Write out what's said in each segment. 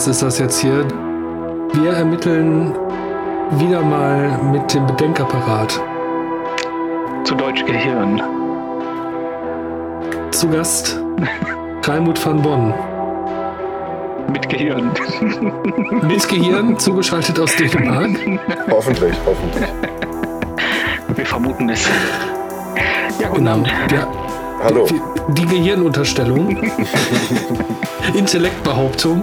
Pech-Podcast ist das jetzt hier. Wir ermitteln wieder mal mit dem Bedenkapparat. Zu Deutsch Gehirn. Zu Gast Kalmut van Bonn. Mit Gehirn. Mit Gehirn, zugeschaltet aus Dänemark. Hoffentlich, hoffentlich. Wir vermuten es. Ja, guten Genau. Abend. Ja, Hallo. die, Gehirnunterstellung. Intellektbehauptung.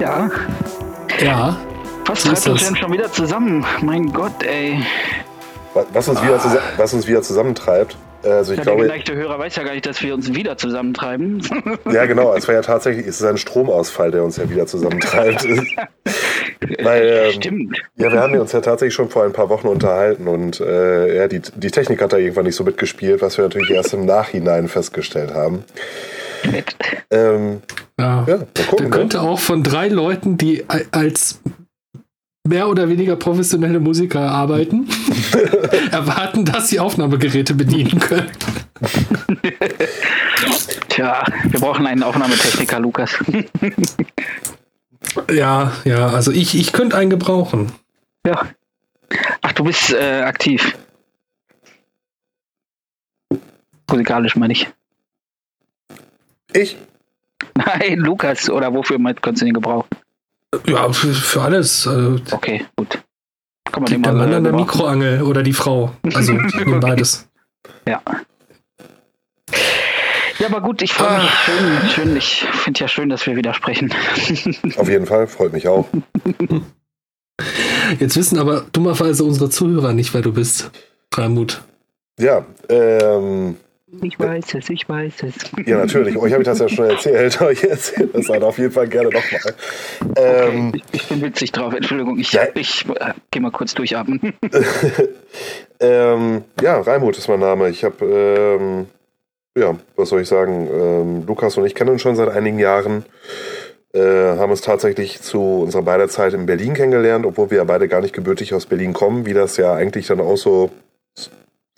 Ja, Ja. was So ist treibt uns das. denn schon wieder zusammen? Mein Gott, ey. Was uns, wieder, zusa- was uns wieder zusammentreibt, also ich Ja, der glaube, geneigte Hörer weiß ja gar nicht, dass wir uns wieder zusammentreiben. ja genau, es war ja tatsächlich, es ist ein Stromausfall, der uns ja wieder zusammentreibt. Weil, ähm, Stimmt. ja, wir haben uns ja tatsächlich schon vor ein paar Wochen unterhalten und äh, ja, die, die Technik hat da irgendwann nicht so mitgespielt, was wir natürlich erst im Nachhinein festgestellt haben. Ähm, ja. ja, mal Der gucken. Ne? könnte auch von drei Leuten, die a- als mehr oder weniger professionelle Musiker arbeiten, erwarten, dass sie Aufnahmegeräte bedienen können. Tja, wir brauchen einen Aufnahmetechniker, Lukas. Ja, ja, also ich, ich könnte einen gebrauchen. ja. Ach, du bist äh, aktiv. Musikalisch meine ich. Ich? Nein, Lukas, oder wofür kannst du den gebrauchen? Ja, für, für alles. Also, Okay, gut. Kann man den Mann an der. Mikroangel oder die Frau. Also beides. Ja. Ja, aber gut, ich freue mich. Schön, schön. Ich finde ja schön, dass wir wieder sprechen. Auf jeden Fall, freut mich auch. Jetzt wissen aber dummerweise unsere Zuhörer nicht, wer du bist. Freimut. Ja, ähm, Ich weiß es, ich weiß es. ja natürlich, euch habe ich das ja schon erzählt, aber ich erzähle das halt auf jeden Fall gerne nochmal. Ähm, Ich, ich bin witzig drauf, Entschuldigung. Ich, Ja. ich äh, gehe mal kurz durchatmen. Ähm, ja, Raimut ist mein Name. Ich habe, ähm, ja, was soll ich sagen? Ähm, Lukas und ich kennen uns schon seit einigen Jahren. Äh, haben uns tatsächlich zu unserer beider Zeit in Berlin kennengelernt, obwohl wir ja beide gar nicht gebürtig aus Berlin kommen, wie das ja eigentlich dann auch so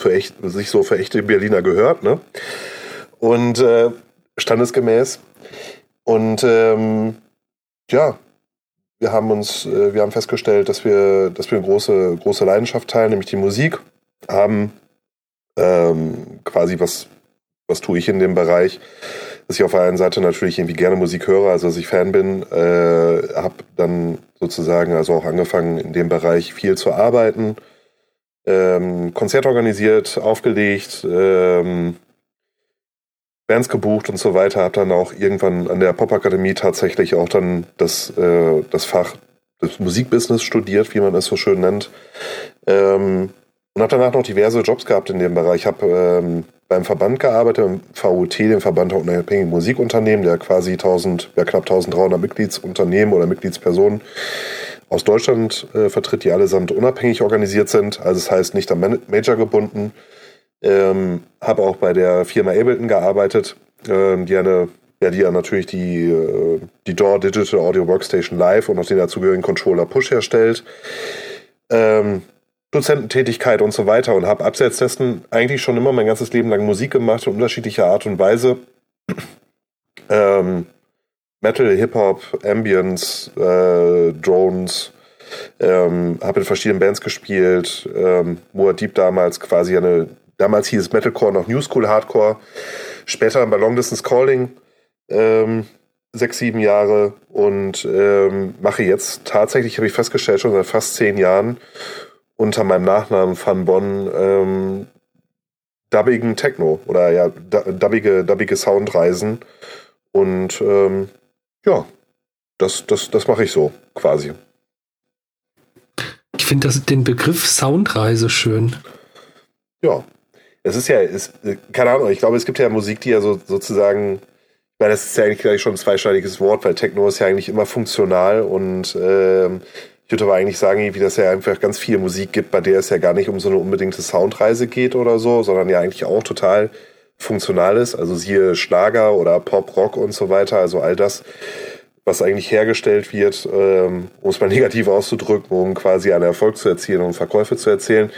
für echt, sich so für echte Berliner gehört, ne? Und äh, standesgemäß. Und ähm, ja, wir haben uns, äh, wir haben festgestellt, dass wir, dass wir eine große, große Leidenschaft teilen, nämlich die Musik. Haben ähm, quasi was, was tue ich in dem Bereich, dass ich auf der einen Seite natürlich irgendwie gerne Musik höre, also dass ich Fan bin, äh, habe dann sozusagen also auch angefangen in dem Bereich viel zu arbeiten, ähm, Konzert organisiert, aufgelegt, ähm, Bands gebucht und so weiter, habe dann auch irgendwann an der Popakademie tatsächlich auch dann das, äh, das Fach des Musikbusiness studiert, wie man es so schön nennt. Ähm, und habe danach noch diverse Jobs gehabt in dem Bereich. Ich habe ähm, beim Verband gearbeitet, im VUT, dem Verband der unabhängigen Musikunternehmen, der quasi 1000, ja, knapp 1300 Mitgliedsunternehmen oder Mitgliedspersonen aus Deutschland äh, vertritt, die allesamt unabhängig organisiert sind. Also das heißt nicht am Major gebunden. Ähm, habe auch bei der Firma Ableton gearbeitet, ähm, die eine, ja, die ja natürlich die, äh, die DAW Digital Audio Workstation Live und auch den dazugehörigen Controller Push herstellt. Ähm, Dozententätigkeit und so weiter und habe abseits dessen eigentlich schon immer mein ganzes Leben lang Musik gemacht in unterschiedlicher Art und Weise. Ähm, Metal, Hip-Hop, Ambience, äh, Drones, ähm, habe in verschiedenen Bands gespielt. Ähm, Moadib damals quasi eine, damals hieß Metalcore noch New School Hardcore. Später bei Long Distance Calling ähm, sechs, sieben Jahre und ähm, mache jetzt tatsächlich, habe ich festgestellt, schon seit fast zehn Jahren unter meinem Nachnamen Van Bonn ähm, dubbigen Techno oder ja, du- dubbige, dubbige Soundreisen. Und ähm, ja, das, das, das mache ich so quasi. Ich finde den Begriff Soundreise schön. Ja. Es ist ja, es, äh, keine Ahnung, ich glaube, es gibt ja Musik, die ja so sozusagen, ich meine, das ist ja eigentlich gleich schon ein zweischneidiges Wort, weil Techno ist ja eigentlich immer funktional und ähm, ich würde aber eigentlich sagen, dass es ja einfach ganz viel Musik gibt, bei der es ja gar nicht um so eine unbedingte Soundreise geht oder so, sondern ja eigentlich auch total funktional ist. Also siehe Schlager oder Pop, Rock und so weiter, also all das, was eigentlich hergestellt wird, ähm, um es mal negativ auszudrücken, um quasi einen Erfolg zu erzielen und Verkäufe zu erzielen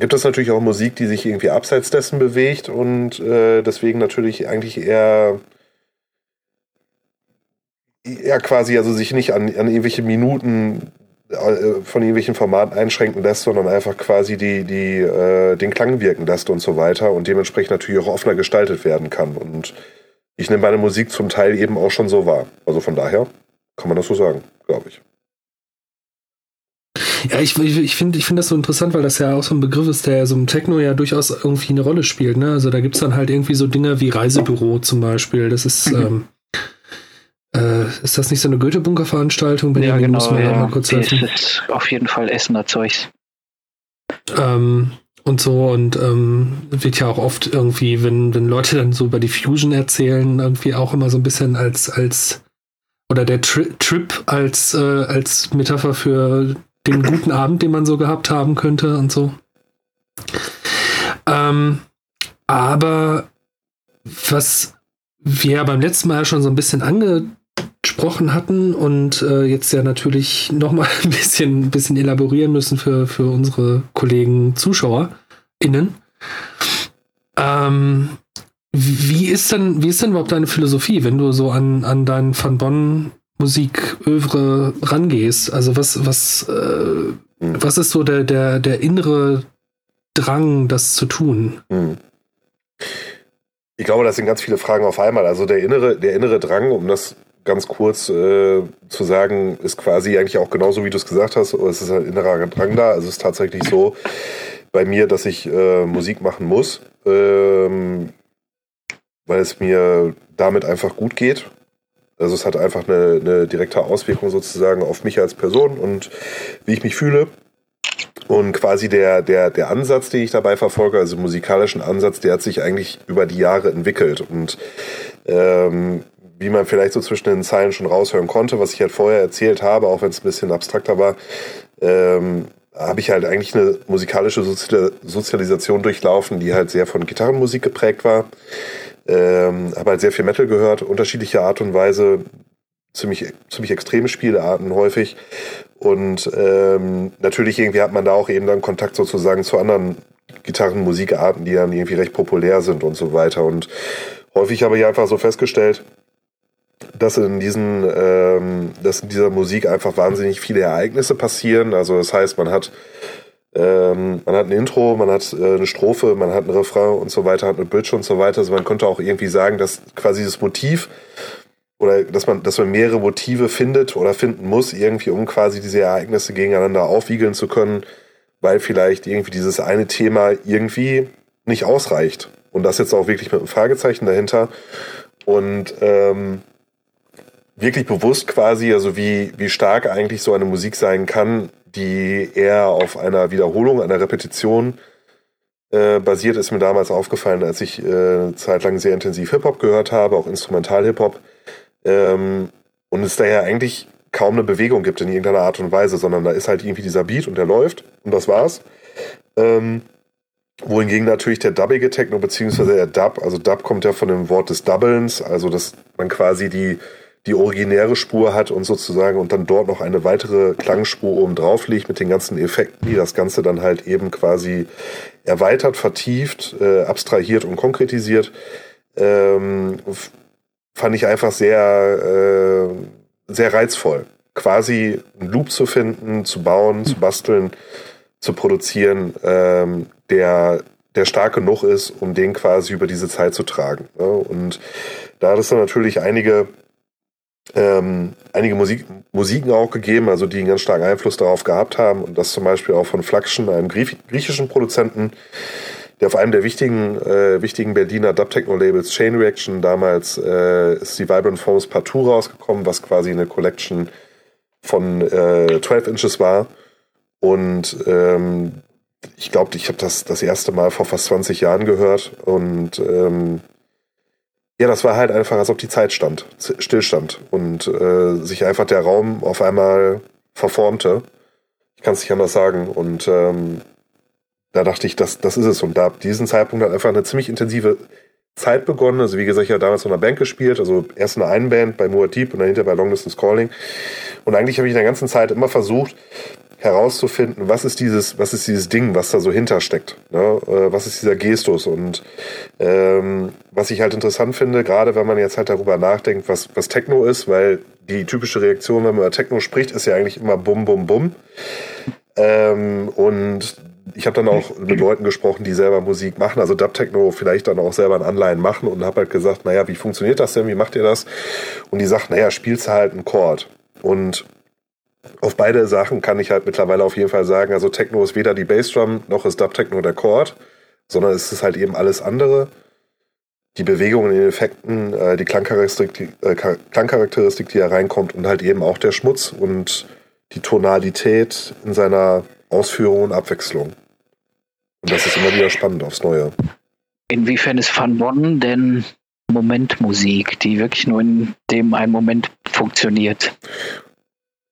gibt es natürlich auch Musik, die sich irgendwie abseits dessen bewegt und äh, deswegen natürlich eigentlich eher ja quasi also sich nicht an, an irgendwelche Minuten von irgendwelchen Formaten einschränken lässt, sondern einfach quasi die, die, äh, den Klang wirken lässt und so weiter und dementsprechend natürlich auch offener gestaltet werden kann. Und ich nehme meine Musik zum Teil eben auch schon so wahr. Also von daher kann man das so sagen, glaube ich. Ja, ich, ich, ich finde ich find das so interessant, weil das ja auch so ein Begriff ist, der so im Techno ja durchaus irgendwie eine Rolle spielt. Ne? Also da gibt es dann halt irgendwie so Dinge wie Reisebüro zum Beispiel. Das ist, mhm. ähm, äh, ist das nicht so eine Goethe-Bunker-Veranstaltung? Ja, genau. Muss man ja. mal kurz. Das ist auf jeden Fall Essener Zeugs. Ähm, und so und ähm, wird ja auch oft irgendwie, wenn, wenn Leute dann so über die Fusion erzählen, irgendwie auch immer so ein bisschen als, als oder der Tri Trip als, äh, als Metapher für den guten Abend, den man so gehabt haben könnte und so. Ähm, aber was wir ja beim letzten Mal schon so ein bisschen angesprochen hatten und äh, jetzt ja natürlich nochmal ein bisschen, bisschen elaborieren müssen für, für unsere Kollegen ZuschauerInnen. Ähm, wie ist denn, wie ist denn überhaupt deine Philosophie, wenn du so an, an dein Van Bonn Musikövre rangehst? Also was, was, äh, was ist so der, der, der innere Drang, das zu tun? Hm. Ich glaube, das sind ganz viele Fragen auf einmal. Also der innere, der innere Drang, um das ganz kurz äh, zu sagen, ist quasi eigentlich auch genauso, wie du es gesagt hast. Es ist ein innerer Drang da. Also es ist tatsächlich so bei mir, dass ich äh, Musik machen muss, ähm, weil es mir damit einfach gut geht. Also es hat einfach eine, eine direkte Auswirkung sozusagen auf mich als Person und wie ich mich fühle. Und quasi der, der, der Ansatz, den ich dabei verfolge, also musikalischen Ansatz, der hat sich eigentlich über die Jahre entwickelt. Und ähm, wie man vielleicht so zwischen den Zeilen schon raushören konnte, was ich halt vorher erzählt habe, auch wenn es ein bisschen abstrakter war, ähm, habe ich halt eigentlich eine musikalische Sozialisation durchlaufen, die halt sehr von Gitarrenmusik geprägt war. Ähm, habe halt sehr viel Metal gehört, unterschiedliche Art und Weise, ziemlich, ziemlich extreme Spielarten häufig. Und ähm, natürlich irgendwie hat man da auch eben dann Kontakt sozusagen zu anderen Gitarrenmusikarten, die dann irgendwie recht populär sind und so weiter. Und häufig habe ich einfach so festgestellt, dass in diesen, ähm, dass in dieser Musik einfach wahnsinnig viele Ereignisse passieren. Also das heißt, man hat ähm, man hat ein Intro, man hat äh, eine Strophe, man hat ein Refrain und so weiter, hat eine Bridge und so weiter. Also man könnte auch irgendwie sagen, dass quasi das Motiv oder dass man, dass man mehrere Motive findet oder finden muss, irgendwie, um quasi diese Ereignisse gegeneinander aufwiegeln zu können, weil vielleicht irgendwie dieses eine Thema irgendwie nicht ausreicht. Und das jetzt auch wirklich mit einem Fragezeichen dahinter. Und ähm, wirklich bewusst quasi, also wie, wie stark eigentlich so eine Musik sein kann, die eher auf einer Wiederholung, einer Repetition äh, basiert, ist mir damals aufgefallen, als ich äh, zeitlang sehr intensiv Hip-Hop gehört habe, auch Instrumental-Hip-Hop. Ähm, und es daher eigentlich kaum eine Bewegung gibt in irgendeiner Art und Weise, sondern da ist halt irgendwie dieser Beat und der läuft und das war's. Ähm, wohingegen natürlich der dubbige Techno beziehungsweise der Dub, also Dub kommt ja von dem Wort des Doublens, also dass man quasi die die originäre Spur hat und sozusagen und dann dort noch eine weitere Klangspur oben drauf liegt mit den ganzen Effekten, die das Ganze dann halt eben quasi erweitert, vertieft, äh, abstrahiert und konkretisiert, ähm, fand ich einfach sehr, äh, sehr reizvoll. Quasi einen Loop zu finden, zu bauen, zu basteln, zu produzieren, ähm, der, der stark genug ist, um den quasi über diese Zeit zu tragen. Ne? Und da hat es dann natürlich einige ähm, einige Musik, Musiken auch gegeben, also die einen ganz starken Einfluss darauf gehabt haben. Und das zum Beispiel auch von Flaction, einem griechischen Produzenten, der auf einem der wichtigen, äh, wichtigen Berliner Dub-Techno-Labels Chain Reaction damals äh, ist die Vibrant Forms Partout rausgekommen, was quasi eine Collection von äh, 12 Inches war. Und ähm, ich glaube, ich habe das das erste Mal vor fast 20 Jahren gehört und ähm, ja, das war halt einfach, als ob die Zeit stand, stillstand und äh, sich einfach der Raum auf einmal verformte. Ich kann es nicht anders sagen. Und ähm, da dachte ich, das, das ist es. Und da ab diesem Zeitpunkt hat einfach eine ziemlich intensive Zeit begonnen. Also wie gesagt, ich habe damals in einer Band gespielt, also erst in einer einen Band bei Moa Deep und dann hinter bei Long Distance Calling. Und eigentlich habe ich in der ganzen Zeit immer versucht, herauszufinden, was ist dieses, was ist dieses Ding, was da so hintersteckt, ne? Äh, was ist dieser Gestus und ähm, was ich halt interessant finde, gerade wenn man jetzt halt darüber nachdenkt, was, was Techno ist, weil die typische Reaktion, wenn man über Techno spricht, ist ja eigentlich immer Bum, Bum, Bum. Ähm, und ich habe dann auch mit Leuten gesprochen, die selber Musik machen, also Dub-Techno vielleicht dann auch selber ein Anleihen machen und habe halt gesagt, naja, wie funktioniert das denn, wie macht ihr das? Und die sagt, naja, spielst halt einen Chord. Und auf beide Sachen kann ich halt mittlerweile auf jeden Fall sagen, also Techno ist weder die Bassdrum noch ist Dub-Techno der Chord, sondern es ist halt eben alles andere. Die Bewegungen in den Effekten, äh, die Klangcharakteristik, äh, Klangcharakteristik, die da reinkommt und halt eben auch der Schmutz und die Tonalität in seiner Ausführung und Abwechslung. Und das ist immer wieder spannend aufs Neue. Inwiefern ist Van Bonn denn Momentmusik, die wirklich nur in dem einen Moment funktioniert?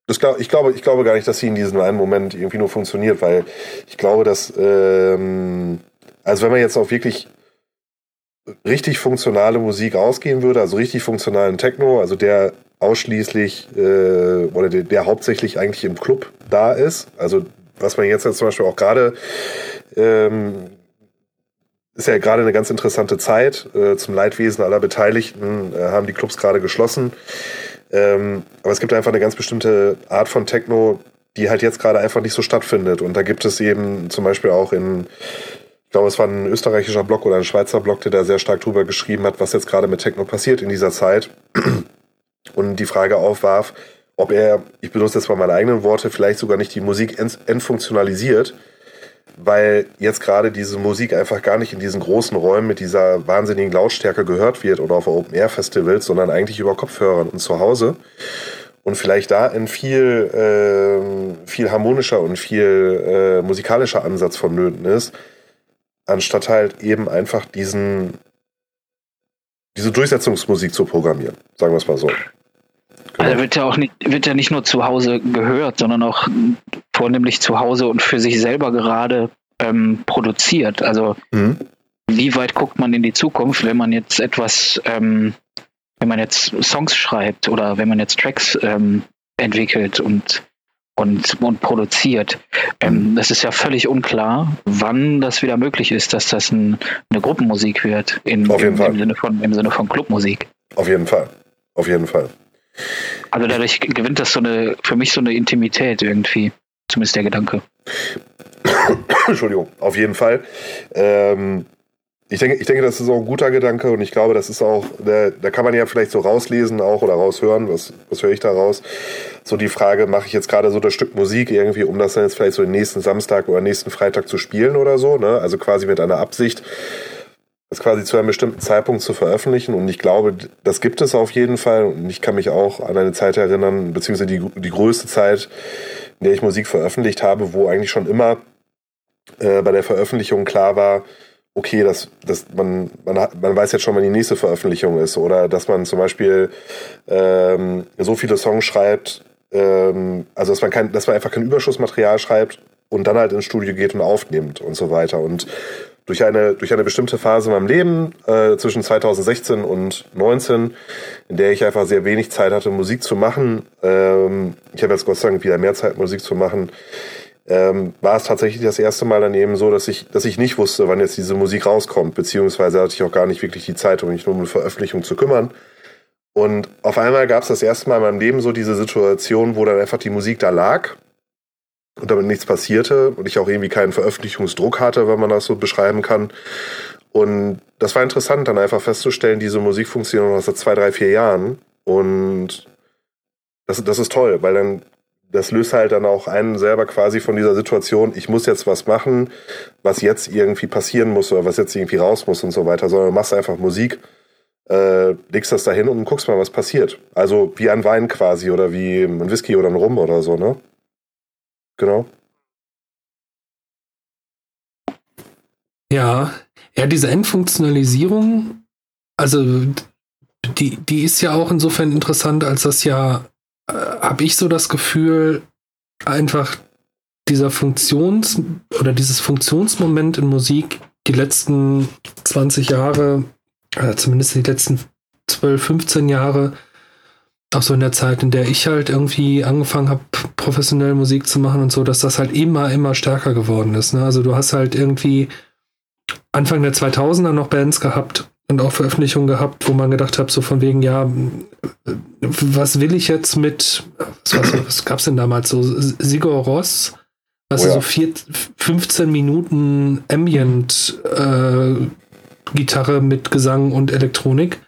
Glaub, ich, glaube, ich glaube gar nicht, dass sie in diesem einen Moment irgendwie nur funktioniert, weil ich glaube, dass, ähm, also wenn man jetzt auf wirklich richtig funktionale Musik ausgehen würde, also richtig funktionalen Techno, also der ausschließlich äh, oder der, der, hauptsächlich eigentlich im Club da ist, also was man jetzt, jetzt zum Beispiel auch gerade ähm, ist ja gerade eine ganz interessante Zeit. Äh, zum Leidwesen aller Beteiligten äh, haben die Clubs gerade geschlossen. Ähm, aber es gibt einfach eine ganz bestimmte Art von Techno, die halt jetzt gerade einfach nicht so stattfindet. Und da gibt es eben zum Beispiel auch in, ich glaube, es war ein österreichischer Blog oder ein Schweizer Blog, der da sehr stark drüber geschrieben hat, was jetzt gerade mit Techno passiert in dieser Zeit. Und die Frage aufwarf, ob er, ich benutze jetzt mal meine eigenen Worte, vielleicht sogar nicht die Musik entfunktionalisiert, weil jetzt gerade diese Musik einfach gar nicht in diesen großen Räumen mit dieser wahnsinnigen Lautstärke gehört wird oder auf Open-Air-Festivals, sondern eigentlich über Kopfhörern und zu Hause. Und vielleicht da ein viel, äh, viel harmonischer und viel äh, musikalischer Ansatz vonnöten ist, anstatt halt eben einfach diesen, diese Durchsetzungsmusik zu programmieren, sagen wir es mal so. Also wird ja auch nicht, wird ja nicht nur zu Hause gehört, sondern auch vornehmlich zu Hause und für sich selber gerade ähm, produziert. Also mhm. wie weit guckt man in die Zukunft, wenn man jetzt etwas, ähm, wenn man jetzt Songs schreibt oder wenn man jetzt Tracks ähm, entwickelt und und, und produziert. Ähm, das ist ja völlig unklar, wann das wieder möglich ist, dass das ein, eine Gruppenmusik wird in, Auf jeden im, Fall. im, Sinne von, im Sinne von Clubmusik. Auf jeden Fall. Auf jeden Fall. Also dadurch gewinnt das so eine, für mich so eine Intimität irgendwie. Zumindest der Gedanke. Entschuldigung, auf jeden Fall. Ähm, ich denke, ich denke, das ist auch ein guter Gedanke und ich glaube, das ist auch, da, da kann man ja vielleicht so rauslesen auch oder raushören, was, was höre ich da raus? So die Frage, mache ich jetzt gerade so das Stück Musik irgendwie, um das dann jetzt vielleicht so den nächsten Samstag oder nächsten Freitag zu spielen oder so, ne? Also quasi mit einer Absicht, das quasi zu einem bestimmten Zeitpunkt zu veröffentlichen. Und ich glaube, das gibt es auf jeden Fall. Und ich kann mich auch an eine Zeit erinnern, beziehungsweise die, die größte Zeit, in der ich Musik veröffentlicht habe, wo eigentlich schon immer äh, bei der Veröffentlichung klar war, okay, das, das, man, man, man weiß jetzt schon, wann die nächste Veröffentlichung ist. Oder dass man zum Beispiel ähm, so viele Songs schreibt, ähm, also dass man, kein, dass man einfach kein Überschussmaterial schreibt und dann halt ins Studio geht und aufnimmt und so weiter. Und durch eine, durch eine bestimmte Phase in meinem Leben, äh, zwischen 2016 und 19, in der ich einfach sehr wenig Zeit hatte, Musik zu machen. Ähm, ich habe jetzt Gott sei Dank wieder mehr Zeit, Musik zu machen. Ähm, war es tatsächlich das erste Mal dann eben so, dass ich, dass ich nicht wusste, wann jetzt diese Musik rauskommt, beziehungsweise hatte ich auch gar nicht wirklich die Zeit, um mich nur um eine Veröffentlichung zu kümmern. Und auf einmal gab es das erste Mal in meinem Leben so diese Situation, wo dann einfach die Musik da lag und damit nichts passierte und ich auch irgendwie keinen Veröffentlichungsdruck hatte, wenn man das so beschreiben kann. Und das war interessant, dann einfach festzustellen, diese Musik funktioniert noch seit zwei, drei, vier Jahren. Und das, das ist toll, weil dann das löst halt dann auch einen selber quasi von dieser Situation, ich muss jetzt was machen, was jetzt irgendwie passieren muss oder was jetzt irgendwie raus muss und so weiter, sondern du machst einfach Musik, äh, legst das dahin und guckst mal, was passiert. Also wie ein Wein quasi oder wie ein Whisky oder ein Rum oder so, ne? Genau. Ja, ja, diese Endfunktionalisierung, also die, die ist ja auch insofern interessant, als das ja, äh, habe ich so das Gefühl, einfach dieser Funktions- oder dieses Funktionsmoment in Musik die letzten 20 Jahre, äh, zumindest die letzten 12, 15 Jahre, auch so in der Zeit, in der ich halt irgendwie angefangen habe, professionell Musik zu machen und so, dass das halt immer, immer stärker geworden ist. Ne? Also du hast halt irgendwie Anfang der 2000er noch Bands gehabt und auch Veröffentlichungen gehabt, wo man gedacht hat, so von wegen, ja, was will ich jetzt mit, was, was gab es denn damals so, Sigur Ross, was oh ja. so vier, 15 Minuten Ambient äh, Gitarre mit Gesang und Elektronik.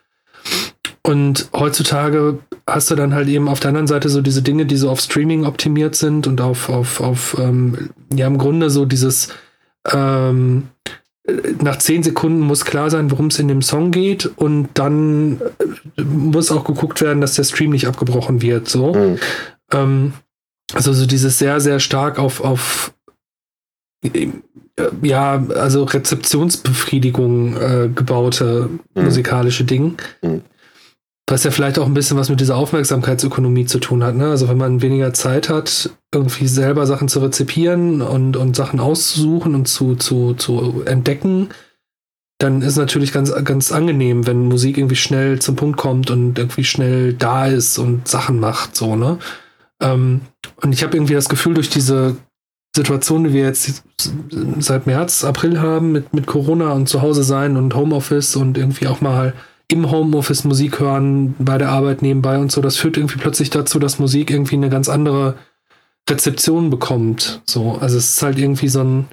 Und heutzutage hast du dann halt eben auf der anderen Seite so diese Dinge, die so auf Streaming optimiert sind und auf, auf, auf ähm, ja, im Grunde so dieses ähm, nach zehn Sekunden muss klar sein, worum es in dem Song geht und dann äh, muss auch geguckt werden, dass der Stream nicht abgebrochen wird. So. Mhm. Ähm, also so dieses sehr, sehr stark auf, auf äh, ja, also Rezeptionsbefriedigung äh, gebaute mhm. musikalische Ding. Mhm. Was ja vielleicht auch ein bisschen was mit dieser Aufmerksamkeitsökonomie zu tun hat. Ne? Also wenn man weniger Zeit hat, irgendwie selber Sachen zu rezipieren und, und Sachen auszusuchen und zu, zu, zu entdecken, dann ist natürlich ganz, ganz angenehm, wenn Musik irgendwie schnell zum Punkt kommt und irgendwie schnell da ist und Sachen macht, so, ne? Ähm, und ich habe irgendwie das Gefühl, durch diese Situation, die wir jetzt seit März, April haben, mit, mit Corona und zu Hause sein und Homeoffice und irgendwie auch mal im Homeoffice Musik hören, bei der Arbeit nebenbei und so, das führt irgendwie plötzlich dazu, dass Musik irgendwie eine ganz andere Rezeption bekommt. So, also es ist halt irgendwie so ein,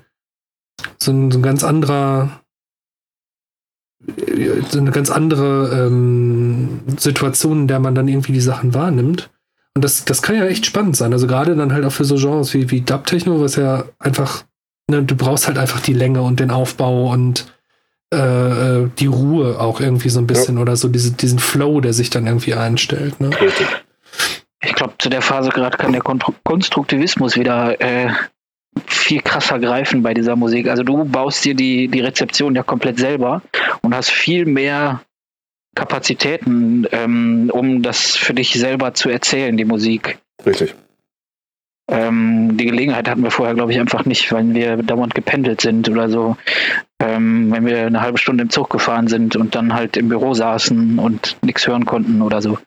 so ein, so ein ganz anderer, so eine ganz andere ähm, Situation, in der man dann irgendwie die Sachen wahrnimmt. Und das, das kann ja echt spannend sein. Also gerade dann halt auch für so Genres wie, wie Dub-Techno, was ja einfach, ne, du brauchst halt einfach die Länge und den Aufbau und äh, die Ruhe auch irgendwie so ein bisschen ja. oder so diese, diesen Flow, der sich dann irgendwie einstellt. Ne? Ich glaube, zu der Phase gerade kann der Konstruktivismus wieder äh, viel krasser greifen bei dieser Musik. Also du baust dir die, die Rezeption ja komplett selber und hast viel mehr Kapazitäten, ähm, um das für dich selber zu erzählen, die Musik. Richtig. Ähm, die Gelegenheit hatten wir vorher, glaube ich, einfach nicht, weil wir dauernd gependelt sind oder so. Ähm, wenn wir eine halbe Stunde im Zug gefahren sind und dann halt im Büro saßen und nichts hören konnten oder so.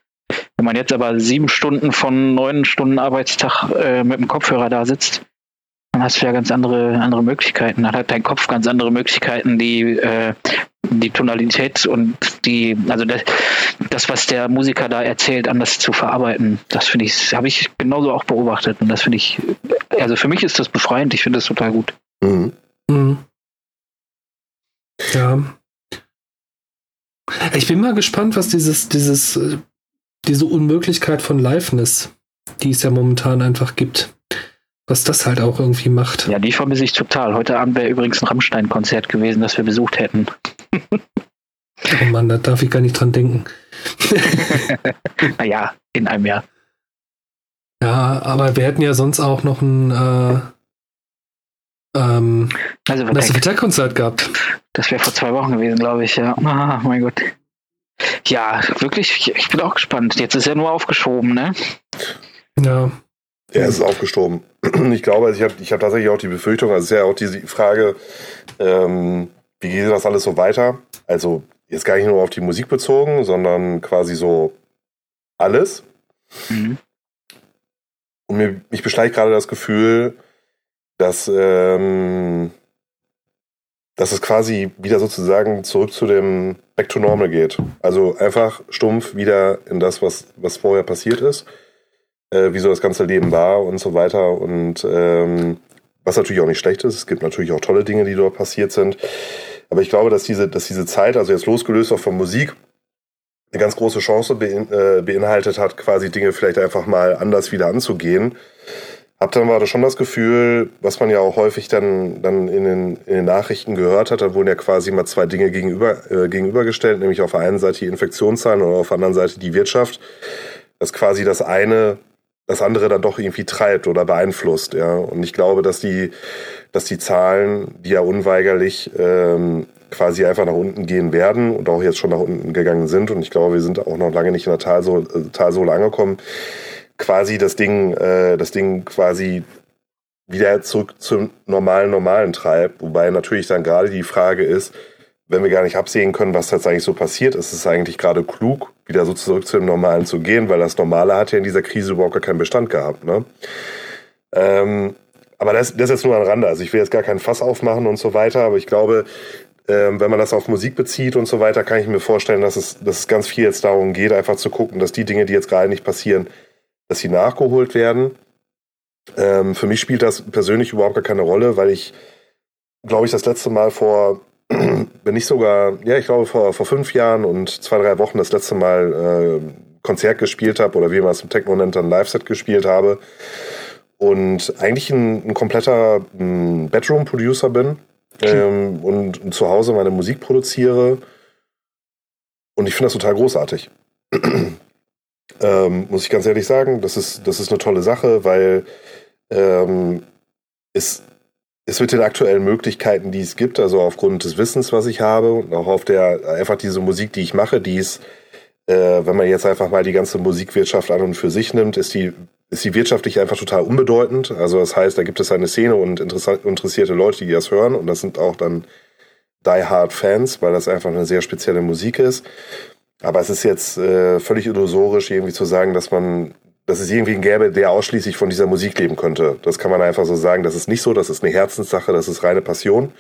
Wenn man jetzt aber sieben Stunden von neun Stunden Arbeitstag äh, mit dem Kopfhörer da sitzt, dann hast du ja ganz andere, andere Möglichkeiten. Dann hat dein Kopf ganz andere Möglichkeiten, die, äh, die Tonalität und die, also das, das, was der Musiker da erzählt, anders zu verarbeiten. Das finde ich, habe ich genauso auch beobachtet. Und das finde ich, also für mich ist das befreiend. Ich finde das total gut. Mhm. Mhm. Ja. Ich bin mal gespannt, was dieses, dieses, äh, diese Unmöglichkeit von Liveness, die es ja momentan einfach gibt, was das halt auch irgendwie macht. Ja, die vermisse ich total. Heute Abend wäre übrigens ein Rammstein-Konzert gewesen, das wir besucht hätten. oh Mann, da darf ich gar nicht dran denken. naja, in einem Jahr. Ja, aber wir hätten ja sonst auch noch ein äh, ähm, also Massive Attack Konzert gehabt. Das wäre vor zwei Wochen gewesen, glaube ich, ja. Ah, mein Gott. Ja, wirklich, ich bin auch gespannt. Jetzt ist er nur aufgeschoben, ne? Ja. Er ist aufgeschoben. Ich glaube, also ich habe ich hab tatsächlich auch die Befürchtung, also es ist ja auch die Frage, ähm, wie geht das alles so weiter? Also jetzt gar nicht nur auf die Musik bezogen, sondern quasi so alles. Mhm. Und mir, mich beschleicht gerade das Gefühl, dass, ähm, dass es quasi wieder sozusagen zurück zu dem Back to Normal geht. Also einfach stumpf wieder in das, was, was vorher passiert ist, äh, wie so das ganze Leben war und so weiter. Und ähm, was natürlich auch nicht schlecht ist. Es gibt natürlich auch tolle Dinge, die dort passiert sind. Aber ich glaube, dass diese, dass diese Zeit, also jetzt losgelöst auch von Musik, eine ganz große Chance äh, beinhaltet hat, quasi Dinge vielleicht einfach mal anders wieder anzugehen hab dann war schon das Gefühl, was man ja auch häufig dann, dann in, den, in den Nachrichten gehört hat, da wurden ja quasi mal zwei Dinge gegenüber, äh, gegenübergestellt, nämlich auf der einen Seite die Infektionszahlen und auf der anderen Seite die Wirtschaft, dass quasi das eine das andere dann doch irgendwie treibt oder beeinflusst, ja. Und ich glaube, dass die, dass die Zahlen, die ja unweigerlich ähm, quasi einfach nach unten gehen werden und auch jetzt schon nach unten gegangen sind, und ich glaube, wir sind auch noch lange nicht in der Talsohle, äh, angekommen, quasi das Ding, äh, das Ding quasi wieder zurück zum normalen, normalen treibt. Wobei natürlich dann gerade die Frage ist, wenn wir gar nicht absehen können, was tatsächlich so passiert, ist es eigentlich gerade klug, wieder so zurück zu dem Normalen zu gehen, weil das Normale hat ja in dieser Krise überhaupt gar keinen Bestand gehabt. Ne? Ähm, aber das, das ist jetzt nur ein Rande. Also ich will jetzt gar keinen Fass aufmachen und so weiter, aber ich glaube, ähm, wenn man das auf Musik bezieht und so weiter, kann ich mir vorstellen, dass es, dass es ganz viel jetzt darum geht, einfach zu gucken, dass die Dinge, die jetzt gerade nicht passieren, dass sie nachgeholt werden. Ähm, für mich spielt das persönlich überhaupt gar keine Rolle, weil ich, glaube ich, das letzte Mal vor, wenn nicht sogar, ja, ich glaube vor, vor fünf Jahren und zwei, drei Wochen das letzte Mal äh, Konzert gespielt habe oder wie man es im Techno nennt, dann Live-Set gespielt habe und eigentlich ein, ein kompletter Bedroom-Producer bin ähm, und zu Hause meine Musik produziere. Und ich finde das total großartig. ähm, muss ich ganz ehrlich sagen, das ist, das ist eine tolle Sache, weil ähm, es, es mit den aktuellen Möglichkeiten, die es gibt, also aufgrund des Wissens, was ich habe und auch auf der einfach diese Musik, die ich mache, die ist, äh, wenn man jetzt einfach mal die ganze Musikwirtschaft an und für sich nimmt, ist die ist die wirtschaftlich einfach total unbedeutend. Also das heißt, da gibt es eine Szene und interessierte Leute, die das hören und das sind auch dann Die Hard Fans, weil das einfach eine sehr spezielle Musik ist. Aber es ist jetzt äh, völlig illusorisch, irgendwie zu sagen, dass man, dass es irgendwie einen gäbe, der ausschließlich von dieser Musik leben könnte. Das kann man einfach so sagen. Das ist nicht so, das ist eine Herzenssache, das ist reine Passion.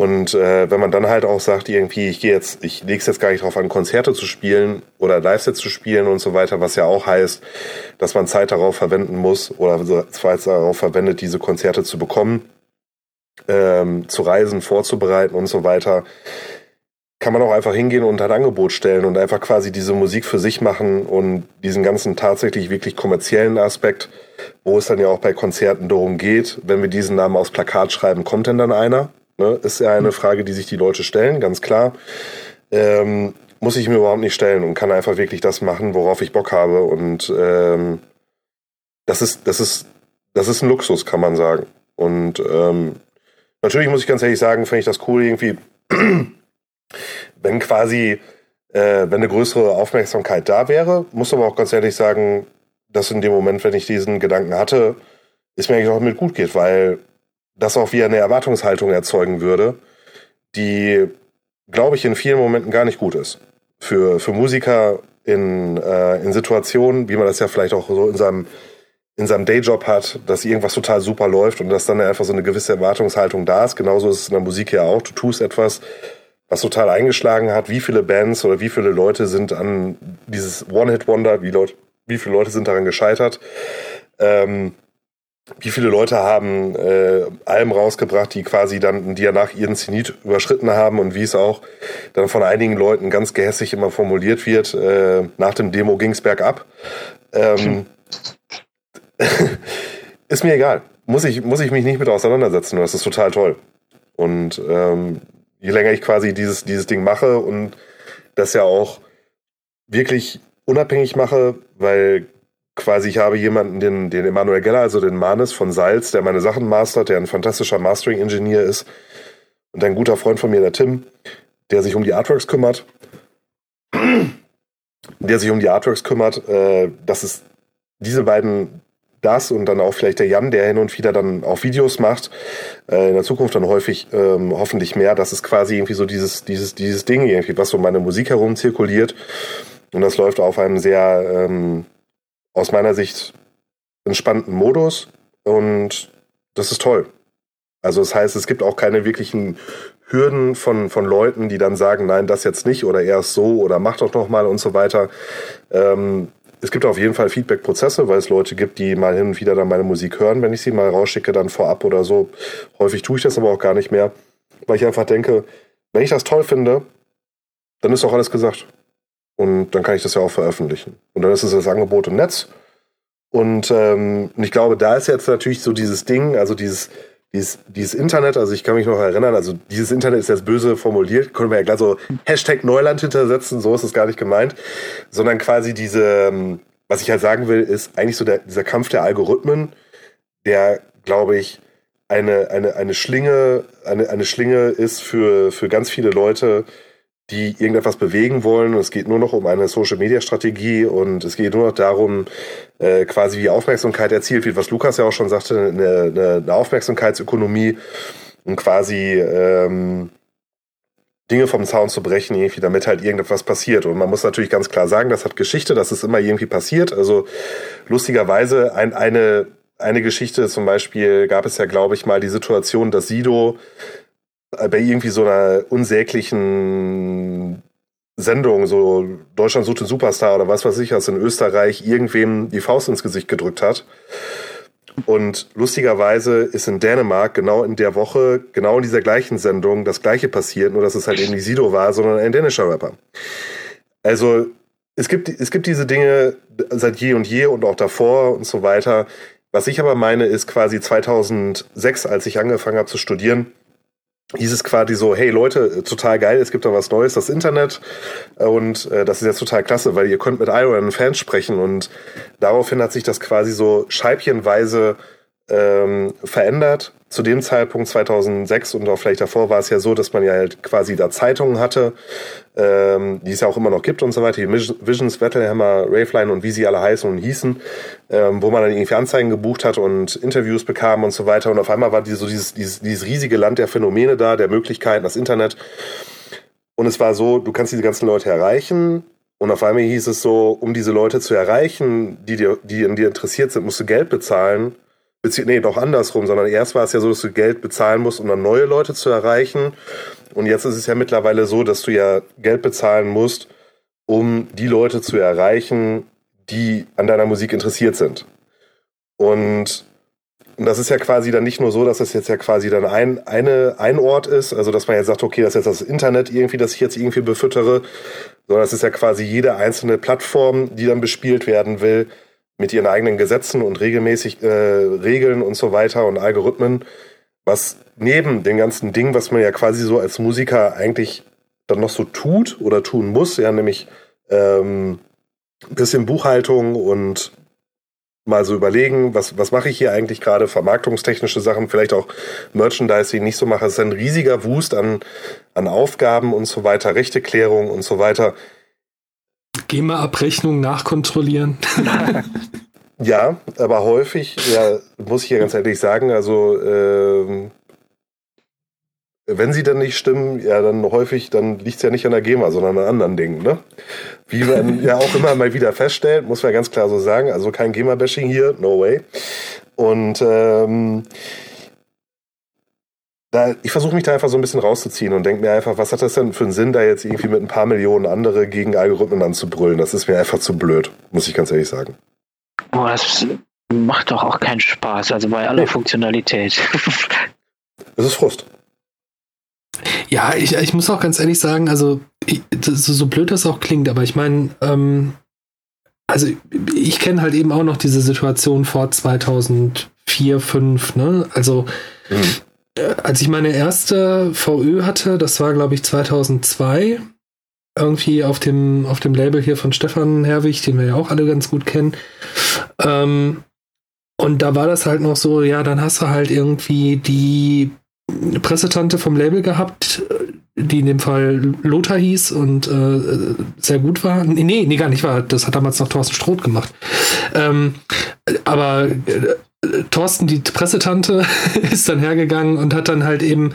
Und äh, wenn man dann halt auch sagt, irgendwie, ich gehe jetzt, ich lege jetzt gar nicht drauf an, Konzerte zu spielen oder Live-Sets zu spielen und so weiter, was ja auch heißt, dass man Zeit darauf verwenden muss oder Zeit darauf verwendet, diese Konzerte zu bekommen, ähm, zu reisen, vorzubereiten und so weiter, kann man auch einfach hingehen und ein Angebot stellen und einfach quasi diese Musik für sich machen und diesen ganzen tatsächlich wirklich kommerziellen Aspekt, wo es dann ja auch bei Konzerten darum geht, wenn wir diesen Namen aufs Plakat schreiben, kommt denn dann einer? Ne? Ist ja eine Frage, die sich die Leute stellen, ganz klar. Ähm, muss ich mir überhaupt nicht stellen und kann einfach wirklich das machen, worauf ich Bock habe. Und ähm, das ist, das ist, das ist ein Luxus, kann man sagen. Und ähm, natürlich muss ich ganz ehrlich sagen, finde ich das cool, irgendwie, wenn quasi, äh, wenn eine größere Aufmerksamkeit da wäre, muss aber auch ganz ehrlich sagen, dass in dem Moment, wenn ich diesen Gedanken hatte, es mir eigentlich auch mit gut geht, weil das auch wieder eine Erwartungshaltung erzeugen würde, die, glaube ich, in vielen Momenten gar nicht gut ist. Für, für Musiker in, äh, in Situationen, wie man das ja vielleicht auch so in seinem, in seinem Dayjob hat, dass irgendwas total super läuft und dass dann einfach so eine gewisse Erwartungshaltung da ist. Genauso ist es in der Musik ja auch. Du tust etwas, was total eingeschlagen hat. Wie viele Bands oder wie viele Leute sind an dieses One-Hit-Wonder, wie, wie viele Leute sind daran gescheitert? Ähm, wie viele Leute haben äh, Alben rausgebracht, die quasi dann, die ja nach ihren Zenit überschritten haben und wie es auch dann von einigen Leuten ganz gehässig immer formuliert wird, äh, nach dem Demo ging's bergab. Ähm, ist mir egal. Muss ich, muss ich mich nicht mit auseinandersetzen. Das ist total toll. Und ähm, je länger ich quasi dieses, dieses Ding mache und das ja auch wirklich unabhängig mache, weil quasi, ich habe jemanden, den, den Emanuel Geller, also den Manes von Salz, der meine Sachen mastert, der ein fantastischer Mastering-Ingenieur ist. Und ein guter Freund von mir, der Tim, der sich um die Artworks kümmert. Der sich um die Artworks kümmert. Äh, das ist diese beiden das und dann auch vielleicht der Jan, der hin und wieder dann auch Videos macht, äh, in der Zukunft dann häufig ähm, hoffentlich mehr. Das ist quasi irgendwie so dieses, dieses, dieses Ding irgendwie, was so meine Musik herum zirkuliert. Und das läuft auf einem sehr ähm, aus meiner Sicht entspannten Modus und das ist toll. Also das heißt, es gibt auch keine wirklichen Hürden von, von Leuten, die dann sagen, nein, das jetzt nicht oder erst so oder mach doch noch mal und so weiter. Ähm, es gibt auf jeden Fall Feedback-Prozesse, weil es Leute gibt, die mal hin und wieder dann meine Musik hören, wenn ich sie mal rausschicke, dann vorab oder so. Häufig tue ich das aber auch gar nicht mehr, weil ich einfach denke, wenn ich das toll finde, dann ist doch alles gesagt. Und dann kann ich das ja auch veröffentlichen. Und dann ist es das Angebot im Netz. Und ähm, ich glaube, da ist jetzt natürlich so dieses Ding, also dieses, dieses, dieses Internet, also ich kann mich noch erinnern, also dieses Internet ist jetzt böse formuliert, können wir ja gleich so Hashtag Neuland hintersetzen, so ist es gar nicht gemeint, sondern quasi diese, ähm, was ich halt sagen will, ist eigentlich so der, dieser Kampf der Algorithmen, der, glaube ich, eine, eine, eine Schlinge, eine, eine Schlinge ist für, für ganz viele Leute, die irgendetwas bewegen wollen. Es geht nur noch um eine Social-Media-Strategie und es geht nur noch darum, äh, quasi wie Aufmerksamkeit erzielt wird, was Lukas ja auch schon sagte, eine, eine, eine Aufmerksamkeitsökonomie und quasi ähm, Dinge vom Zaun zu brechen, irgendwie, damit halt irgendetwas passiert. Und man muss natürlich ganz klar sagen, das hat Geschichte, das ist immer irgendwie passiert. Also lustigerweise ein, eine, eine Geschichte zum Beispiel gab es ja, glaube ich, mal die Situation, dass Sido bei irgendwie so einer unsäglichen Sendung, so Deutschland sucht den Superstar oder was weiß ich, was in Österreich irgendwem die Faust ins Gesicht gedrückt hat. Und lustigerweise ist in Dänemark genau in der Woche, genau in dieser gleichen Sendung, das gleiche passiert, nur dass es halt eben nicht Sido war, sondern ein dänischer Rapper. Also es gibt, es gibt diese Dinge seit je und je und auch davor und so weiter. Was ich aber meine, ist quasi 2006, als ich angefangen habe zu studieren, hieß es quasi so, hey Leute, total geil, es gibt da was Neues, das Internet und äh, das ist jetzt total klasse, weil ihr könnt mit Iron Fans sprechen und daraufhin hat sich das quasi so scheibchenweise ähm, verändert. Zu dem Zeitpunkt 2006 und auch vielleicht davor war es ja so, dass man ja halt quasi da Zeitungen hatte, ähm, die es ja auch immer noch gibt und so weiter, die Visions, Wettelhammer, Raveline und wie sie alle heißen und hießen, ähm, wo man dann irgendwie Anzeigen gebucht hat und Interviews bekam und so weiter. Und auf einmal war die, so dieses, dieses, dieses riesige Land der Phänomene da, der Möglichkeiten, das Internet. Und es war so, du kannst diese ganzen Leute erreichen, und auf einmal hieß es so, um diese Leute zu erreichen, die, dir, die in dir interessiert sind, musst du Geld bezahlen. Bezieh nee, doch andersrum, sondern erst war es ja so, dass du Geld bezahlen musst, um dann neue Leute zu erreichen. Und jetzt ist es ja mittlerweile so, dass du ja Geld bezahlen musst, um die Leute zu erreichen, die an deiner Musik interessiert sind. Und, und das ist ja quasi dann nicht nur so, dass das jetzt ja quasi dann ein, eine, ein Ort ist, also dass man jetzt sagt, okay, das ist jetzt das Internet irgendwie, das ich jetzt irgendwie befüttere, sondern es ist ja quasi jede einzelne Plattform, die dann bespielt werden will, mit ihren eigenen Gesetzen und regelmäßig äh, Regeln und so weiter und Algorithmen, was neben dem ganzen Ding, was man ja quasi so als Musiker eigentlich dann noch so tut oder tun muss, ja, nämlich ähm, ein bisschen Buchhaltung und mal so überlegen, was, was mache ich hier eigentlich gerade, vermarktungstechnische Sachen, vielleicht auch Merchandising nicht so mache. Es ist ein riesiger Wust an, an Aufgaben und so weiter, Rechteklärung und so weiter. GEMA-Abrechnung nachkontrollieren. ja, aber häufig, ja, muss ich ja ganz ehrlich sagen, also ähm, wenn sie dann nicht stimmen, ja, dann häufig, dann liegt es ja nicht an der GEMA, sondern an anderen Dingen, ne? Wie man ja auch immer mal wieder feststellt, muss man ganz klar so sagen, also kein GEMA-Bashing hier, no way. Und ähm, da, ich versuche mich da einfach so ein bisschen rauszuziehen und denke mir einfach, was hat das denn für einen Sinn, da jetzt irgendwie mit ein paar Millionen andere gegen Algorithmen anzubrüllen? Das ist mir einfach zu blöd, muss ich ganz ehrlich sagen. Boah, das macht doch auch keinen Spaß, also bei aller nee. Funktionalität. Es ist Frust. Ja, ich, ich muss auch ganz ehrlich sagen, also ich, das, so blöd das auch klingt, aber ich meine, ähm, also ich kenne halt eben auch noch diese Situation vor 2004, 2005, ne? Also mhm als ich meine erste VÖ hatte, das war glaube ich 2002, irgendwie auf dem, auf dem Label hier von Stefan Herwig, den wir ja auch alle ganz gut kennen. Ähm, und da war das halt noch so, ja, dann hast du halt irgendwie die Pressetante vom Label gehabt, die in dem Fall Lothar hieß und äh, sehr gut war. Nee, nee, gar nicht war. Das hat damals noch Thorsten Stroth gemacht. Ähm, aber äh, Thorsten, die Pressetante, ist dann hergegangen und hat dann halt eben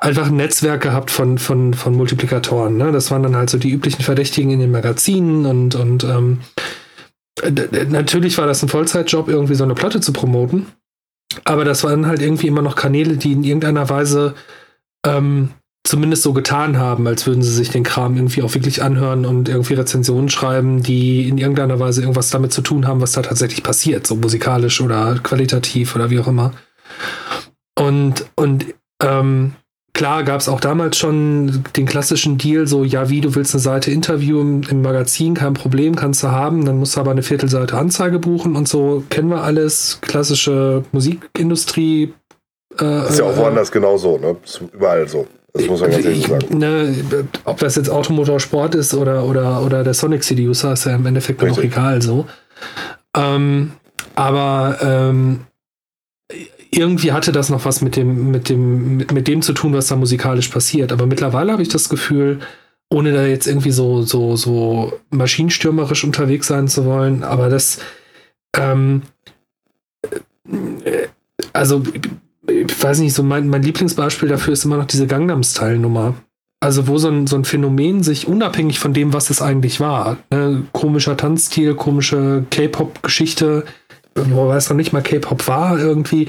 einfach ein Netzwerk gehabt von, von, von Multiplikatoren. Ne? Das waren dann halt so die üblichen Verdächtigen in den Magazinen und, und ähm, natürlich war das ein Vollzeitjob, irgendwie so eine Platte zu promoten. Aber das waren halt irgendwie immer noch Kanäle, die in irgendeiner Weise ähm, zumindest so getan haben, als würden sie sich den Kram irgendwie auch wirklich anhören und irgendwie Rezensionen schreiben, die in irgendeiner Weise irgendwas damit zu tun haben, was da tatsächlich passiert, so musikalisch oder qualitativ oder wie auch immer. Und, und ähm, klar gab es auch damals schon den klassischen Deal, so, ja, wie, du willst eine Seite Interview im, Magazin, kein Problem, kannst du haben, dann musst du aber eine Viertelseite Anzeige buchen und so, kennen wir alles, klassische Musikindustrie. Äh, ist ja auch woanders genauso, ne? Ist überall so. Das muss man ganz ehrlich sagen. Ne, ob das jetzt Automotorsport ist oder, oder, oder der Sonic Seducer, ist ja im Endeffekt dann auch egal so. Ähm, aber ähm, irgendwie hatte das noch was mit dem, mit dem, mit, mit dem zu tun, was da musikalisch passiert. Aber mittlerweile habe ich das Gefühl, ohne da jetzt irgendwie so, so, so maschinenstürmerisch unterwegs sein zu wollen, aber das, ähm, äh, also ich weiß nicht, so mein, mein Lieblingsbeispiel dafür ist immer noch diese Gangnam Style Nummer. also wo so ein, so ein Phänomen sich unabhängig von dem, was es eigentlich war, ne, komischer Tanzstil, komische K-Pop-Geschichte, wo es noch nicht mal K-Pop war irgendwie,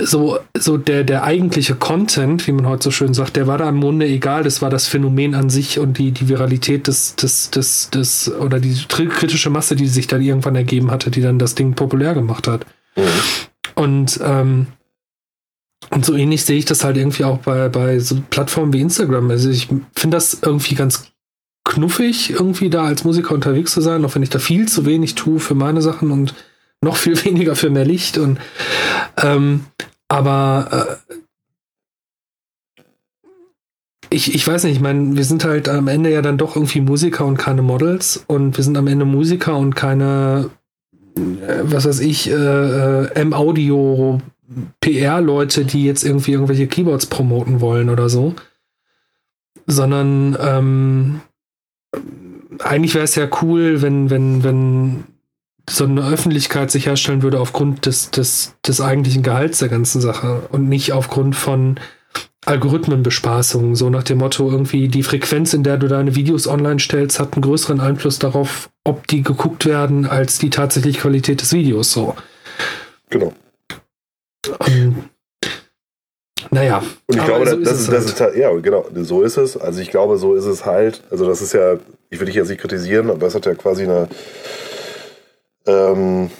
so, so der, der eigentliche Content, wie man heute so schön sagt, der war da im Grunde egal, das war das Phänomen an sich und die, die Viralität des, des, des, des, oder die kritische Masse, die sich dann irgendwann ergeben hatte, die dann das Ding populär gemacht hat. Mhm. Und, ähm, und so ähnlich sehe ich das halt irgendwie auch bei, bei so Plattformen wie Instagram. Also ich finde das irgendwie ganz knuffig, irgendwie da als Musiker unterwegs zu sein, auch wenn ich da viel zu wenig tue für meine Sachen und noch viel weniger für mehr Licht. Und ähm, aber äh, ich, ich weiß nicht, ich meine, wir sind halt am Ende ja dann doch irgendwie Musiker und keine Models und wir sind am Ende Musiker und keine, äh, was weiß ich, äh, äh M-Audio PR-Leute, die jetzt irgendwie irgendwelche Keyboards promoten wollen oder so. Sondern ähm, eigentlich wäre es ja cool, wenn, wenn, wenn so eine Öffentlichkeit sich herstellen würde aufgrund des, des, des eigentlichen Gehalts der ganzen Sache und nicht aufgrund von Algorithmenbespaßung. So nach dem Motto, irgendwie die Frequenz, in der du deine Videos online stellst, hat einen größeren Einfluss darauf, ob die geguckt werden, als die tatsächliche Qualität des Videos. So. Genau. Und, naja. Und ich glaube, so das, ist, das halt. ist halt, ja, genau, so ist es. Also ich glaube, so ist es halt. Also das ist ja, ich will dich jetzt nicht kritisieren, aber es hat ja quasi eine ähm,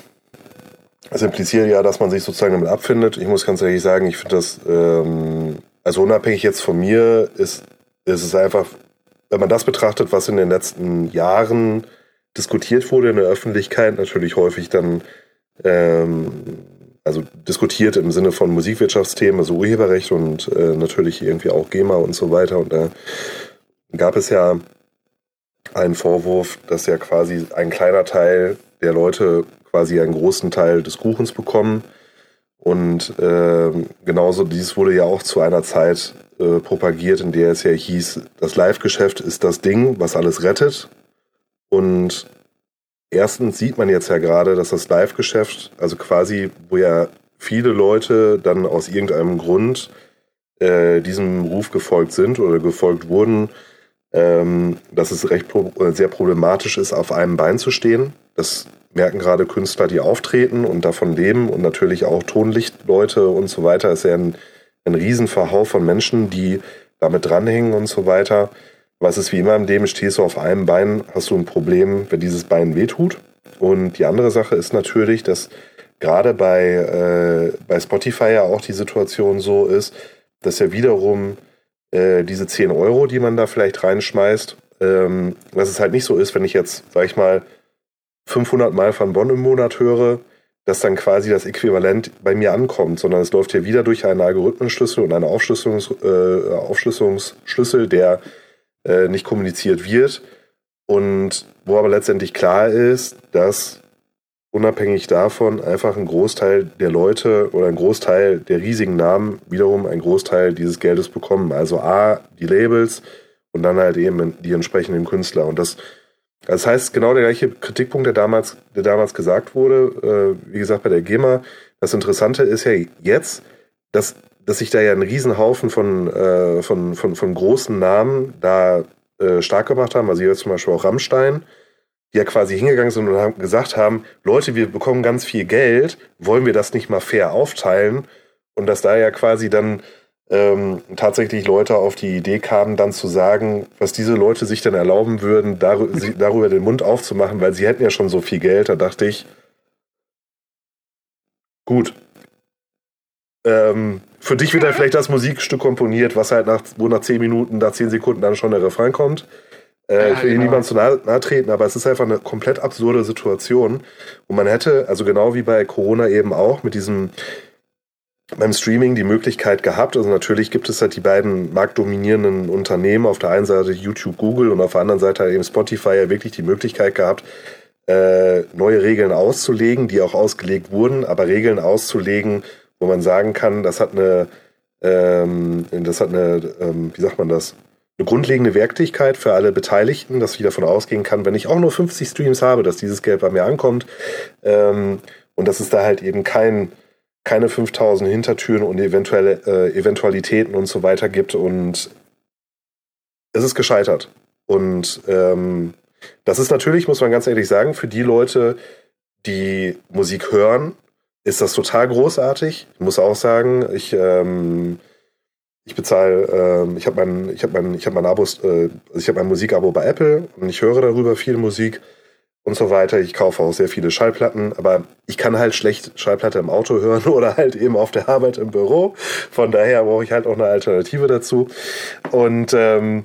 das impliziert ja, dass man sich sozusagen damit abfindet. Ich muss ganz ehrlich sagen, ich finde das, ähm, also unabhängig jetzt von mir, ist, ist es einfach, wenn man das betrachtet, was in den letzten Jahren diskutiert wurde in der Öffentlichkeit, natürlich häufig dann, ähm, also diskutiert im Sinne von Musikwirtschaftsthemen, also Urheberrecht und äh, natürlich irgendwie auch GEMA und so weiter. Und da gab es ja einen Vorwurf, dass ja quasi ein kleiner Teil der Leute quasi einen großen Teil des Kuchens bekommen. Und äh, genauso dies wurde ja auch zu einer Zeit äh, propagiert, in der es ja hieß, das Live-Geschäft ist das Ding, was alles rettet. Und erstens sieht man jetzt ja gerade, dass das Live-Geschäft, also quasi, wo ja viele Leute dann aus irgendeinem Grund äh, diesem Ruf gefolgt sind oder gefolgt wurden, ähm, dass es recht pro sehr problematisch ist, auf einem Bein zu stehen. Das merken gerade Künstler, die auftreten und davon leben und natürlich auch Tonlichtleute und so weiter. Es ist ja ein, ein Riesenverhau von Menschen, die damit dranhängen und so weiter. Was ist wie immer im Leben, stehst du auf einem Bein, hast du ein Problem, wenn dieses Bein wehtut. Und die andere Sache ist natürlich, dass gerade bei, äh, bei Spotify ja auch die Situation so ist, dass ja wiederum äh, diese 10 Euro, die man da vielleicht reinschmeißt, ähm, dass es halt nicht so ist, wenn ich jetzt, sag ich mal, 500 Mal von Bonn im Monat höre, dass dann quasi das Äquivalent bei mir ankommt, sondern es läuft ja wieder durch einen Algorithmenschlüssel und einen Aufschlüsselungs, äh, Aufschlüsselungsschlüssel, der äh, nicht kommuniziert wird und wo aber letztendlich klar ist, dass unabhängig davon einfach ein Großteil der Leute oder ein Großteil der riesigen Namen wiederum ein Großteil dieses Geldes bekommen. Also A, die Labels und dann halt eben die entsprechenden Künstler. Und das, das heißt, genau der gleiche Kritikpunkt, der damals, der damals gesagt wurde, äh, wie gesagt, bei der GEMA. Das Interessante ist ja jetzt, dass, dass sich da ja ein Riesenhaufen von, äh, von, von, von großen Namen da äh, stark gemacht haben. Also hier zum Beispiel auch Rammstein die ja quasi hingegangen sind und haben gesagt haben, Leute, wir bekommen ganz viel Geld, wollen wir das nicht mal fair aufteilen? Und dass da ja quasi dann ähm, tatsächlich Leute auf die Idee kamen, dann zu sagen, was diese Leute sich dann erlauben würden, darüber, darüber den Mund aufzumachen, weil sie hätten ja schon so viel Geld. Da dachte ich, gut. Ähm, für dich wird dann vielleicht das Musikstück komponiert, was halt nach, wo nach 10 Minuten, nach 10 Sekunden dann schon der Refrain kommt. Äh, ich will genau. niemandem zu nahe, nahe treten, aber es ist einfach eine komplett absurde Situation. Und man hätte, also genau wie bei Corona eben auch, mit diesem beim Streaming die Möglichkeit gehabt. Also natürlich gibt es halt die beiden marktdominierenden Unternehmen, auf der einen Seite YouTube, Google und auf der anderen Seite halt eben Spotify ja wirklich die Möglichkeit gehabt, äh, neue Regeln auszulegen, die auch ausgelegt wurden, aber Regeln auszulegen, wo man sagen kann, das hat eine, ähm, das hat eine, ähm, wie sagt man das, eine grundlegende Werktätigkeit für alle Beteiligten, dass ich davon ausgehen kann, wenn ich auch nur 50 Streams habe, dass dieses Geld bei mir ankommt. Ähm, und dass es da halt eben kein, keine 5000 Hintertüren und eventuelle äh, Eventualitäten und so weiter gibt. Und es ist gescheitert. Und ähm, das ist natürlich, muss man ganz ehrlich sagen, für die Leute, die Musik hören, ist das total großartig. Ich muss auch sagen, ich, ähm, ich bezahle, ähm, ich habe mein, ich habe mein, ich habe mein Abo, äh, ich habe mein Musikabo bei Apple und ich höre darüber viel Musik und so weiter. Ich kaufe auch sehr viele Schallplatten, aber ich kann halt schlecht Schallplatte im Auto hören oder halt eben auf der Arbeit im Büro. Von daher brauche ich halt auch eine Alternative dazu. Und ähm,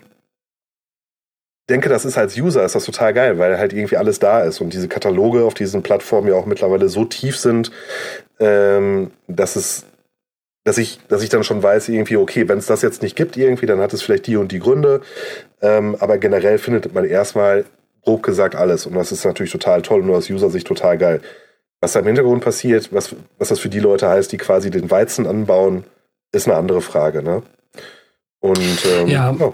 denke, das ist als User ist das total geil, weil halt irgendwie alles da ist und diese Kataloge auf diesen Plattformen ja auch mittlerweile so tief sind, ähm, dass es dass ich, dass ich dann schon weiß, irgendwie, okay, wenn es das jetzt nicht gibt, irgendwie, dann hat es vielleicht die und die Gründe. Ähm, aber generell findet man erstmal grob gesagt alles. Und das ist natürlich total toll und nur aus User-Sicht total geil. Was da im Hintergrund passiert, was, was das für die Leute heißt, die quasi den Weizen anbauen, ist eine andere Frage, ne? Und ähm, ja. Oh.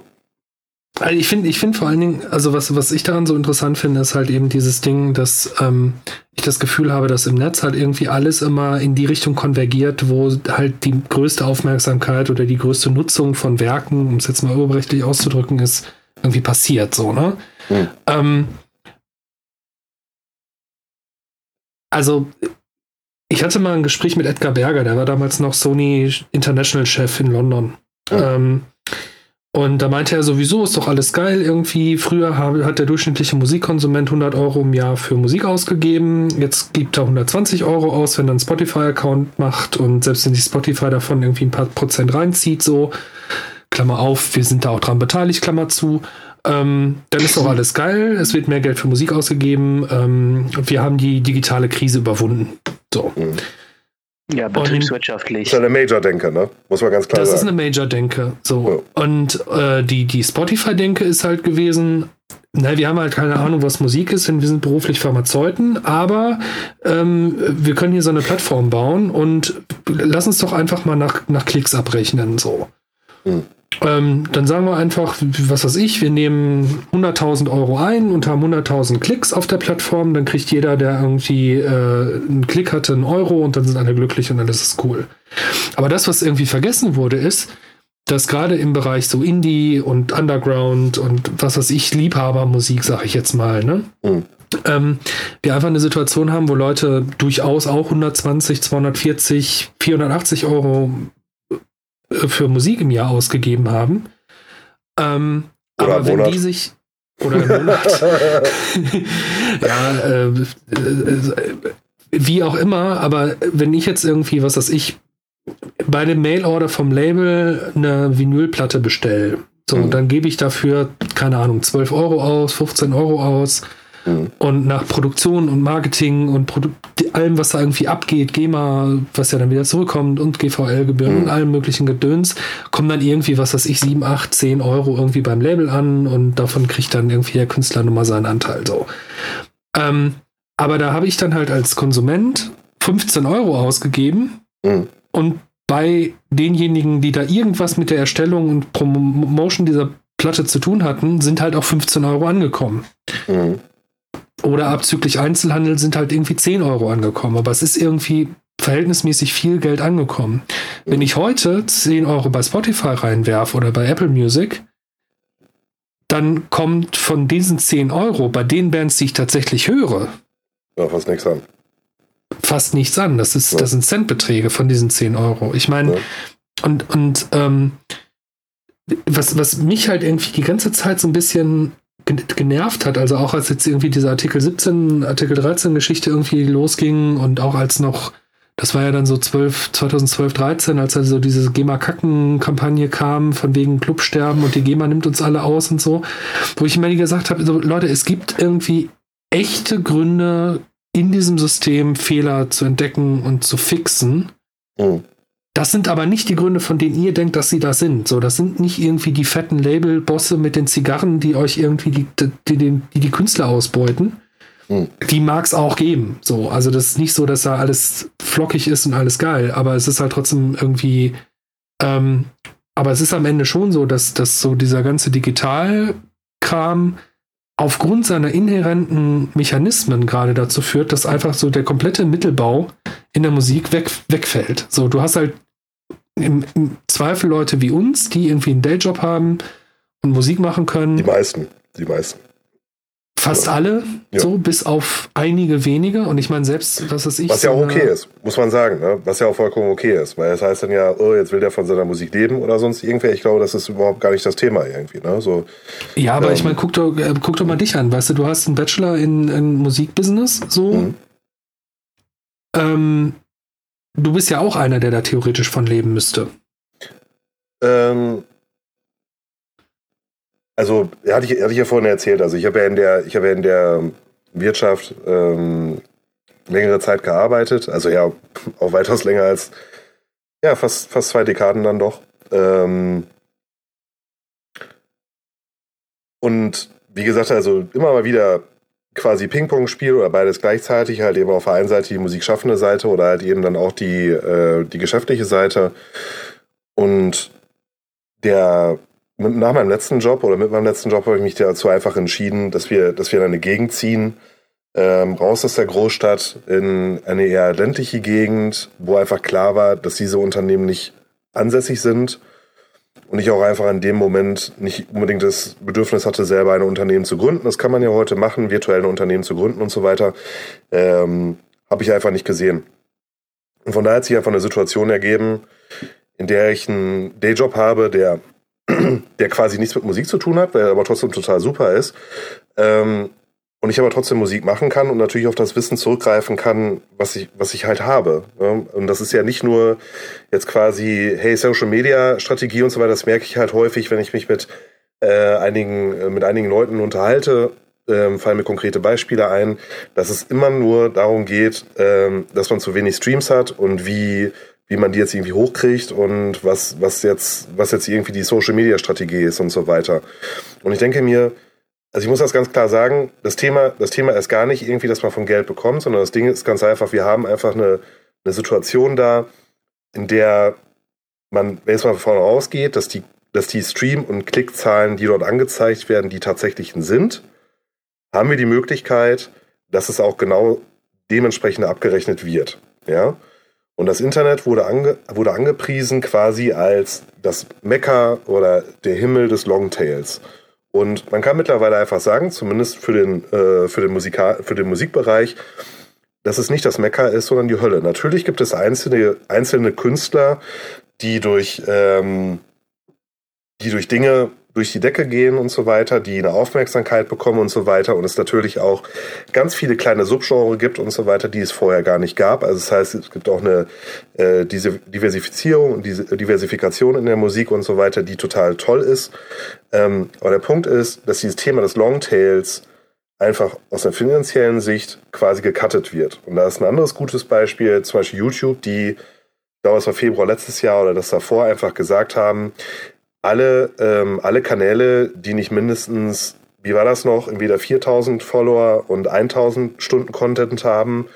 Also ich finde, ich finde vor allen Dingen, also was, was ich daran so interessant finde, ist halt eben dieses Ding, dass ähm, ich das Gefühl habe, dass im Netz halt irgendwie alles immer in die Richtung konvergiert, wo halt die größte Aufmerksamkeit oder die größte Nutzung von Werken, um es jetzt mal urheberrechtlich auszudrücken, ist irgendwie passiert, so, ne? Mhm. Ähm, also, ich hatte mal ein Gespräch mit Edgar Berger, der war damals noch Sony International Chef in London. Mhm. Ähm, und da meinte er sowieso, ist doch alles geil irgendwie. Früher hat der durchschnittliche Musikkonsument 100 Euro im Jahr für Musik ausgegeben. Jetzt gibt er 120 Euro aus, wenn er einen Spotify-Account macht und selbst wenn sich Spotify davon irgendwie ein paar Prozent reinzieht, so, Klammer auf, wir sind da auch dran beteiligt, Klammer zu. Ähm, dann ist doch alles geil. Es wird mehr Geld für Musik ausgegeben. Ähm, wir haben die digitale Krise überwunden. So. Mhm. Ja, betriebswirtschaftlich. Das ist eine Major-Denke, ne? Muss man ganz klar das sagen. Das ist eine Major-Denke. So. Ja. Und äh, die, die Spotify-Denke ist halt gewesen, na, wir haben halt keine Ahnung, was Musik ist, denn wir sind beruflich Pharmazeuten, aber ähm, wir können hier so eine Plattform bauen und lass uns doch einfach mal nach, nach Klicks abrechnen. So. Hm. Ähm, dann sagen wir einfach, was weiß ich, wir nehmen 100.000 Euro ein und haben 100.000 Klicks auf der Plattform. Dann kriegt jeder, der irgendwie äh, einen Klick hatte, einen Euro und dann sind alle glücklich und alles ist cool. Aber das, was irgendwie vergessen wurde, ist, dass gerade im Bereich so Indie und Underground und was weiß ich, Liebhabermusik, sag ich jetzt mal, ne? Mhm. Ähm, wir einfach eine Situation haben, wo Leute durchaus auch 120, 240, 480 Euro für Musik im Jahr ausgegeben haben. Ähm, aber wenn Monat. die sich oder im Monat ja, äh, äh, wie auch immer, aber wenn ich jetzt irgendwie, was weiß ich, bei dem Mailorder vom Label eine Vinylplatte bestelle, so, mhm. dann gebe ich dafür, keine Ahnung, 12 Euro aus, 15 Euro aus Mhm. Und nach Produktion und Marketing und Produ allem, was da irgendwie abgeht, GEMA, was ja dann wieder zurückkommt und GVL-Gebühren mhm. und allem möglichen Gedöns, kommen dann irgendwie, was weiß ich, 7, 8, 10 Euro irgendwie beim Label an und davon kriegt dann irgendwie der Künstler nochmal seinen Anteil. So. Ähm, aber da habe ich dann halt als Konsument 15 Euro ausgegeben mhm. und bei denjenigen, die da irgendwas mit der Erstellung und Promotion dieser Platte zu tun hatten, sind halt auch 15 Euro angekommen. Mhm. Oder abzüglich Einzelhandel sind halt irgendwie 10 Euro angekommen. Aber es ist irgendwie verhältnismäßig viel Geld angekommen. Wenn ich heute 10 Euro bei Spotify reinwerfe oder bei Apple Music, dann kommt von diesen 10 Euro bei den Bands, die ich tatsächlich höre, ja, fast nichts an. Fast nichts an. Das, ist, ja. das sind Centbeträge von diesen 10 Euro. Ich meine, ja. und, und ähm, was, was mich halt irgendwie die ganze Zeit so ein bisschen genervt hat. Also auch als jetzt irgendwie diese Artikel 17, Artikel 13 Geschichte irgendwie losging und auch als noch, das war ja dann so 12, 2012, 13, als also diese GEMA-Kacken-Kampagne kam, von wegen Clubsterben und die GEMA nimmt uns alle aus und so, wo ich immer gesagt habe, so, Leute, es gibt irgendwie echte Gründe, in diesem System Fehler zu entdecken und zu fixen. Mhm. Das sind aber nicht die Gründe, von denen ihr denkt, dass sie da sind. So, das sind nicht irgendwie die fetten Label-Bosse mit den Zigarren, die euch irgendwie die, die, die, die, Künstler ausbeuten. Hm. Die mag es auch geben. So, also das ist nicht so, dass da alles flockig ist und alles geil, aber es ist halt trotzdem irgendwie. Ähm, aber es ist am Ende schon so, dass, dass so dieser ganze Digitalkram aufgrund seiner inhärenten Mechanismen gerade dazu führt, dass einfach so der komplette Mittelbau in der Musik weg, wegfällt. So, du hast halt im, im Zweifel Leute wie uns, die irgendwie einen Dayjob haben und Musik machen können. Die meisten, die meisten. Fast ja. alle, ja. so bis auf einige wenige. Und ich meine, selbst, was ist ich. Was ja auch okay ist, muss man sagen, ne? was ja auch vollkommen okay ist. Weil das heißt dann ja, oh, jetzt will der von seiner Musik leben oder sonst irgendwer. Ich glaube, das ist überhaupt gar nicht das Thema irgendwie. Ne? So, ja, aber ähm, ich meine, guck doch, äh, guck doch mal dich an. Weißt du, du hast einen Bachelor in, in Musikbusiness, so. Mhm. Ähm, du bist ja auch einer, der da theoretisch von leben müsste. Ähm, also, hatte ich, hatte ich ja vorhin erzählt, also ich habe ja in der, ich habe ja in der Wirtschaft ähm, längere Zeit gearbeitet, also ja auch weitaus länger als ja, fast, fast zwei Dekaden dann doch. Ähm, und wie gesagt, also immer mal wieder quasi Ping-Pong-Spiel oder beides gleichzeitig, halt eben auf der einen Seite die musikschaffende Seite oder halt eben dann auch die, äh, die geschäftliche Seite. Und der nach meinem letzten Job oder mit meinem letzten Job habe ich mich dazu einfach entschieden, dass wir, dass wir in eine Gegend ziehen, ähm, raus aus der Großstadt in eine eher ländliche Gegend, wo einfach klar war, dass diese Unternehmen nicht ansässig sind und ich auch einfach in dem Moment nicht unbedingt das Bedürfnis hatte, selber ein Unternehmen zu gründen. Das kann man ja heute machen, virtuelle Unternehmen zu gründen und so weiter. Ähm, habe ich einfach nicht gesehen. Und von daher hat sich einfach eine Situation ergeben, in der ich einen Dayjob habe, der der quasi nichts mit Musik zu tun hat, der aber trotzdem total super ist. Ähm, und ich aber trotzdem Musik machen kann und natürlich auf das Wissen zurückgreifen kann, was ich, was ich halt habe. Ne? Und das ist ja nicht nur jetzt quasi, hey, Social Media Strategie und so weiter, das merke ich halt häufig, wenn ich mich mit äh, einigen, äh, mit einigen Leuten unterhalte, ähm, fallen mir konkrete Beispiele ein, dass es immer nur darum geht, ähm, dass man zu wenig Streams hat und wie wie man die jetzt irgendwie hochkriegt und was, was jetzt, was jetzt irgendwie die Social Media Strategie ist und so weiter. Und ich denke mir, also ich muss das ganz klar sagen, das Thema, das Thema ist gar nicht irgendwie, dass man von Geld bekommt, sondern das Ding ist ganz einfach, wir haben einfach eine, eine Situation da, in der man, wenn es mal davon ausgeht, dass die, dass die Stream- und Klickzahlen, die dort angezeigt werden, die tatsächlichen sind, haben wir die Möglichkeit, dass es auch genau dementsprechend abgerechnet wird. Ja? Und das Internet wurde, ange, wurde angepriesen quasi als das Mekka oder der Himmel des Longtails. Und man kann mittlerweile einfach sagen, zumindest für den, äh, für den, Musika für den Musikbereich, dass es nicht das Mekka ist, sondern die Hölle. Natürlich gibt es einzelne, einzelne Künstler, die durch, ähm, die durch Dinge durch die Decke gehen und so weiter, die eine Aufmerksamkeit bekommen und so weiter und es natürlich auch ganz viele kleine Subgenre gibt und so weiter, die es vorher gar nicht gab. Also das heißt, es gibt auch eine äh, diese Diversifizierung und diese Diversifikation in der Musik und so weiter, die total toll ist. Ähm, aber der Punkt ist, dass dieses Thema des Longtails einfach aus einer finanziellen Sicht quasi gecuttet wird. Und da ist ein anderes gutes Beispiel, zum Beispiel YouTube, die ich glaube, es war Februar letztes Jahr oder das davor einfach gesagt haben, alle, ähm, alle Kanäle, die nicht mindestens, wie war das noch, entweder 4000 Follower und 1000 Stunden Content haben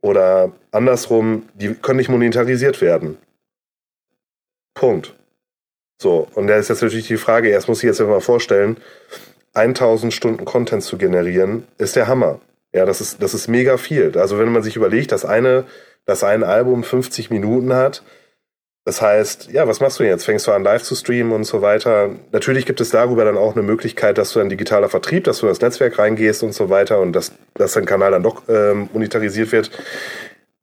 oder andersrum, die können nicht monetarisiert werden. Punkt. So, und da ist jetzt natürlich die Frage, erst muss ich jetzt mal vorstellen, 1000 Stunden Content zu generieren, ist der Hammer. Ja, das ist, das ist mega viel. Also wenn man sich überlegt, dass eine, dass ein Album 50 Minuten hat, das heißt, ja, was machst du jetzt? Fängst du an, live zu streamen und so weiter? Natürlich gibt es darüber dann auch eine Möglichkeit, dass du ein digitaler Vertrieb, dass du in das Netzwerk reingehst und so weiter und dass, dass dein Kanal dann doch ähm, monetarisiert wird.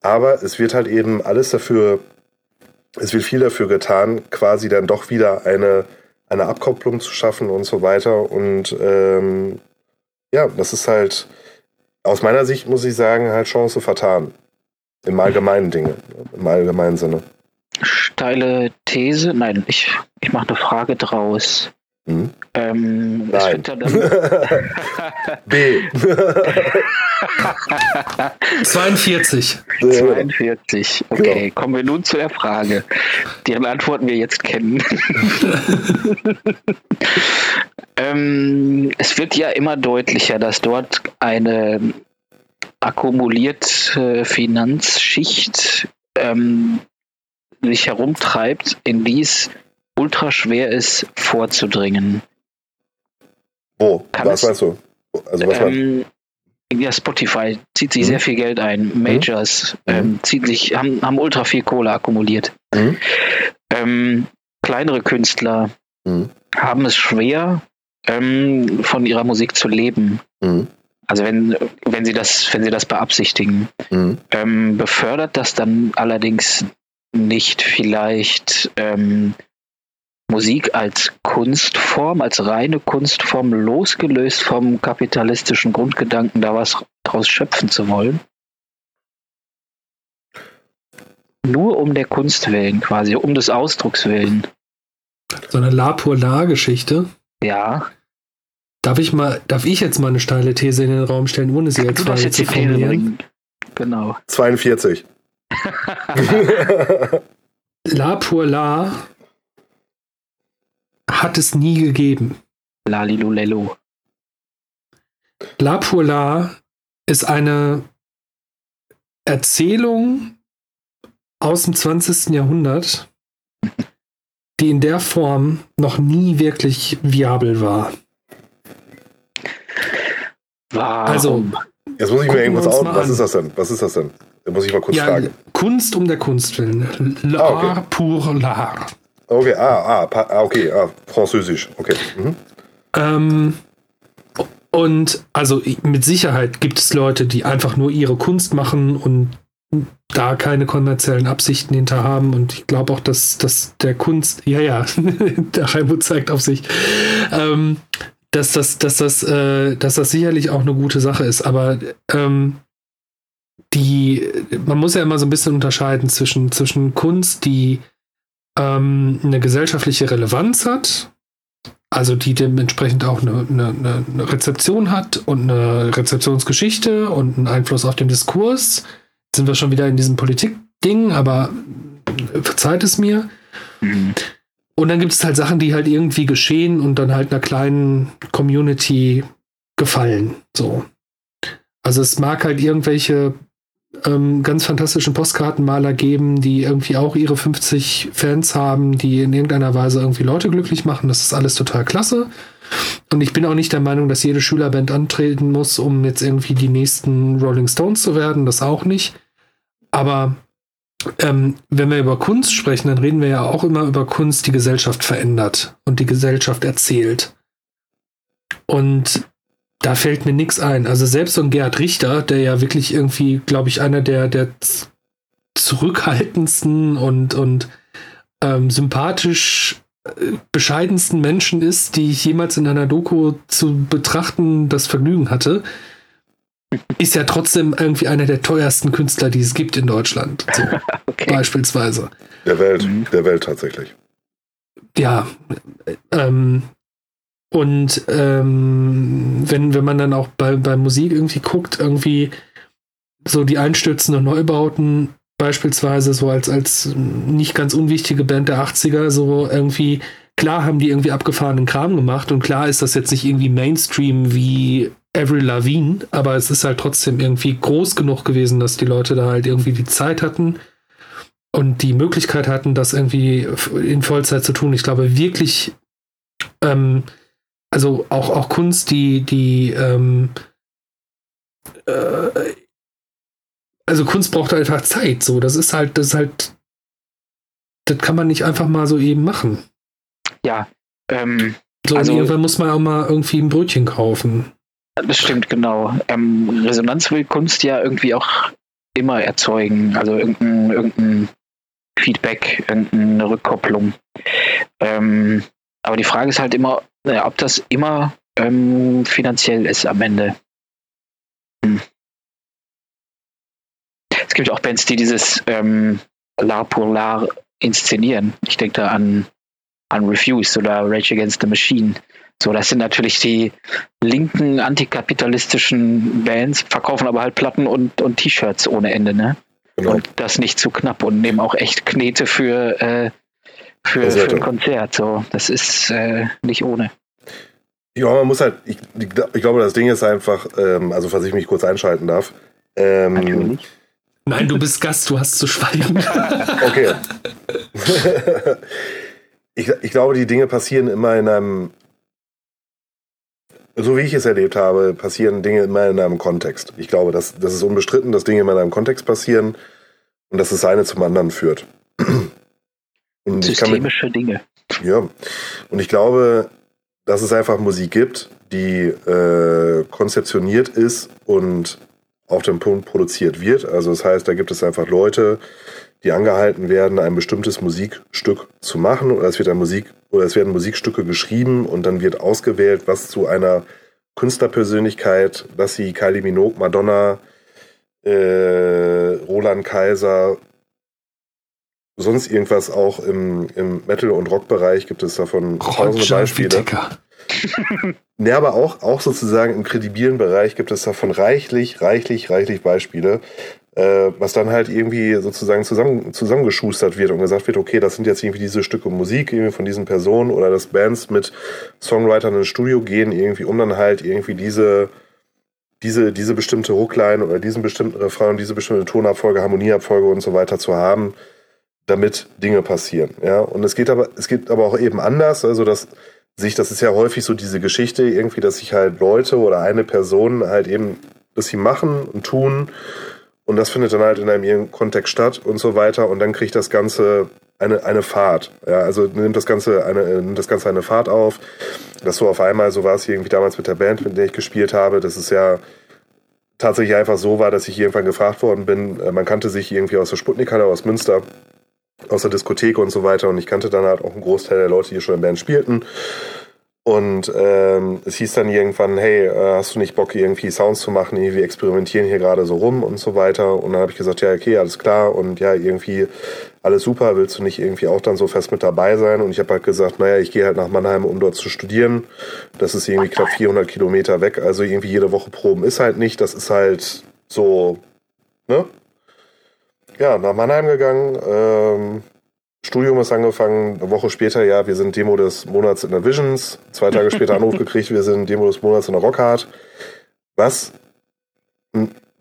Aber es wird halt eben alles dafür, es wird viel dafür getan, quasi dann doch wieder eine, eine Abkopplung zu schaffen und so weiter. Und ähm, ja, das ist halt aus meiner Sicht, muss ich sagen, halt Chance vertan. Im allgemeinen Dinge, im allgemeinen Sinne steile These. Nein, ich, ich mache eine Frage draus. Hm? Ähm, Nein. B. 42. 42. Okay, ja. kommen wir nun zu der Frage, deren Antworten wir jetzt kennen. ähm, es wird ja immer deutlicher, dass dort eine akkumulierte Finanzschicht ähm, sich herumtreibt, in die es ultra schwer ist, vorzudringen. Wo? Kann was meinst du? Also was ähm, ja, Spotify zieht sich mhm. sehr viel Geld ein. Majors mhm. ähm, ziehen sich, haben, haben ultra viel Kohle akkumuliert. Mhm. Ähm, kleinere Künstler mhm. haben es schwer, ähm, von ihrer Musik zu leben. Mhm. Also wenn, wenn sie das, wenn sie das beabsichtigen. Mhm. Ähm, befördert das dann allerdings nicht vielleicht ähm, Musik als Kunstform, als reine Kunstform, losgelöst vom kapitalistischen Grundgedanken, da was draus schöpfen zu wollen? Nur um der Kunst willen, quasi, um des Ausdrucks willen. So eine La pour La Geschichte. Ja. Darf ich mal, darf ich jetzt mal eine steile These in den Raum stellen, ohne sie jetzt Frage zu formulieren? Genau. 42. La pour La hat es nie gegeben. Lalilulelo. La pour La ist eine Erzählung aus dem 20. Jahrhundert, die in der Form noch nie wirklich viabel war. Warum? Also, jetzt muss ich mir irgendwas aus. Was ist das denn? Was ist das denn? Da muss ich mal kurz ja, fragen. Kunst um der Kunst willen. L'art ah, okay. pour l'art. Okay, ah, ah, ah okay, ah, Französisch, okay. Mhm. Ähm, und also mit Sicherheit gibt es Leute, die einfach nur ihre Kunst machen und da keine kommerziellen Absichten hinter haben. Und ich glaube auch, dass, dass der Kunst, ja, ja, der Raimund zeigt auf sich, ähm, dass, das, dass, das, äh, dass das sicherlich auch eine gute Sache ist. Aber ähm, die, man muss ja immer so ein bisschen unterscheiden zwischen, zwischen Kunst, die ähm, eine gesellschaftliche Relevanz hat, also die dementsprechend auch eine, eine, eine, Rezeption hat und eine Rezeptionsgeschichte und einen Einfluss auf den Diskurs. Jetzt sind wir schon wieder in diesem Politik-Ding, aber verzeiht es mir. Mhm. Und dann gibt es halt Sachen, die halt irgendwie geschehen und dann halt einer kleinen Community gefallen. So. Also es mag halt irgendwelche ähm, ganz fantastischen Postkartenmaler geben, die irgendwie auch ihre 50 Fans haben, die in irgendeiner Weise irgendwie Leute glücklich machen. Das ist alles total klasse. Und ich bin auch nicht der Meinung, dass jede Schülerband antreten muss, um jetzt irgendwie die nächsten Rolling Stones zu werden. Das auch nicht. Aber ähm, wenn wir über Kunst sprechen, dann reden wir ja auch immer über Kunst, die Gesellschaft verändert und die Gesellschaft erzählt. Und da fällt mir nichts ein. Also selbst so ein Gerhard Richter, der ja wirklich irgendwie, glaube ich, einer der, der zurückhaltendsten und, und ähm, sympathisch äh, bescheidensten Menschen ist, die ich jemals in einer Doku zu betrachten das Vergnügen hatte, ist ja trotzdem irgendwie einer der teuersten Künstler, die es gibt in Deutschland. So, okay. Beispielsweise. Der Welt, mhm. der Welt tatsächlich. Ja, ähm, und ähm, wenn, wenn man dann auch bei, bei Musik irgendwie guckt, irgendwie so die einstürzenden Neubauten, beispielsweise so als, als nicht ganz unwichtige Band der 80er, so irgendwie, klar haben die irgendwie abgefahrenen Kram gemacht und klar ist das jetzt nicht irgendwie Mainstream wie Avril Lavigne, aber es ist halt trotzdem irgendwie groß genug gewesen, dass die Leute da halt irgendwie die Zeit hatten und die Möglichkeit hatten, das irgendwie in Vollzeit zu tun. Ich glaube wirklich, ähm, also auch, auch Kunst, die, die, ähm, äh, also Kunst braucht einfach Zeit, so. Das ist halt, das ist halt, das kann man nicht einfach mal so eben machen. Ja, ähm, so, also, irgendwann muss man auch mal irgendwie ein Brötchen kaufen. Das stimmt, genau. Ähm, Resonanz will Kunst ja irgendwie auch immer erzeugen. Also irgendein, irgendein Feedback, irgendeine Rückkopplung. Ähm, aber die Frage ist halt immer, naja, ob das immer ähm, finanziell ist am Ende. Hm. Es gibt auch Bands, die dieses ähm, La pour La inszenieren. Ich denke da an, an Refused oder Rage Against the Machine. So, das sind natürlich die linken antikapitalistischen Bands, verkaufen aber halt Platten und, und T-Shirts ohne Ende, ne? Genau. Und das nicht zu knapp und nehmen auch echt Knete für, äh, für, für ein Konzert. So, das ist äh, nicht ohne. Ja, man muss halt, ich, ich glaube, das Ding ist einfach, ähm, also falls ich mich kurz einschalten darf. Ähm, Natürlich. Nein, du bist Gast, du hast zu schweigen. okay. ich, ich glaube, die Dinge passieren immer in einem, so wie ich es erlebt habe, passieren Dinge immer in einem Kontext. Ich glaube, das, das ist unbestritten, dass Dinge immer in einem Kontext passieren und dass das eine zum anderen führt. Und Systemische mit, Dinge. Ja, und ich glaube, dass es einfach Musik gibt, die äh, konzeptioniert ist und auf dem Punkt produziert wird. Also das heißt, da gibt es einfach Leute, die angehalten werden, ein bestimmtes Musikstück zu machen oder es wird ein Musik oder es werden Musikstücke geschrieben und dann wird ausgewählt, was zu einer Künstlerpersönlichkeit, dass sie Kylie Minogue, Madonna, äh, Roland Kaiser, sonst irgendwas auch im, im Metal- und Rockbereich gibt es davon tausende Beispiele. ja, aber auch, auch sozusagen im kredibilen Bereich gibt es davon reichlich, reichlich, reichlich Beispiele, äh, was dann halt irgendwie sozusagen zusammen, zusammengeschustert wird und gesagt wird, okay, das sind jetzt irgendwie diese Stücke Musik irgendwie von diesen Personen oder dass Bands mit Songwritern ins Studio gehen, irgendwie, um dann halt irgendwie diese, diese, diese bestimmte Hookline oder diesen bestimmten Refrain, diese bestimmte Tonabfolge, Harmonieabfolge und so weiter zu haben, damit Dinge passieren. Ja, und es geht aber, es geht aber auch eben anders, also dass sich, das ist ja häufig so diese Geschichte irgendwie, dass sich halt Leute oder eine Person halt eben, dass sie machen und tun und das findet dann halt in einem Kontext statt und so weiter. Und dann kriegt das Ganze eine, eine Fahrt. Ja, also nimmt das Ganze eine, nimmt das Ganze eine Fahrt auf. Das so auf einmal, so war es irgendwie damals mit der Band, mit der ich gespielt habe. Das ist ja tatsächlich einfach so war, dass ich irgendwann gefragt worden bin. Äh, man kannte sich irgendwie aus der Sputnikhalle aus Münster, aus der Diskothek und so weiter. Und ich kannte dann halt auch einen Großteil der Leute, die schon in Band spielten. Und ähm, es hieß dann irgendwann, hey, äh, hast du nicht Bock, irgendwie Sounds zu machen? Wir experimentieren hier gerade so rum und so weiter. Und dann habe ich gesagt, ja, okay, alles klar. Und ja, irgendwie alles super. Willst du nicht irgendwie auch dann so fest mit dabei sein? Und ich habe halt gesagt, naja, ich gehe halt nach Mannheim, um dort zu studieren. Das ist irgendwie knapp 400 Kilometer weg. Also irgendwie jede Woche Proben ist halt nicht. Das ist halt so, ne? Ja, nach Mannheim gegangen. Ähm, Studium ist angefangen, eine Woche später, ja, wir sind Demo des Monats in der Visions. Zwei Tage später Anruf gekriegt, wir sind Demo des Monats in der Rockhard. Was,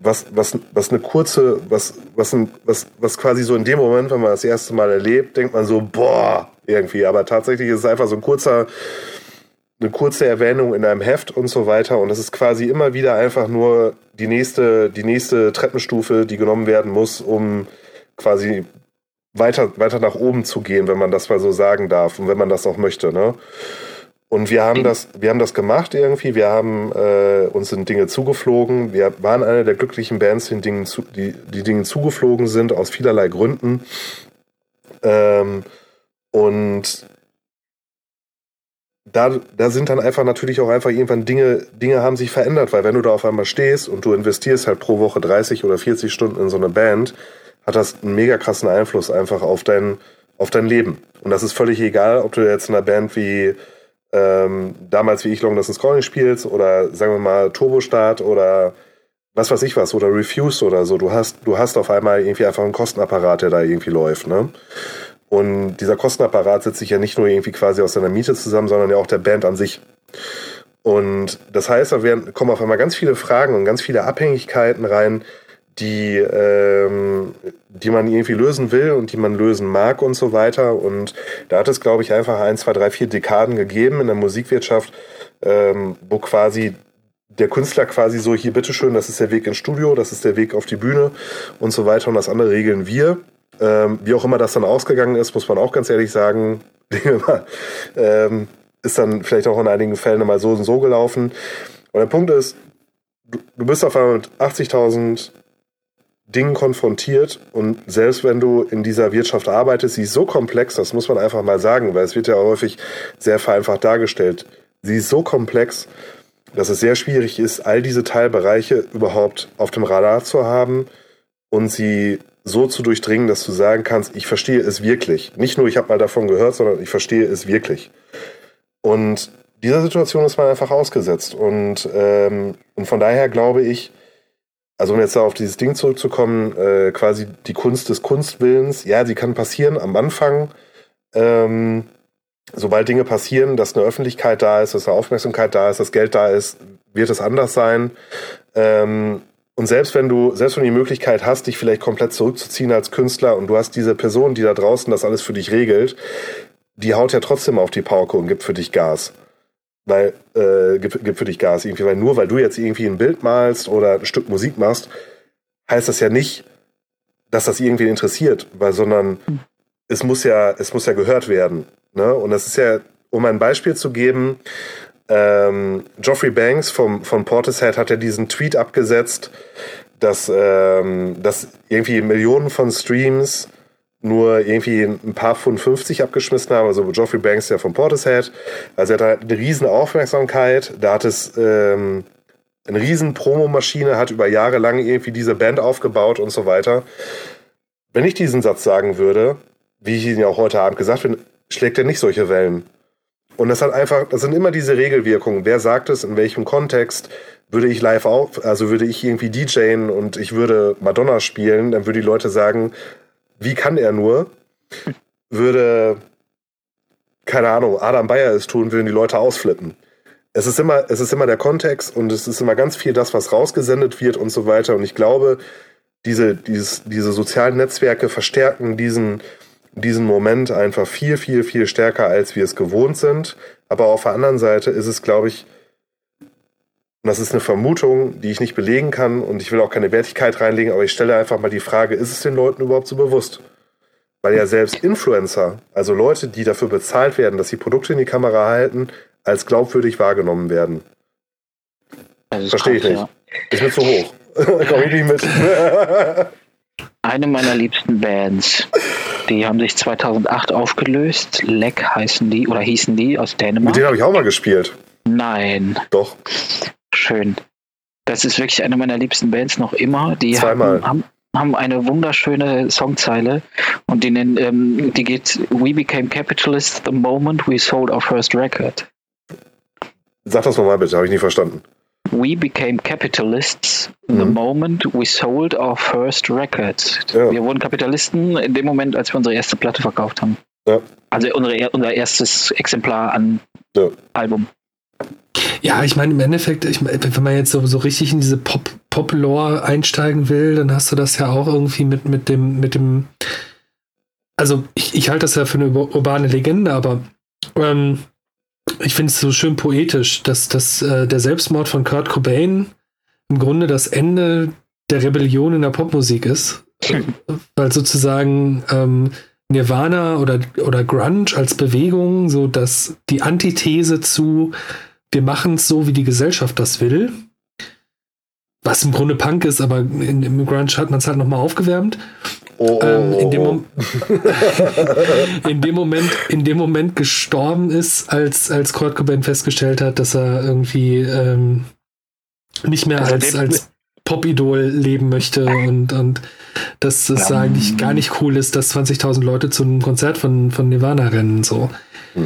was, was, was eine kurze, was, was, was, was quasi so in dem Moment, wenn man das erste Mal erlebt, denkt man so, boah, irgendwie. Aber tatsächlich ist es einfach so ein kurzer, eine kurze Erwähnung in einem Heft und so weiter. Und das ist quasi immer wieder einfach nur die nächste, die nächste Treppenstufe, die genommen werden muss, um quasi weiter, weiter nach oben zu gehen, wenn man das mal so sagen darf und wenn man das auch möchte. Ne? Und wir haben das, wir haben das gemacht irgendwie. Wir haben äh, uns in Dinge zugeflogen. Wir waren eine der glücklichen Bands, die Dingen, zu, die, die Dinge zugeflogen sind aus vielerlei Gründen. Ähm, und da, da sind dann einfach natürlich auch einfach irgendwann Dinge, Dinge haben sich verändert, weil wenn du da auf einmal stehst und du investierst halt pro Woche 30 oder 40 Stunden in so eine Band, hat das einen mega krassen Einfluss einfach auf dein, auf dein Leben. Und das ist völlig egal, ob du jetzt in einer Band wie ähm, damals wie ich Long Distance Calling spielst oder sagen wir mal Turbostart oder was weiß ich was oder Refuse oder so. Du hast, du hast auf einmal irgendwie einfach einen Kostenapparat, der da irgendwie läuft. Ne? Und dieser Kostenapparat setzt sich ja nicht nur irgendwie quasi aus deiner Miete zusammen, sondern ja auch der Band an sich. Und das heißt, da werden, kommen auf einmal ganz viele Fragen und ganz viele Abhängigkeiten rein, die, ähm, die man irgendwie lösen will und die man lösen mag und so weiter. Und da hat es, glaube ich, einfach ein, zwei, drei, vier Dekaden gegeben in der Musikwirtschaft, ähm, wo quasi der Künstler quasi so, hier bitteschön, das ist der Weg ins Studio, das ist der Weg auf die Bühne und so weiter und das andere regeln wir. Ähm, wie auch immer das dann ausgegangen ist, muss man auch ganz ehrlich sagen, ähm, ist dann vielleicht auch in einigen Fällen mal so und so gelaufen. Und der Punkt ist, du, bist auf einmal mit 80.000 Dingen konfrontiert und selbst wenn du in dieser Wirtschaft arbeitest, sie ist so komplex, das muss man einfach mal sagen, weil es wird ja häufig sehr vereinfacht dargestellt. Sie ist so komplex, dass es sehr schwierig ist, all diese Teilbereiche überhaupt auf dem Radar zu haben und sie so zu durchdringen, dass du sagen kannst, ich verstehe es wirklich. Nicht nur, ich habe mal davon gehört, sondern ich verstehe es wirklich. Und dieser Situation ist man einfach ausgesetzt. Und, ähm, und von daher glaube ich, also um jetzt da auf dieses Ding zurückzukommen, äh, quasi die Kunst des Kunstwillens, ja, sie kann passieren am Anfang. Ähm, sobald Dinge passieren, dass eine Öffentlichkeit da ist, dass eine Aufmerksamkeit da ist, dass Geld da ist, wird es anders sein. Ähm, und selbst wenn du, selbst wenn du die Möglichkeit hast, dich vielleicht komplett zurückzuziehen als Künstler und du hast diese Person, die da draußen das alles für dich regelt, die haut ja trotzdem auf die Pauke und gibt für dich Gas weil äh, gibt, gibt für dich Gas irgendwie, weil nur weil du jetzt irgendwie ein Bild malst oder ein Stück Musik machst, heißt das ja nicht, dass das irgendwie interessiert, weil sondern hm. es muss ja es muss ja gehört werden Ne? Und das ist ja, um ein Beispiel zu geben, ähm, Geoffrey Banks vom, von Portishead hat ja diesen Tweet abgesetzt, dass, ähm, dass irgendwie Millionen von Streams nur irgendwie ein paar Pfund 50 abgeschmissen haben. Also Geoffrey Banks ja von Portishead. Also er hat eine riesen Aufmerksamkeit. Da hat es ähm, eine riesen Promomaschine, hat über Jahre lang irgendwie diese Band aufgebaut und so weiter. Wenn ich diesen Satz sagen würde, wie ich ihn ja auch heute Abend gesagt habe, schlägt er nicht solche Wellen. Und das hat einfach, das sind immer diese Regelwirkungen. Wer sagt es, in welchem Kontext? Würde ich live auf, also würde ich irgendwie DJen und ich würde Madonna spielen, dann würde die Leute sagen, wie kann er nur? Würde, keine Ahnung, Adam Bayer es tun, würden die Leute ausflippen. Es ist immer, es ist immer der Kontext und es ist immer ganz viel das, was rausgesendet wird und so weiter. Und ich glaube, diese, dieses, diese sozialen Netzwerke verstärken diesen, diesen Moment einfach viel, viel, viel stärker, als wir es gewohnt sind. Aber auf der anderen Seite ist es, glaube ich, und das ist eine Vermutung, die ich nicht belegen kann und ich will auch keine Wertigkeit reinlegen, aber ich stelle einfach mal die Frage, ist es den Leuten überhaupt so bewusst? Weil ja selbst Influencer, also Leute, die dafür bezahlt werden, dass sie Produkte in die Kamera halten, als glaubwürdig wahrgenommen werden. Verstehe ich nicht. Ja. Ist mir zu hoch. Komm ich nicht mit. Eine meiner liebsten Bands, die haben sich 2008 aufgelöst. Leck heißen die oder hießen die aus Dänemark. Mit denen habe ich auch mal gespielt. Nein. Doch. Schön. Das ist wirklich eine meiner liebsten Bands noch immer. Die Zweimal. Haben, haben eine wunderschöne Songzeile und die, nennen, ähm, die geht We became capitalists the moment we sold our first record. Sag das nochmal bitte, habe ich nie verstanden. We became capitalists the mhm. moment we sold our first record. Ja. Wir wurden Kapitalisten in dem Moment, als wir unsere erste Platte verkauft haben. Ja. Also unsere, unser erstes Exemplar an ja. Album. Ja, ich meine, im Endeffekt, ich mein, wenn man jetzt so, so richtig in diese Pop, Pop-Lore einsteigen will, dann hast du das ja auch irgendwie mit, mit dem, mit dem, also ich, ich halte das ja für eine urbane Legende, aber ähm, ich finde es so schön poetisch, dass, dass äh, der Selbstmord von Kurt Cobain im Grunde das Ende der Rebellion in der Popmusik ist. Weil sozusagen ähm, Nirvana oder, oder Grunge als Bewegung so dass die Antithese zu wir machen es so, wie die Gesellschaft das will. Was im Grunde Punk ist, aber in, im Grunge hat man es halt nochmal aufgewärmt. Oh, ähm, in, dem oh. in, dem Moment, in dem Moment gestorben ist, als, als Kurt Cobain festgestellt hat, dass er irgendwie ähm, nicht mehr als, als Pop-Idol leben möchte und, und dass es ja. eigentlich gar nicht cool ist, dass 20.000 Leute zu einem Konzert von, von Nirvana rennen. So.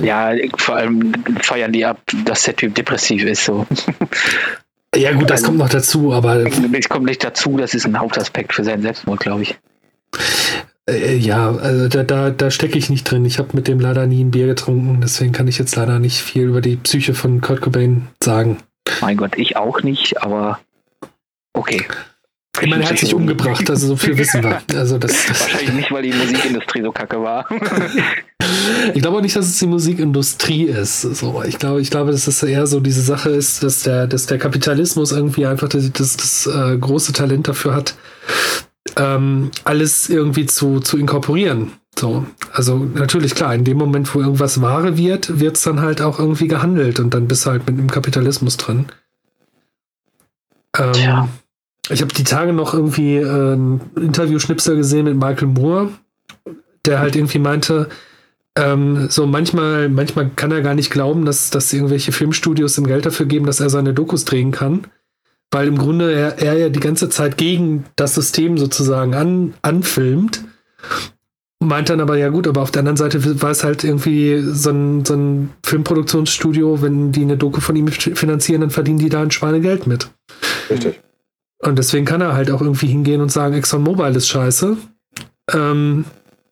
Ja, vor allem feiern die ab, dass der Typ depressiv ist. So. Ja, gut, das also, kommt noch dazu, aber. Es kommt nicht dazu, das ist ein Hauptaspekt für seinen Selbstmord, glaube ich. Äh, ja, also da, da, da stecke ich nicht drin. Ich habe mit dem leider nie ein Bier getrunken, deswegen kann ich jetzt leider nicht viel über die Psyche von Kurt Cobain sagen. Mein Gott, ich auch nicht, aber okay. Ich meine, er hat sich umgebracht, also so viel wissen wir. Also das, das Wahrscheinlich nicht, weil die Musikindustrie so kacke war. ich glaube auch nicht, dass es die Musikindustrie ist. So, ich glaube, ich glaube, dass es eher so diese Sache ist, dass der, dass der Kapitalismus irgendwie einfach das, das, das äh, große Talent dafür hat, ähm, alles irgendwie zu, zu inkorporieren. So, also natürlich klar, in dem Moment, wo irgendwas Ware wird, wird es dann halt auch irgendwie gehandelt und dann bist du halt mit dem Kapitalismus drin. Ähm, Tja. Ich habe die Tage noch irgendwie äh, ein Interview-Schnipsel gesehen mit Michael Moore, der halt irgendwie meinte, ähm, so manchmal, manchmal kann er gar nicht glauben, dass, dass irgendwelche Filmstudios ihm Geld dafür geben, dass er seine Dokus drehen kann. Weil im Grunde er, er ja die ganze Zeit gegen das System sozusagen an, anfilmt. Meint dann aber, ja gut, aber auf der anderen Seite war es halt irgendwie so ein, so ein Filmproduktionsstudio, wenn die eine Doku von ihm finanzieren, dann verdienen die da ein Schweinegeld mit. Richtig. Und deswegen kann er halt auch irgendwie hingehen und sagen, ExxonMobil ist scheiße. Ähm,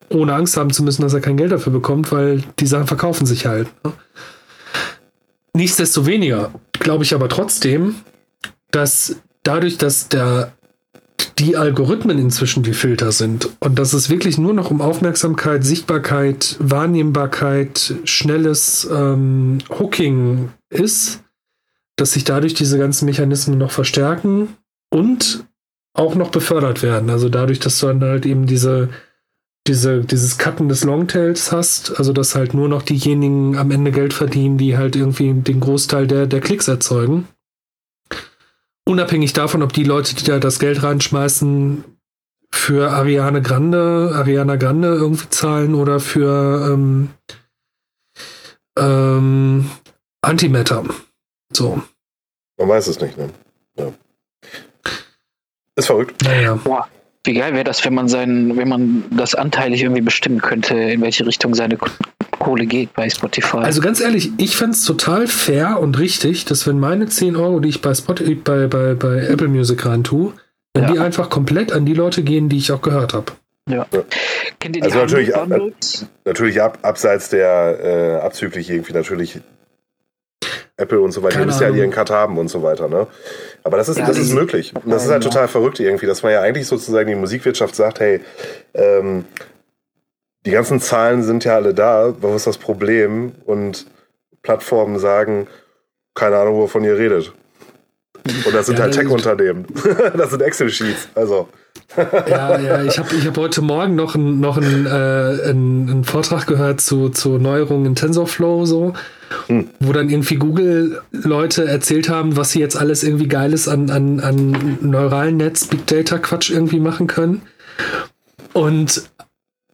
ohne Angst haben zu müssen, dass er kein Geld dafür bekommt, weil die Sachen verkaufen sich halt. Ne? Nichtsdestoweniger glaube ich aber trotzdem, dass dadurch, dass der, die Algorithmen inzwischen die Filter sind und dass es wirklich nur noch um Aufmerksamkeit, Sichtbarkeit, Wahrnehmbarkeit, schnelles ähm, Hooking ist, dass sich dadurch diese ganzen Mechanismen noch verstärken und auch noch befördert werden. Also dadurch, dass du dann halt eben diese diese, dieses Cutten des Longtails hast, also dass halt nur noch diejenigen am Ende Geld verdienen, die halt irgendwie den Großteil der, der Klicks erzeugen. Unabhängig davon, ob die Leute, die da das Geld reinschmeißen, für Ariane Grande, Ariana Grande irgendwie zahlen oder für ähm, ähm, Antimatter. So. Man weiß es nicht, ne? Ja. Ist verrückt. Naja. Boah, wie geil wäre das, wenn man seinen, wenn man das anteilig irgendwie bestimmen könnte, in welche Richtung seine Kohle geht bei Spotify. Also ganz ehrlich, ich fände es total fair und richtig, dass wenn meine 10 Euro, die ich bei Spotify, bei, bei, bei Apple Music rein tue, wenn ja. die einfach komplett an die Leute gehen, die ich auch gehört habe. Ja. ja. Kennt ihr die also natürlich, ab, natürlich ab, abseits der äh, abzüglich irgendwie natürlich Apple und so weiter, die müssen ja ihren Cut haben und so weiter, ne? Aber das ist, ja, das ist möglich. Das ist halt total verrückt irgendwie, dass man ja eigentlich sozusagen die Musikwirtschaft sagt, hey, ähm, die ganzen Zahlen sind ja alle da, was ist das Problem? Und Plattformen sagen, keine Ahnung, wovon ihr redet. Und das sind ja, halt Tech-Unternehmen. das sind Excel-Sheets. Also. ja, ja, ich habe ich hab heute Morgen noch einen noch ein, äh, ein, ein Vortrag gehört zu, zu Neuerungen in TensorFlow, so, hm. wo dann irgendwie Google-Leute erzählt haben, was sie jetzt alles irgendwie Geiles an, an, an neuralen Netz, Big Data-Quatsch irgendwie machen können. Und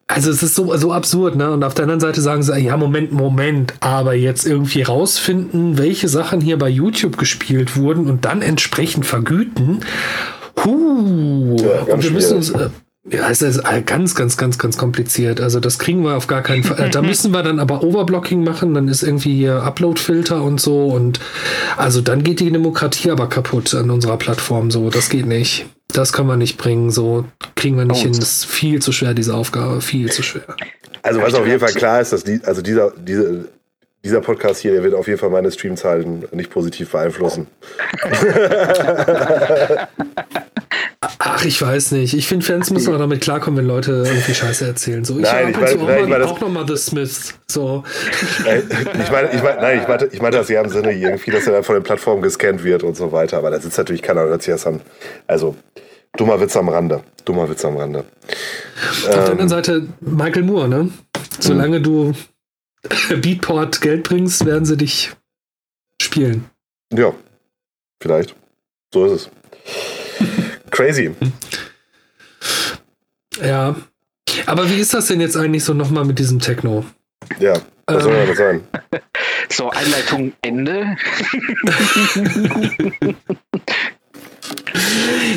also es ist so, so absurd, ne? Und auf der anderen Seite sagen sie, ja, Moment, Moment, aber jetzt irgendwie rausfinden, welche Sachen hier bei YouTube gespielt wurden und dann entsprechend vergüten. Huh. Ja, und wir müssen uns. Äh, ja, es ist ganz, ganz, ganz, ganz kompliziert. Also das kriegen wir auf gar keinen Fall. Da müssen wir dann aber Overblocking machen, dann ist irgendwie hier Upload-Filter und so. Und also dann geht die Demokratie aber kaputt an unserer Plattform. So, das geht nicht das kann man nicht bringen, so kriegen wir nicht oh. hin. Das ist viel zu schwer, diese Aufgabe, viel zu schwer. Also was auf jeden Fall klar ist, dass die, also dieser, diese, dieser Podcast hier, der wird auf jeden Fall meine Streamzahlen nicht positiv beeinflussen. Ach, ich weiß nicht. Ich finde, Fans müssen auch damit klarkommen, wenn Leute irgendwie Scheiße erzählen. So, ich nein, ich meine, nein, ich meine auch nochmal The Smiths. So. ich meine, ich meine, nein, ich meinte, ich meinte das ja im Sinne irgendwie, dass er dann von den Plattformen gescannt wird und so weiter. Aber da sitzt natürlich keiner und hört sich das an. Also, dummer Witz am Rande. Dummer Witz am Rande. Auf ähm, der anderen ähm, Seite Michael Moore, ne? Solange du Beatport Geld bringst, werden sie dich spielen. Ja, vielleicht. So ist es. Crazy. Ja. Aber wie ist das denn jetzt eigentlich so nochmal mit diesem Techno? Ja, was ähm, soll das sein? So, Einleitung Ende.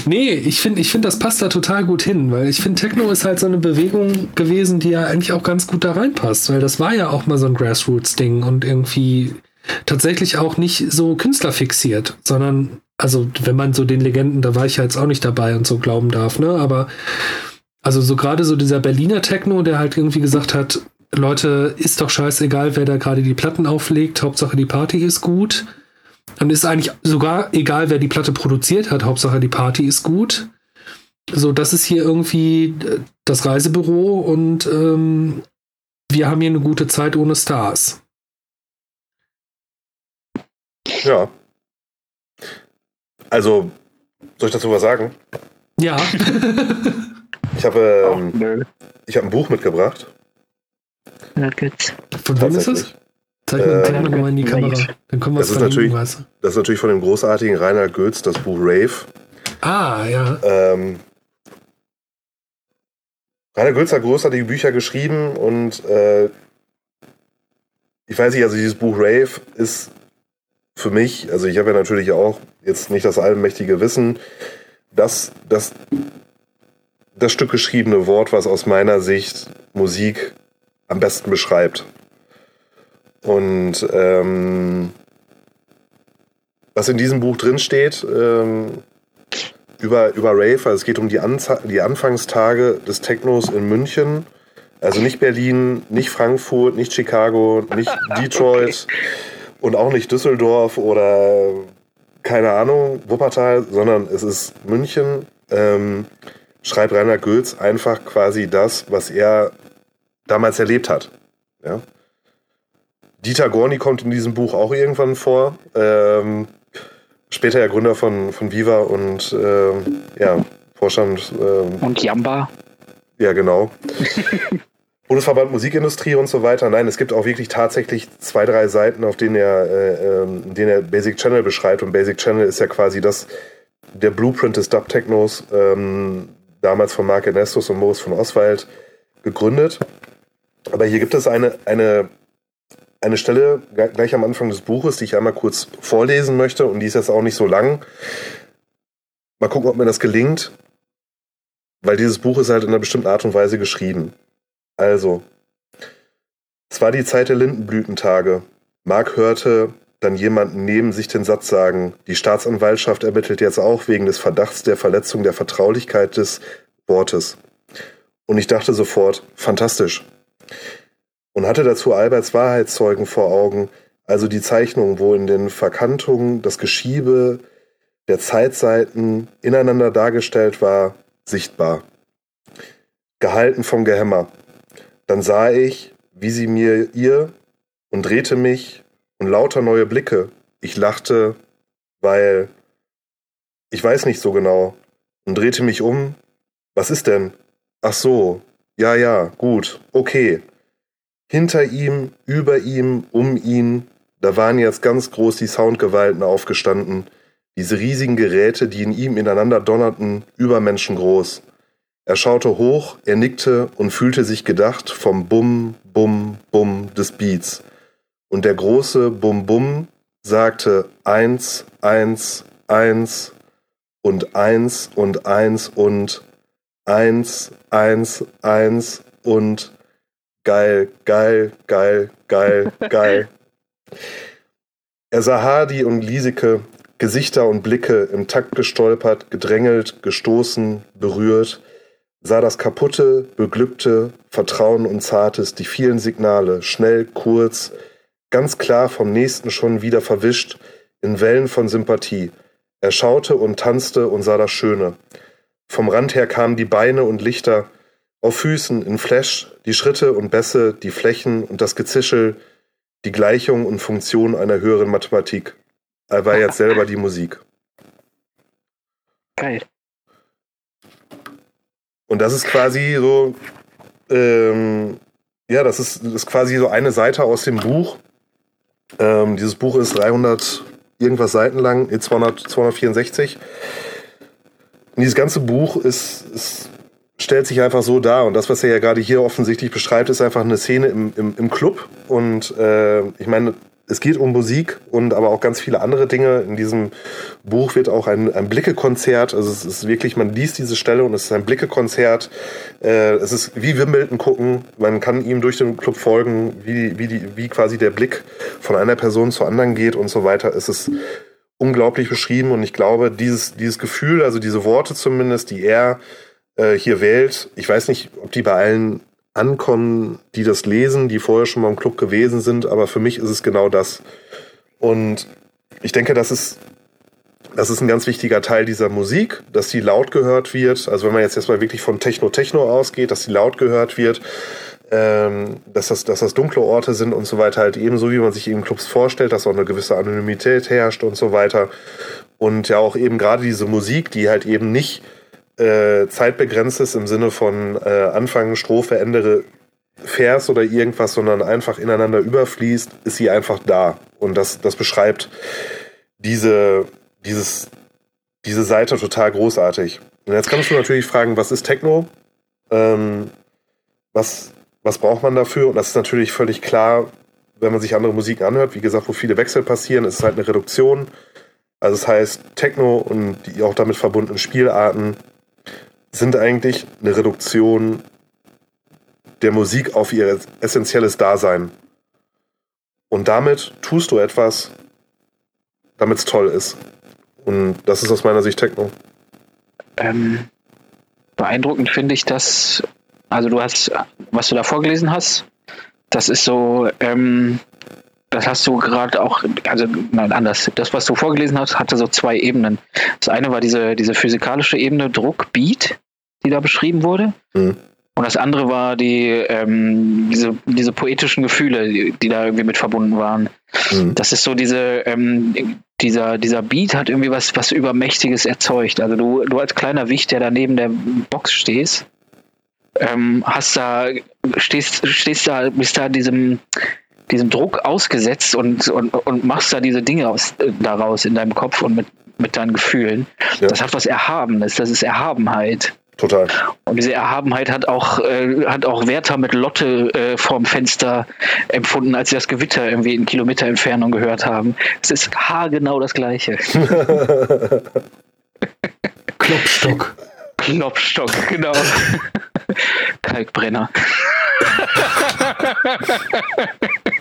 nee, ich finde, ich find, das passt da total gut hin, weil ich finde, Techno ist halt so eine Bewegung gewesen, die ja eigentlich auch ganz gut da reinpasst, weil das war ja auch mal so ein Grassroots-Ding und irgendwie tatsächlich auch nicht so künstlerfixiert, sondern also wenn man so den Legenden, da war ich ja jetzt auch nicht dabei und so glauben darf, ne? Aber also so gerade so dieser Berliner Techno, der halt irgendwie gesagt hat, Leute, ist doch scheißegal, wer da gerade die Platten auflegt, Hauptsache die Party ist gut. Und ist eigentlich sogar egal, wer die Platte produziert hat, Hauptsache die Party ist gut. So, das ist hier irgendwie äh, das Reisebüro und ähm, wir haben hier eine gute Zeit ohne Stars. Ja. Also, soll ich dazu was sagen? Ja. ich habe ähm, ich hab ein Buch mitgebracht. Geht's. Von wem ist es? Zeig mir ähm, mal in die Kamera. Dann kommen wir das, ist natürlich, das ist natürlich von dem großartigen Rainer Goetz, das Buch Rave. Ah, ja. Ähm, Rainer Goetz hat großartige Bücher geschrieben und äh, ich weiß nicht, also dieses Buch Rave ist für mich, also ich habe ja natürlich auch jetzt nicht das allmächtige Wissen, dass das, das Stück geschriebene Wort, was aus meiner Sicht Musik am besten beschreibt. Und ähm, was in diesem Buch drin steht, ähm, über, über Rave, also es geht um die, Anza die Anfangstage des Technos in München. Also nicht Berlin, nicht Frankfurt, nicht Chicago, nicht Detroit. Okay und auch nicht Düsseldorf oder keine Ahnung, Wuppertal, sondern es ist München. Ähm, schreibt Rainer Gülz einfach quasi das, was er damals erlebt hat. Ja? Dieter Gorni kommt in diesem Buch auch irgendwann vor. Ähm, später ja Gründer von, von Viva und ähm, ja, Vorstand. Ähm, und Jamba. Ja, genau. Bundesverband Musikindustrie und so weiter. Nein, es gibt auch wirklich tatsächlich zwei, drei Seiten, auf denen er, äh, ähm, denen er Basic Channel beschreibt. Und Basic Channel ist ja quasi das, der Blueprint des Dub-Technos, ähm, damals von Mark Ernestus und Moos von Oswald gegründet. Aber hier gibt es eine, eine, eine Stelle gleich am Anfang des Buches, die ich einmal kurz vorlesen möchte. Und die ist jetzt auch nicht so lang. Mal gucken, ob mir das gelingt. Weil dieses Buch ist halt in einer bestimmten Art und Weise geschrieben. Also, es war die Zeit der Lindenblütentage. Mark hörte dann jemanden neben sich den Satz sagen, die Staatsanwaltschaft ermittelt jetzt auch wegen des Verdachts der Verletzung der Vertraulichkeit des Wortes. Und ich dachte sofort, fantastisch. Und hatte dazu Alberts Wahrheitszeugen vor Augen, also die Zeichnung, wo in den Verkantungen das Geschiebe der Zeitseiten ineinander dargestellt war, sichtbar. Gehalten vom Gehämmer. Dann sah ich, wie sie mir ihr und drehte mich und lauter neue Blicke. Ich lachte, weil ich weiß nicht so genau und drehte mich um. Was ist denn? Ach so, ja, ja, gut, okay. Hinter ihm, über ihm, um ihn, da waren jetzt ganz groß die Soundgewalten aufgestanden, diese riesigen Geräte, die in ihm ineinander donnerten, übermenschengroß. Er schaute hoch, er nickte und fühlte sich gedacht vom Bum, Bum, Bum des Beats. Und der große Bum Bum sagte eins, eins, eins und eins und eins und eins, eins, eins und geil, geil, geil, geil, geil. Er sah Hardy und Lieseke, Gesichter und Blicke im Takt gestolpert, gedrängelt, gestoßen, berührt sah das kaputte, beglückte, Vertrauen und Zartes, die vielen Signale, schnell, kurz, ganz klar vom Nächsten schon wieder verwischt, in Wellen von Sympathie. Er schaute und tanzte und sah das Schöne. Vom Rand her kamen die Beine und Lichter, auf Füßen, in Flash, die Schritte und Bässe, die Flächen und das Gezischel, die Gleichung und Funktion einer höheren Mathematik. Er war jetzt selber die Musik. Geil. Und das ist quasi so, ähm, ja, das ist, das ist quasi so eine Seite aus dem Buch. Ähm, dieses Buch ist 300 irgendwas Seiten lang, 200, 264. Und dieses ganze Buch ist, ist, stellt sich einfach so dar. Und das, was er ja gerade hier offensichtlich beschreibt, ist einfach eine Szene im, im, im Club. Und äh, ich meine, es geht um Musik und aber auch ganz viele andere Dinge. In diesem Buch wird auch ein, ein Blicke-Konzert, also es ist wirklich, man liest diese Stelle und es ist ein Blicke-Konzert. Äh, es ist wie Wimbledon gucken. Man kann ihm durch den Club folgen, wie, wie, die, wie quasi der Blick von einer Person zur anderen geht und so weiter. Es ist unglaublich beschrieben und ich glaube, dieses, dieses Gefühl, also diese Worte zumindest, die er äh, hier wählt, ich weiß nicht, ob die bei allen ankommen, die das lesen, die vorher schon mal im Club gewesen sind, aber für mich ist es genau das. Und ich denke, das ist, das ist ein ganz wichtiger Teil dieser Musik, dass die laut gehört wird. Also wenn man jetzt erstmal wirklich von Techno-Techno ausgeht, dass die laut gehört wird, ähm, dass, das, dass das dunkle Orte sind und so weiter, halt ebenso wie man sich eben Clubs vorstellt, dass auch eine gewisse Anonymität herrscht und so weiter. Und ja auch eben gerade diese Musik, die halt eben nicht äh, zeitbegrenzt ist im Sinne von äh, Anfang, Strophe, Ende Vers oder irgendwas, sondern einfach ineinander überfließt, ist sie einfach da. Und das, das beschreibt diese, dieses, diese Seite total großartig. Und jetzt kannst du natürlich fragen, was ist Techno? Ähm, was, was braucht man dafür? Und das ist natürlich völlig klar, wenn man sich andere Musik anhört. Wie gesagt, wo viele Wechsel passieren, ist es halt eine Reduktion. Also das heißt, Techno und die auch damit verbundenen Spielarten sind eigentlich eine Reduktion der Musik auf ihr essentielles Dasein. Und damit tust du etwas, damit es toll ist. Und das ist aus meiner Sicht Techno. Ähm, beeindruckend finde ich das, also du hast, was du da vorgelesen hast, das ist so, ähm, das hast du gerade auch, also nein, anders. Das, was du vorgelesen hast, hatte so zwei Ebenen. Das eine war diese, diese physikalische Ebene, Druck, Beat, die da beschrieben wurde. Mhm. Und das andere war die, ähm, diese, diese poetischen Gefühle, die, die, da irgendwie mit verbunden waren. Mhm. Das ist so diese, ähm, dieser, dieser Beat hat irgendwie was, was Übermächtiges erzeugt. Also du, du als kleiner Wicht, der da neben der Box stehst, ähm, hast da, stehst, stehst da, bist da diesem, diesem Druck ausgesetzt und, und, und machst da diese Dinge aus, äh, daraus in deinem Kopf und mit, mit deinen Gefühlen. Ja. Das hat was Erhabenes, das ist Erhabenheit. Total. Und diese Erhabenheit hat auch, äh, hat auch Werther mit Lotte äh, vorm Fenster empfunden, als sie das Gewitter irgendwie in Kilometer Entfernung gehört haben. Es ist haargenau das Gleiche. Klopstock. Klopstock, genau. Kalkbrenner.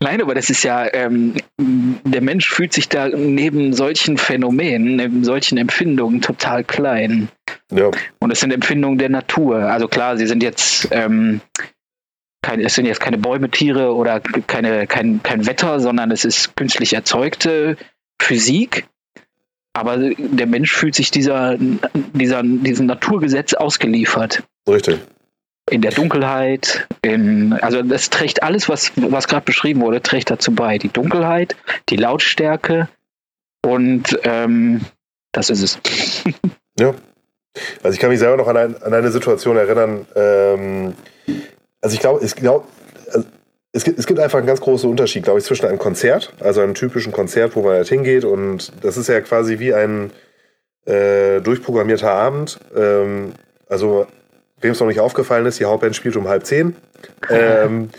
Nein, aber das ist ja, ähm, der Mensch fühlt sich da neben solchen Phänomenen, neben solchen Empfindungen total klein. Ja. Und es sind Empfindungen der Natur. Also klar, sie sind jetzt, ähm, kein, es sind jetzt keine Bäume, Tiere oder keine, kein, kein Wetter, sondern es ist künstlich erzeugte Physik. Aber der Mensch fühlt sich dieser, dieser, diesem Naturgesetz ausgeliefert. Richtig in der Dunkelheit, in, also das trägt alles, was, was gerade beschrieben wurde, trägt dazu bei. Die Dunkelheit, die Lautstärke und ähm, das ist es. ja. Also ich kann mich selber noch an, ein, an eine Situation erinnern. Ähm, also ich glaube, ich glaube, also es gibt, es gibt einfach einen ganz großen Unterschied, glaube ich, zwischen einem Konzert, also einem typischen Konzert, wo man halt hingeht und das ist ja quasi wie ein äh, durchprogrammierter Abend. Ähm, also wem es noch nicht aufgefallen ist, die Hauptband spielt um halb zehn. Ähm,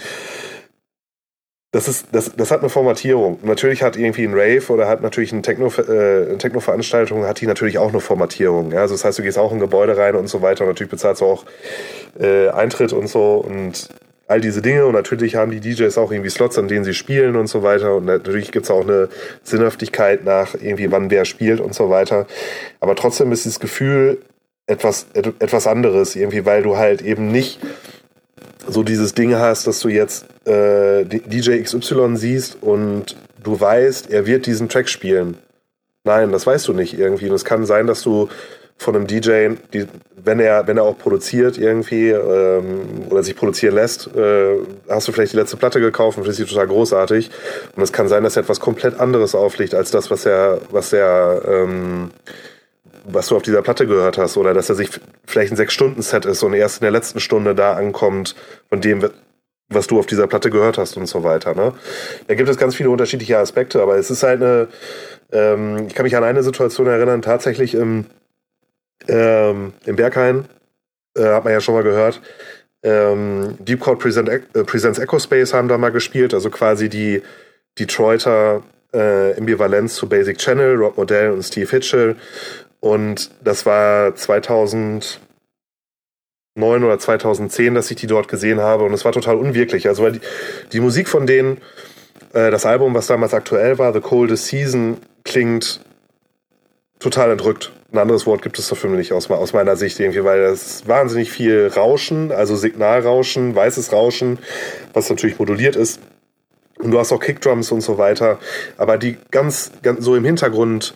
das, ist, das, das hat eine Formatierung. Natürlich hat irgendwie ein Rave oder hat natürlich eine, Techno, äh, eine Techno-Veranstaltung, hat die natürlich auch eine Formatierung. Ja? Also das heißt, du gehst auch in ein Gebäude rein und so weiter und natürlich bezahlst du auch äh, Eintritt und so und all diese Dinge und natürlich haben die DJs auch irgendwie Slots, an denen sie spielen und so weiter und natürlich gibt es auch eine Sinnhaftigkeit nach irgendwie wann wer spielt und so weiter. Aber trotzdem ist das Gefühl, etwas, etwas anderes, irgendwie, weil du halt eben nicht so dieses Ding hast, dass du jetzt äh, DJ XY siehst und du weißt, er wird diesen Track spielen. Nein, das weißt du nicht irgendwie. Und es kann sein, dass du von einem DJ, die, wenn er, wenn er auch produziert irgendwie ähm, oder sich produzieren lässt, äh, hast du vielleicht die letzte Platte gekauft und findest sie total großartig. Und es kann sein, dass er etwas komplett anderes auflegt als das, was er, was er ähm, was du auf dieser Platte gehört hast, oder dass er sich vielleicht ein Sechs-Stunden-Set ist und erst in der letzten Stunde da ankommt von dem, was du auf dieser Platte gehört hast und so weiter. Ne? Da gibt es ganz viele unterschiedliche Aspekte, aber es ist halt eine, ähm, ich kann mich an eine Situation erinnern, tatsächlich im, ähm, im Berghain, äh, hat man ja schon mal gehört, ähm, Deep Code Present, äh, Presents Echo Space haben da mal gespielt, also quasi die Detroiter äh, Ambivalenz zu Basic Channel, Rob Modell und Steve Hitchell und das war 2009 oder 2010, dass ich die dort gesehen habe. Und es war total unwirklich. Also, weil die, die Musik von denen, äh, das Album, was damals aktuell war, The Coldest Season, klingt total entrückt. Ein anderes Wort gibt es dafür nicht aus, aus meiner Sicht irgendwie, weil es wahnsinnig viel Rauschen, also Signalrauschen, weißes Rauschen, was natürlich moduliert ist. Und du hast auch Kickdrums und so weiter. Aber die ganz, ganz so im Hintergrund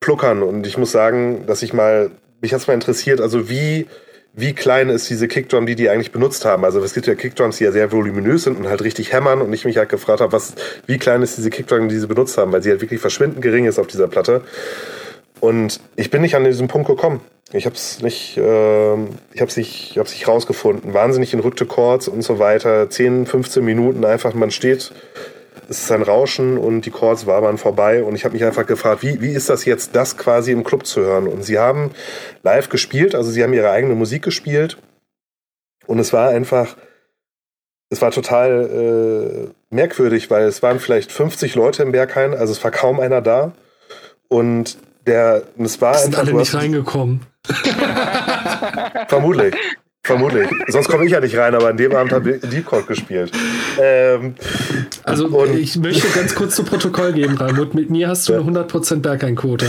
pluckern. Und ich muss sagen, dass ich mal, mich hat es mal interessiert, also wie, wie klein ist diese Kickdrum, die die eigentlich benutzt haben. Also es gibt ja Kickdrums, die ja sehr voluminös sind und halt richtig hämmern. Und ich mich halt gefragt habe, was, wie klein ist diese Kickdrum, die sie benutzt haben, weil sie halt wirklich verschwindend gering ist auf dieser Platte. Und ich bin nicht an diesen Punkt gekommen. Ich habe es nicht, äh, ich habe es nicht, ich habe nicht rausgefunden. Wahnsinnig entrückte Chords und so weiter. 10, 15 Minuten einfach, man steht es ist ein Rauschen und die Chords wabern vorbei und ich habe mich einfach gefragt, wie, wie ist das jetzt, das quasi im Club zu hören? Und sie haben live gespielt, also sie haben ihre eigene Musik gespielt und es war einfach, es war total äh, merkwürdig, weil es waren vielleicht 50 Leute im Berghain, also es war kaum einer da und der, es war sind einfach, alle nicht reingekommen. Vermutlich. Vermutlich. Sonst komme ich ja nicht rein, aber an dem Abend hat Deep Court gespielt. Ähm, also ich möchte ganz kurz zu Protokoll geben, Raimund. Mit mir hast du eine 100% Bergeinquote.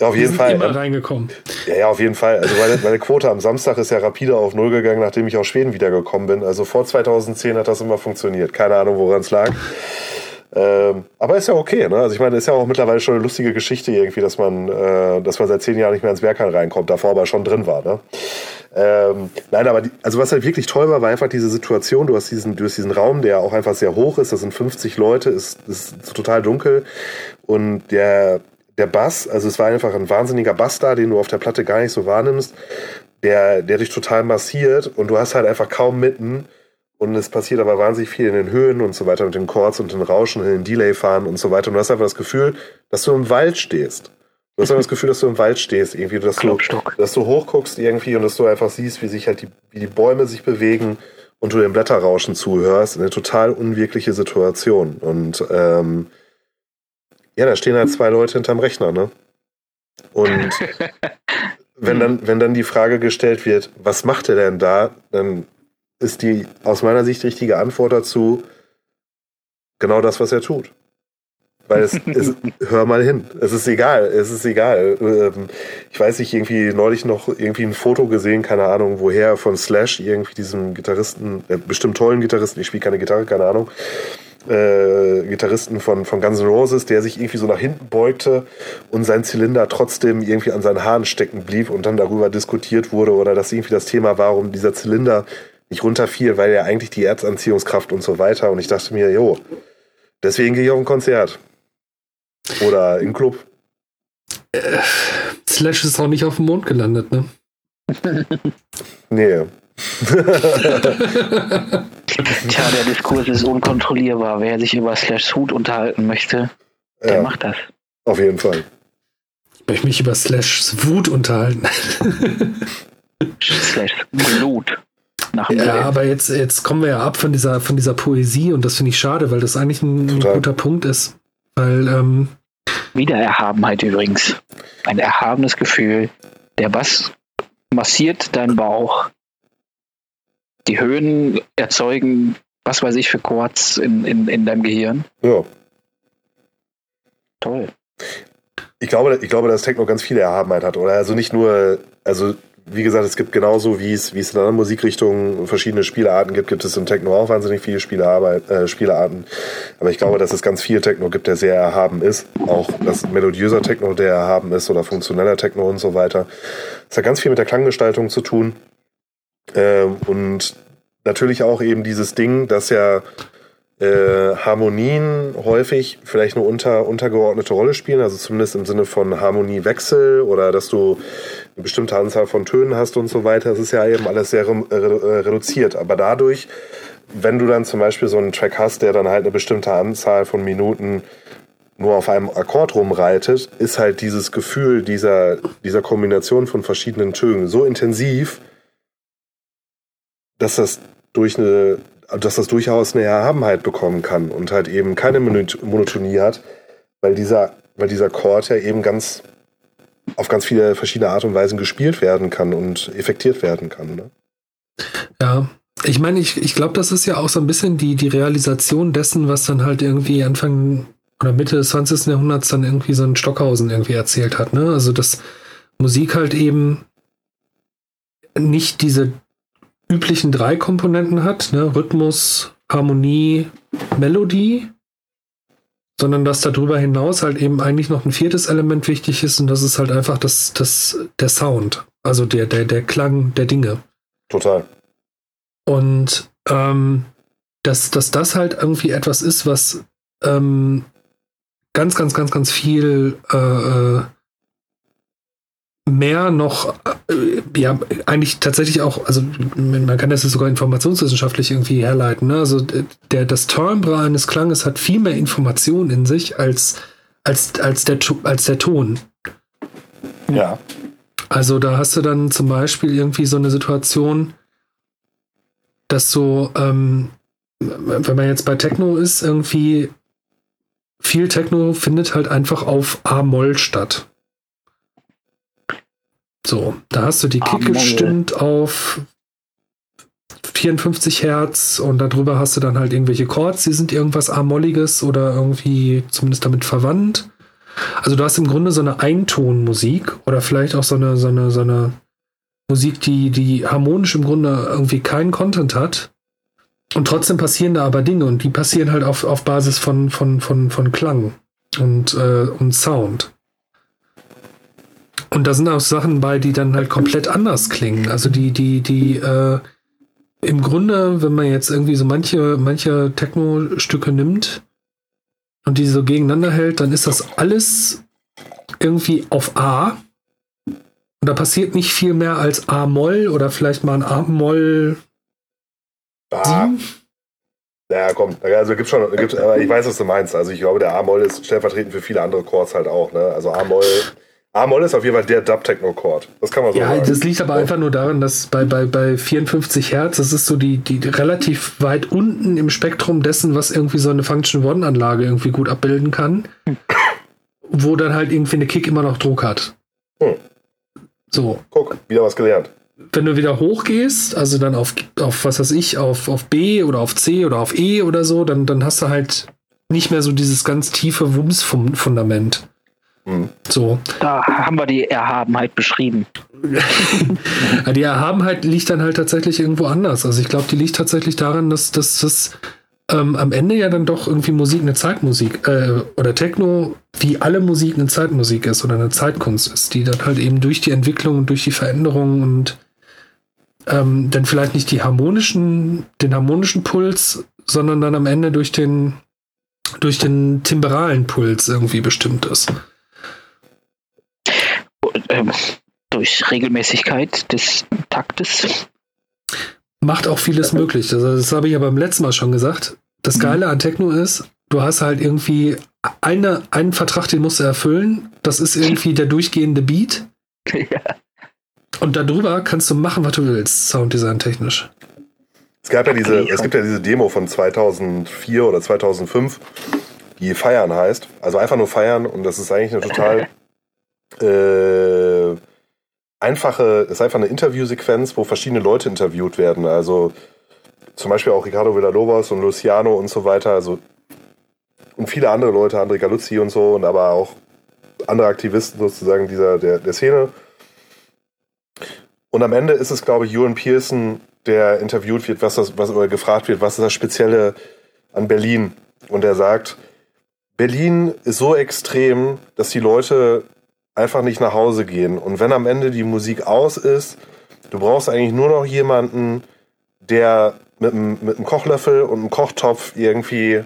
Auf jeden Fall. immer reingekommen. Ja, ja, auf jeden Fall. Also meine, meine, Quote am Samstag ist ja rapide auf Null gegangen, nachdem ich aus Schweden wiedergekommen bin. Also vor 2010 hat das immer funktioniert. Keine Ahnung, woran es lag. Ähm, aber ist ja okay, ne? Also ich meine, ist ja auch mittlerweile schon eine lustige Geschichte irgendwie, dass man, äh, dass man seit zehn Jahren nicht mehr ins Bergheim reinkommt, davor aber schon drin war, ne? Ähm, nein, aber die, also was halt wirklich toll war, war einfach diese Situation. Du hast diesen, du hast diesen Raum, der auch einfach sehr hoch ist. Das sind 50 Leute, ist, ist total dunkel und der der Bass, also es war einfach ein wahnsinniger Bass da, den du auf der Platte gar nicht so wahrnimmst, der, der dich total massiert und du hast halt einfach kaum mitten und es passiert aber wahnsinnig viel in den Höhen und so weiter mit den Chords und den Rauschen, in den Delay fahren und so weiter und du hast einfach das Gefühl, dass du im Wald stehst. Du hast einfach das Gefühl, dass du im Wald stehst, irgendwie, dass du, dass du hochguckst irgendwie und dass du einfach siehst, wie sich halt die, wie die Bäume sich bewegen und du dem Blätterrauschen zuhörst. Eine total unwirkliche Situation. Und ähm, ja, da stehen halt zwei Leute hinterm Rechner, ne? Und wenn dann, wenn dann die Frage gestellt wird, was macht er denn da, dann ist die aus meiner Sicht richtige Antwort dazu genau das, was er tut. Weil es, es, hör mal hin. Es ist egal. Es ist egal. Ähm, ich weiß nicht, irgendwie neulich noch irgendwie ein Foto gesehen, keine Ahnung, woher, von Slash, irgendwie diesem Gitarristen, äh, bestimmt tollen Gitarristen, ich spiele keine Gitarre, keine Ahnung. Äh, Gitarristen von, von Guns N' Roses, der sich irgendwie so nach hinten beugte und sein Zylinder trotzdem irgendwie an seinen Haaren stecken blieb und dann darüber diskutiert wurde oder dass irgendwie das Thema war, warum dieser Zylinder nicht runterfiel, weil er eigentlich die Erzanziehungskraft und so weiter. Und ich dachte mir, jo, deswegen gehe ich auf ein Konzert. Oder im Club. Äh, Slash ist auch nicht auf dem Mond gelandet, ne? nee. Tja, der Diskurs ist unkontrollierbar. Wer sich über Slashs Hut unterhalten möchte, der ja, macht das. Auf jeden Fall. Ich möchte mich über Slashs Wut unterhalten. Slashs Blut. Nach ja, Bild. aber jetzt, jetzt kommen wir ja ab von dieser, von dieser Poesie und das finde ich schade, weil das eigentlich ein, ein guter Punkt ist. Weil, ähm, Wieder Erhabenheit übrigens. Ein erhabenes Gefühl. Der Bass massiert deinen Bauch. Die Höhen erzeugen, was weiß ich, für Chords in, in, in deinem Gehirn. Ja. Toll. Ich glaube, ich glaube, dass Techno ganz viele Erhabenheit hat, oder? Also nicht nur, also wie gesagt, es gibt genauso, wie es, wie es in anderen Musikrichtungen verschiedene Spielarten gibt, gibt es im Techno auch wahnsinnig viele Spielearbeit, äh, Spielarten. Aber ich glaube, dass es ganz viel Techno gibt, der sehr erhaben ist. Auch das melodiöser Techno, der erhaben ist, oder funktioneller Techno und so weiter. Es hat ganz viel mit der Klanggestaltung zu tun. Ähm, und natürlich auch eben dieses Ding, dass ja äh, Harmonien häufig vielleicht eine unter, untergeordnete Rolle spielen, also zumindest im Sinne von Harmoniewechsel oder dass du eine bestimmte Anzahl von Tönen hast und so weiter. Das ist ja eben alles sehr re äh, reduziert. Aber dadurch, wenn du dann zum Beispiel so einen Track hast, der dann halt eine bestimmte Anzahl von Minuten nur auf einem Akkord rumreitet, ist halt dieses Gefühl dieser, dieser Kombination von verschiedenen Tönen so intensiv, dass das durch eine dass das durchaus eine Erhabenheit bekommen kann und halt eben keine Monotonie hat, weil dieser, weil dieser Chord ja eben ganz auf ganz viele verschiedene Art und Weisen gespielt werden kann und effektiert werden kann. Ne? Ja, ich meine, ich, ich glaube, das ist ja auch so ein bisschen die, die Realisation dessen, was dann halt irgendwie Anfang oder Mitte des 20. Jahrhunderts dann irgendwie so ein Stockhausen irgendwie erzählt hat. Ne? Also, dass Musik halt eben nicht diese üblichen drei Komponenten hat, ne? Rhythmus, Harmonie, Melodie, sondern dass darüber hinaus halt eben eigentlich noch ein viertes Element wichtig ist und das ist halt einfach das, das, der Sound, also der, der, der Klang der Dinge. Total. Und ähm, dass, dass das halt irgendwie etwas ist, was ähm, ganz, ganz, ganz, ganz viel äh, äh mehr noch, äh, ja, eigentlich tatsächlich auch, also man kann das sogar informationswissenschaftlich irgendwie herleiten. Ne? Also der, das Timbre eines Klanges hat viel mehr Information in sich als, als, als, der, als der Ton. Ja. Also da hast du dann zum Beispiel irgendwie so eine Situation, dass so, ähm, wenn man jetzt bei Techno ist, irgendwie viel Techno findet halt einfach auf A-Moll statt. So, da hast du die Kick gestimmt auf 54 Hertz und darüber hast du dann halt irgendwelche Chords, die sind irgendwas Amolliges oder irgendwie zumindest damit verwandt. Also du hast im Grunde so eine Eintonmusik oder vielleicht auch so eine, so eine, so eine Musik, die, die harmonisch im Grunde irgendwie keinen Content hat. Und trotzdem passieren da aber Dinge und die passieren halt auf, auf Basis von, von, von, von Klang und, äh, und Sound. Und da sind auch Sachen bei, die dann halt komplett anders klingen. Also die, die, die, äh, im Grunde, wenn man jetzt irgendwie so manche, manche Techno-Stücke nimmt und die so gegeneinander hält, dann ist das alles irgendwie auf A. Und da passiert nicht viel mehr als A-Moll oder vielleicht mal ein A-Moll ah. 7. Naja, komm, also gibt's schon, gibt's, aber ich weiß, was du meinst. Also ich glaube, der A-Moll ist stellvertretend für viele andere Chords halt auch. Ne? Also A-Moll A-Moll ist auf jeden Fall der Dub-Techno-Chord. Das kann man so ja, sagen. Ja, das liegt aber einfach nur daran, dass bei, bei, bei 54 Hertz, das ist so die, die relativ weit unten im Spektrum dessen, was irgendwie so eine Function-One-Anlage irgendwie gut abbilden kann, wo dann halt irgendwie eine Kick immer noch Druck hat. Hm. So. Guck, wieder was gelernt. Wenn du wieder hochgehst, also dann auf, auf was weiß ich, auf, auf B oder auf C oder auf E oder so, dann, dann hast du halt nicht mehr so dieses ganz tiefe Wumms-Fundament. Mhm. So. Da haben wir die Erhabenheit beschrieben. die Erhabenheit liegt dann halt tatsächlich irgendwo anders. Also ich glaube, die liegt tatsächlich daran, dass das ähm, am Ende ja dann doch irgendwie Musik eine Zeitmusik äh, oder Techno wie alle Musik eine Zeitmusik ist oder eine Zeitkunst ist, die dann halt eben durch die Entwicklung und durch die Veränderungen und ähm, dann vielleicht nicht die harmonischen, den harmonischen Puls, sondern dann am Ende durch den durch den timbralen Puls irgendwie bestimmt ist ähm, durch Regelmäßigkeit des Taktes. Macht auch vieles möglich. Also das habe ich ja beim letzten Mal schon gesagt. Das mhm. Geile an Techno ist, du hast halt irgendwie eine, einen Vertrag, den musst du erfüllen. Das ist irgendwie der durchgehende Beat. Ja. Und darüber kannst du machen, was du willst, Sounddesign technisch. Es gab ja diese, es gibt ja diese Demo von 2004 oder 2005, die Feiern heißt. Also einfach nur feiern und das ist eigentlich eine total äh, einfache, ist einfach eine Interviewsequenz, wo verschiedene Leute interviewt werden. Also zum Beispiel auch Ricardo Villalobos und Luciano und so weiter. Also und viele andere Leute, André Galuzzi und so, und aber auch andere Aktivisten sozusagen dieser der, der Szene. Und am Ende ist es, glaube ich, Ewan Pearson, der interviewt wird, was das, was oder gefragt wird, was ist das Spezielle an Berlin? Und er sagt, Berlin ist so extrem, dass die Leute einfach nicht nach Hause gehen. Und wenn am Ende die Musik aus ist, du brauchst eigentlich nur noch jemanden, der mit einem, mit einem Kochlöffel und einem Kochtopf irgendwie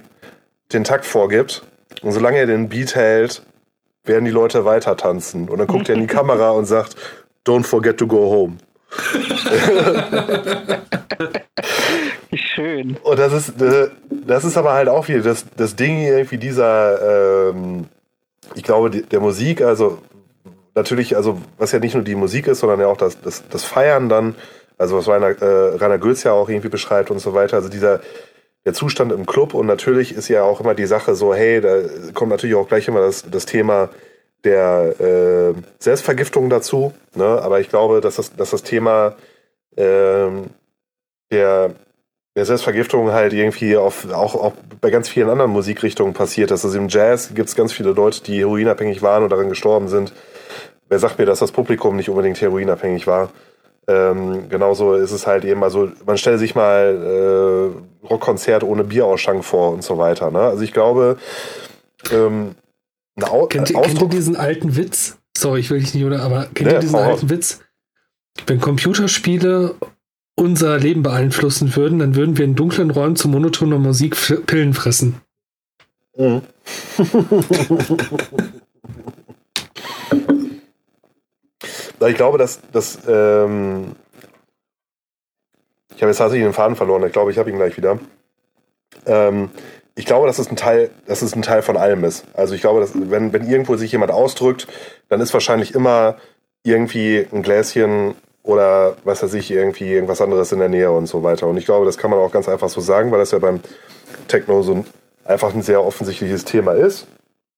den Takt vorgibt. Und solange er den Beat hält, werden die Leute weiter tanzen. Und dann guckt er in die Kamera und sagt, Don't forget to go home. Wie schön. Und das ist, äh, das ist aber halt auch wieder das, das Ding irgendwie dieser, ähm, ich glaube, der Musik, also natürlich, also was ja nicht nur die Musik ist, sondern ja auch das, das, das Feiern dann, also was Rainer, äh, Rainer Götz ja auch irgendwie beschreibt und so weiter. Also dieser der Zustand im Club und natürlich ist ja auch immer die Sache so, hey, da kommt natürlich auch gleich immer das, das Thema der äh, Selbstvergiftung dazu. Ne? Aber ich glaube, dass das, dass das Thema ähm, der, der Selbstvergiftung halt irgendwie auf, auch, auch bei ganz vielen anderen Musikrichtungen passiert. Dass also im Jazz gibt es ganz viele Leute, die heroinabhängig waren und daran gestorben sind wer sagt mir, dass das Publikum nicht unbedingt heroinabhängig war? Ähm, genauso ist es halt eben, also man stellt sich mal äh, Rockkonzert ohne Bierausschank vor und so weiter. Ne? Also ich glaube, ähm, Au kennt, ihr, kennt ihr diesen alten Witz? Sorry, ich will dich nicht, oder? Aber kennt ja, ihr diesen alten Witz? Wenn Computerspiele unser Leben beeinflussen würden, dann würden wir in dunklen Räumen zu monotoner Musik Pillen fressen. Mhm. ich glaube, dass, dass ähm ich habe jetzt tatsächlich den Faden verloren. Ich glaube, ich habe ihn gleich wieder. Ähm, ich glaube, dass es ein Teil, dass es ein Teil von allem ist. Also ich glaube, dass wenn, wenn irgendwo sich jemand ausdrückt, dann ist wahrscheinlich immer irgendwie ein Gläschen oder was weiß ich, irgendwie irgendwas anderes in der Nähe und so weiter. Und ich glaube, das kann man auch ganz einfach so sagen, weil das ja beim Techno so ein, einfach ein sehr offensichtliches Thema ist,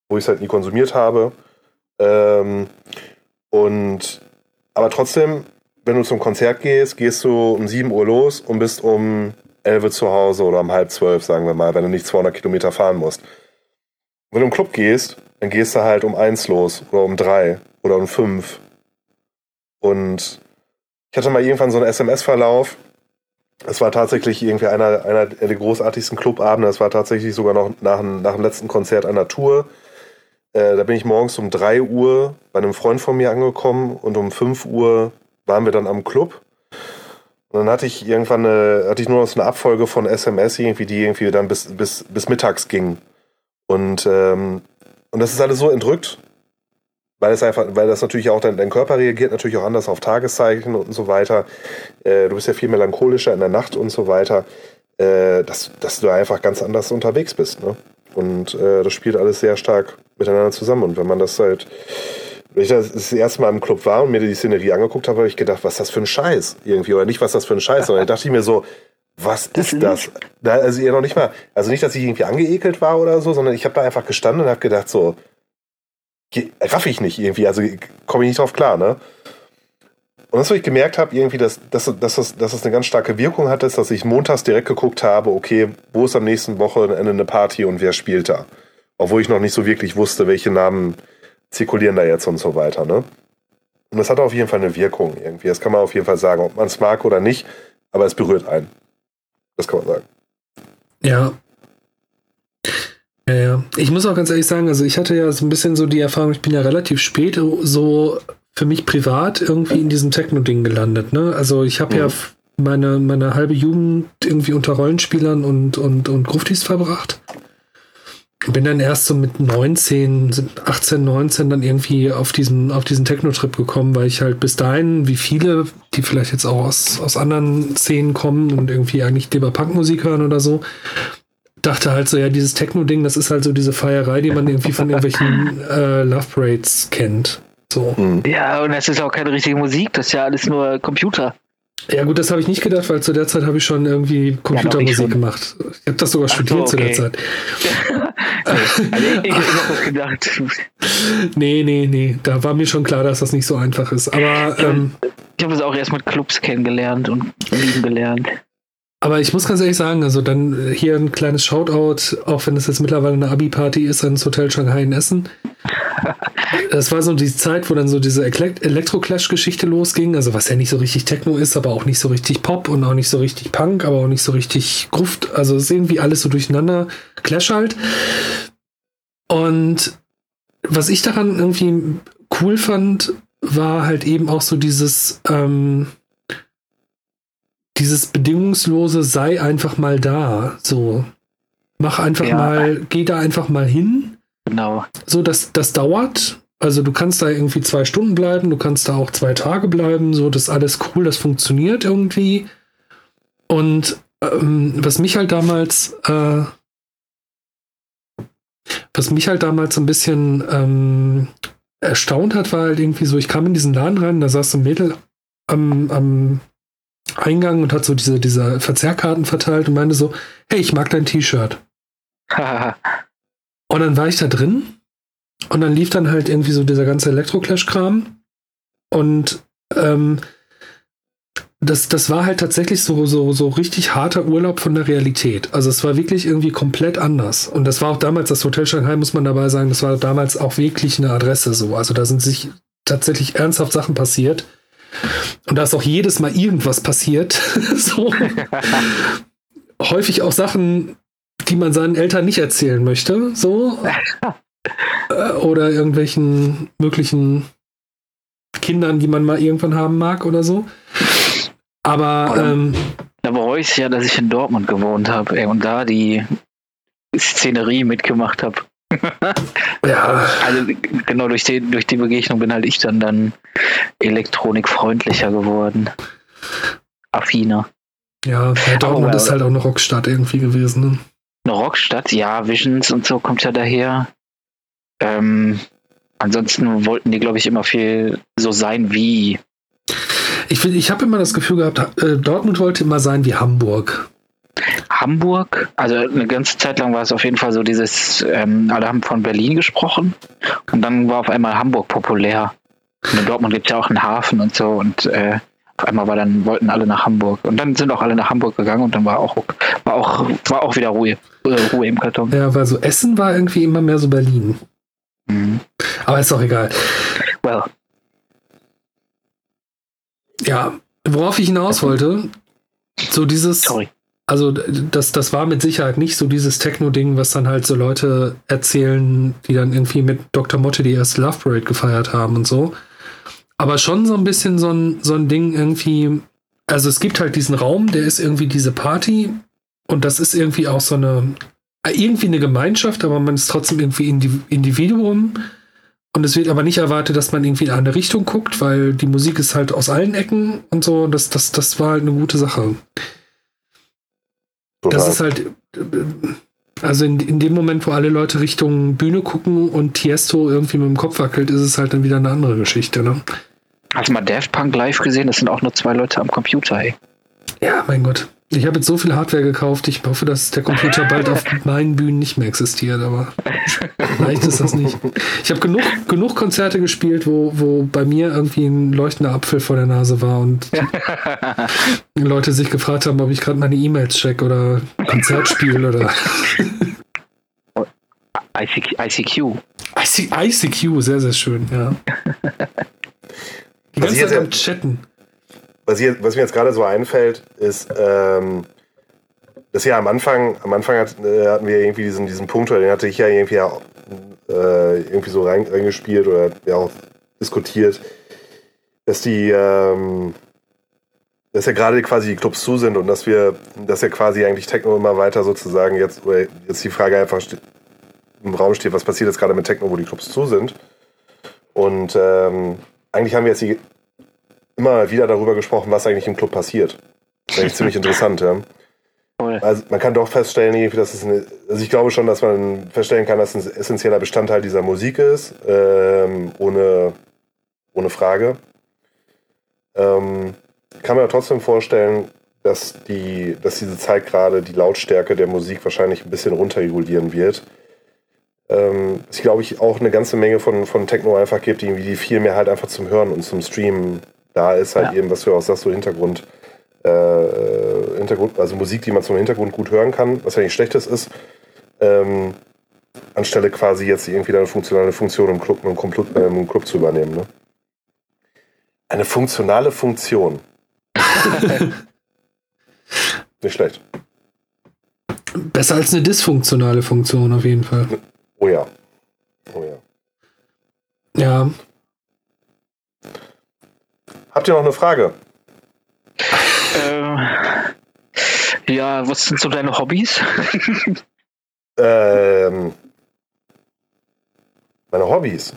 wo ich es halt nie konsumiert habe. Ähm, und aber trotzdem, wenn du zum Konzert gehst, gehst du um 7 Uhr los und bist um 11 Uhr zu Hause oder um halb zwölf, sagen wir mal, wenn du nicht 200 Kilometer fahren musst. Wenn du im Club gehst, dann gehst du halt um 1 los oder um 3 oder um 5. Und ich hatte mal irgendwann so einen SMS-Verlauf. Es war tatsächlich irgendwie einer, einer der großartigsten Clubabende. Es war tatsächlich sogar noch nach, nach dem letzten Konzert einer Tour. Äh, da bin ich morgens um 3 Uhr bei einem Freund von mir angekommen und um 5 Uhr waren wir dann am Club. Und dann hatte ich irgendwann eine, hatte ich nur noch so eine Abfolge von SMS irgendwie, die irgendwie dann bis, bis, bis mittags ging. Und, ähm, und das ist alles so entrückt. weil es einfach, weil das natürlich auch dein, dein Körper reagiert natürlich auch anders auf Tageszeichen und so weiter. Äh, du bist ja viel melancholischer in der Nacht und so weiter, äh, dass, dass du einfach ganz anders unterwegs bist. Ne? Und äh, das spielt alles sehr stark miteinander zusammen. Und wenn man das halt, wenn ich das, das erste Mal im Club war und mir die Szenerie angeguckt habe, habe ich gedacht, was ist das für ein Scheiß irgendwie. Oder nicht, was ist das für ein Scheiß, sondern da dachte ich mir so, was das ist das? Da, also ihr noch nicht mal, also nicht, dass ich irgendwie angeekelt war oder so, sondern ich habe da einfach gestanden und habe gedacht so, raff ich nicht irgendwie, also komme ich nicht drauf klar, ne? Und das, was ich gemerkt habe, irgendwie, dass, dass, dass, das, dass das eine ganz starke Wirkung hat, ist, dass ich montags direkt geguckt habe, okay, wo ist am nächsten Wochenende eine Party und wer spielt da? Obwohl ich noch nicht so wirklich wusste, welche Namen zirkulieren da jetzt und so weiter, ne? Und das hat auf jeden Fall eine Wirkung irgendwie. Das kann man auf jeden Fall sagen, ob man es mag oder nicht, aber es berührt einen. Das kann man sagen. Ja, ja, ja. Ich muss auch ganz ehrlich sagen, also ich hatte ja so ein bisschen so die Erfahrung, ich bin ja relativ spät so für mich privat irgendwie in diesem Techno-Ding gelandet. Ne? Also ich habe mhm. ja meine, meine halbe Jugend irgendwie unter Rollenspielern und, und, und Gruftis verbracht. Bin dann erst so mit 19, 18, 19 dann irgendwie auf diesen, auf diesen Techno-Trip gekommen, weil ich halt bis dahin, wie viele, die vielleicht jetzt auch aus, aus anderen Szenen kommen und irgendwie eigentlich lieber Punkmusik hören oder so, dachte halt so, ja, dieses Techno-Ding, das ist halt so diese Feierei, die man irgendwie von irgendwelchen äh, Love Parades kennt. So. Hm. Ja, und es ist auch keine richtige Musik, das ist ja alles nur Computer. Ja, gut, das habe ich nicht gedacht, weil zu der Zeit habe ich schon irgendwie Computermusik ja, gemacht. Ich habe das sogar studiert so, okay. zu der Zeit. also ich, ich habe das gedacht. Nee, nee, nee. Da war mir schon klar, dass das nicht so einfach ist. Aber. Ähm, ich habe es auch erst mit Clubs kennengelernt und lieben gelernt. Aber ich muss ganz ehrlich sagen, also dann hier ein kleines Shoutout, auch wenn es jetzt mittlerweile eine Abi-Party ist, ans Hotel Shanghai in Essen. Das war so die Zeit, wo dann so diese Elektro-Clash-Geschichte losging, also was ja nicht so richtig Techno ist, aber auch nicht so richtig Pop und auch nicht so richtig Punk, aber auch nicht so richtig Gruft. Also es ist irgendwie alles so durcheinander, Clash halt. Und was ich daran irgendwie cool fand, war halt eben auch so dieses, ähm, dieses bedingungslose sei einfach mal da. So. Mach einfach ja. mal, geh da einfach mal hin. Genau. So, das, das dauert. Also du kannst da irgendwie zwei Stunden bleiben, du kannst da auch zwei Tage bleiben, so, das ist alles cool, das funktioniert irgendwie. Und ähm, was mich halt damals, äh, was mich halt damals so ein bisschen ähm, erstaunt hat, war halt irgendwie so, ich kam in diesen Laden rein, da saß ein Mädel am, am Eingang und hat so diese, diese Verzehrkarten verteilt und meinte so, hey, ich mag dein T-Shirt. und dann war ich da drin und dann lief dann halt irgendwie so dieser ganze Elektro-Clash-Kram und ähm, das, das war halt tatsächlich so, so, so richtig harter Urlaub von der Realität. Also es war wirklich irgendwie komplett anders. Und das war auch damals, das Hotel Shanghai, muss man dabei sagen, das war damals auch wirklich eine Adresse so. Also da sind sich tatsächlich ernsthaft Sachen passiert und da ist auch jedes Mal irgendwas passiert. so. Häufig auch Sachen, die man seinen Eltern nicht erzählen möchte. So. Äh, oder irgendwelchen möglichen Kindern, die man mal irgendwann haben mag oder so. Aber. Ähm, da bereue ich es ja, dass ich in Dortmund gewohnt habe und da die Szenerie mitgemacht habe ja. Also genau durch die, durch die Begegnung bin halt ich dann dann elektronikfreundlicher geworden. Affiner. Ja, Dortmund ist halt auch eine Rockstadt irgendwie gewesen. Ne? Eine Rockstadt, ja, Visions und so kommt ja daher. Ähm, ansonsten wollten die, glaube ich, immer viel so sein wie. Ich, ich habe immer das Gefühl gehabt, äh, Dortmund wollte immer sein wie Hamburg. Hamburg, also eine ganze Zeit lang war es auf jeden Fall so dieses, ähm, alle haben von Berlin gesprochen und dann war auf einmal Hamburg populär. Und in Dortmund gibt es ja auch einen Hafen und so und äh, auf einmal war dann, wollten alle nach Hamburg. Und dann sind auch alle nach Hamburg gegangen und dann war auch, war auch, war auch wieder Ruhe, äh, Ruhe im Karton. Ja, weil so Essen war irgendwie immer mehr so Berlin. Mhm. Aber ist doch egal. Well. Ja, worauf ich hinaus wollte, so dieses, Sorry also das, das war mit Sicherheit nicht so dieses Techno-Ding, was dann halt so Leute erzählen, die dann irgendwie mit Dr. Motte die erste Love Parade gefeiert haben und so. Aber schon so ein bisschen so ein, so ein Ding irgendwie, also es gibt halt diesen Raum, der ist irgendwie diese Party und das ist irgendwie auch so eine, irgendwie eine Gemeinschaft, aber man ist trotzdem irgendwie Individuum Und es wird aber nicht erwartet, dass man irgendwie in eine Richtung guckt, weil die Musik ist halt aus allen Ecken und so. Das, das, das war halt eine gute Sache. Total. Das ist halt, also in, in dem Moment, wo alle Leute Richtung Bühne gucken und Tiesto irgendwie mit dem Kopf wackelt, ist es halt dann wieder eine andere Geschichte, ne? Hast du mal Daft Punk live gesehen? Das sind auch nur zwei Leute am Computer, ey. Ja, mein Gott. Ich habe jetzt so viel Hardware gekauft, ich hoffe, dass der Computer bald auf meinen Bühnen nicht mehr existiert, aber vielleicht ist das nicht. Ich habe genug, genug Konzerte gespielt, wo, wo bei mir irgendwie ein leuchtender Apfel vor der Nase war und Leute sich gefragt haben, ob ich gerade meine E-Mails check oder Konzert spiele oder. ICQ. ICQ. ICQ, sehr, sehr schön, ja. Die ganze Zeit am Chatten was, hier, was mir jetzt gerade so einfällt, ist, ähm, dass ja am Anfang, am Anfang hat, äh, hatten wir irgendwie diesen, diesen Punkt, den hatte ich ja irgendwie, äh, irgendwie so rein, reingespielt oder ja auch diskutiert, dass die, ähm, dass ja gerade quasi die Clubs zu sind und dass wir, dass ja quasi eigentlich Techno immer weiter sozusagen jetzt, oder jetzt die Frage einfach im Raum steht, was passiert jetzt gerade mit Techno, wo die Clubs zu sind. Und ähm, eigentlich haben wir jetzt die immer wieder darüber gesprochen, was eigentlich im Club passiert. Das ist eigentlich ziemlich interessant, ja. Also man kann doch feststellen, dass es eine, also ich glaube schon, dass man feststellen kann, dass es ein essentieller Bestandteil dieser Musik ist, ähm, ohne, ohne Frage. Ähm, kann man ja trotzdem vorstellen, dass, die, dass diese Zeit gerade die Lautstärke der Musik wahrscheinlich ein bisschen runterregulieren wird. Ähm, es glaube ich auch eine ganze Menge von, von Techno einfach gibt, die viel mehr halt einfach zum Hören und zum Streamen da ist halt ja. eben, was du auch sagst, so Hintergrund, äh, Hintergrund, also Musik, die man zum Hintergrund gut hören kann, was ja nicht schlechtes ist. Ähm, anstelle quasi jetzt irgendwie eine funktionale Funktion im Club, im Club, äh, im Club zu übernehmen. Ne? Eine funktionale Funktion. nicht schlecht. Besser als eine dysfunktionale Funktion auf jeden Fall. Oh ja. Oh ja. Ja. Habt ihr noch eine Frage? Ähm, ja, was sind so deine Hobbys? ähm, meine Hobbys.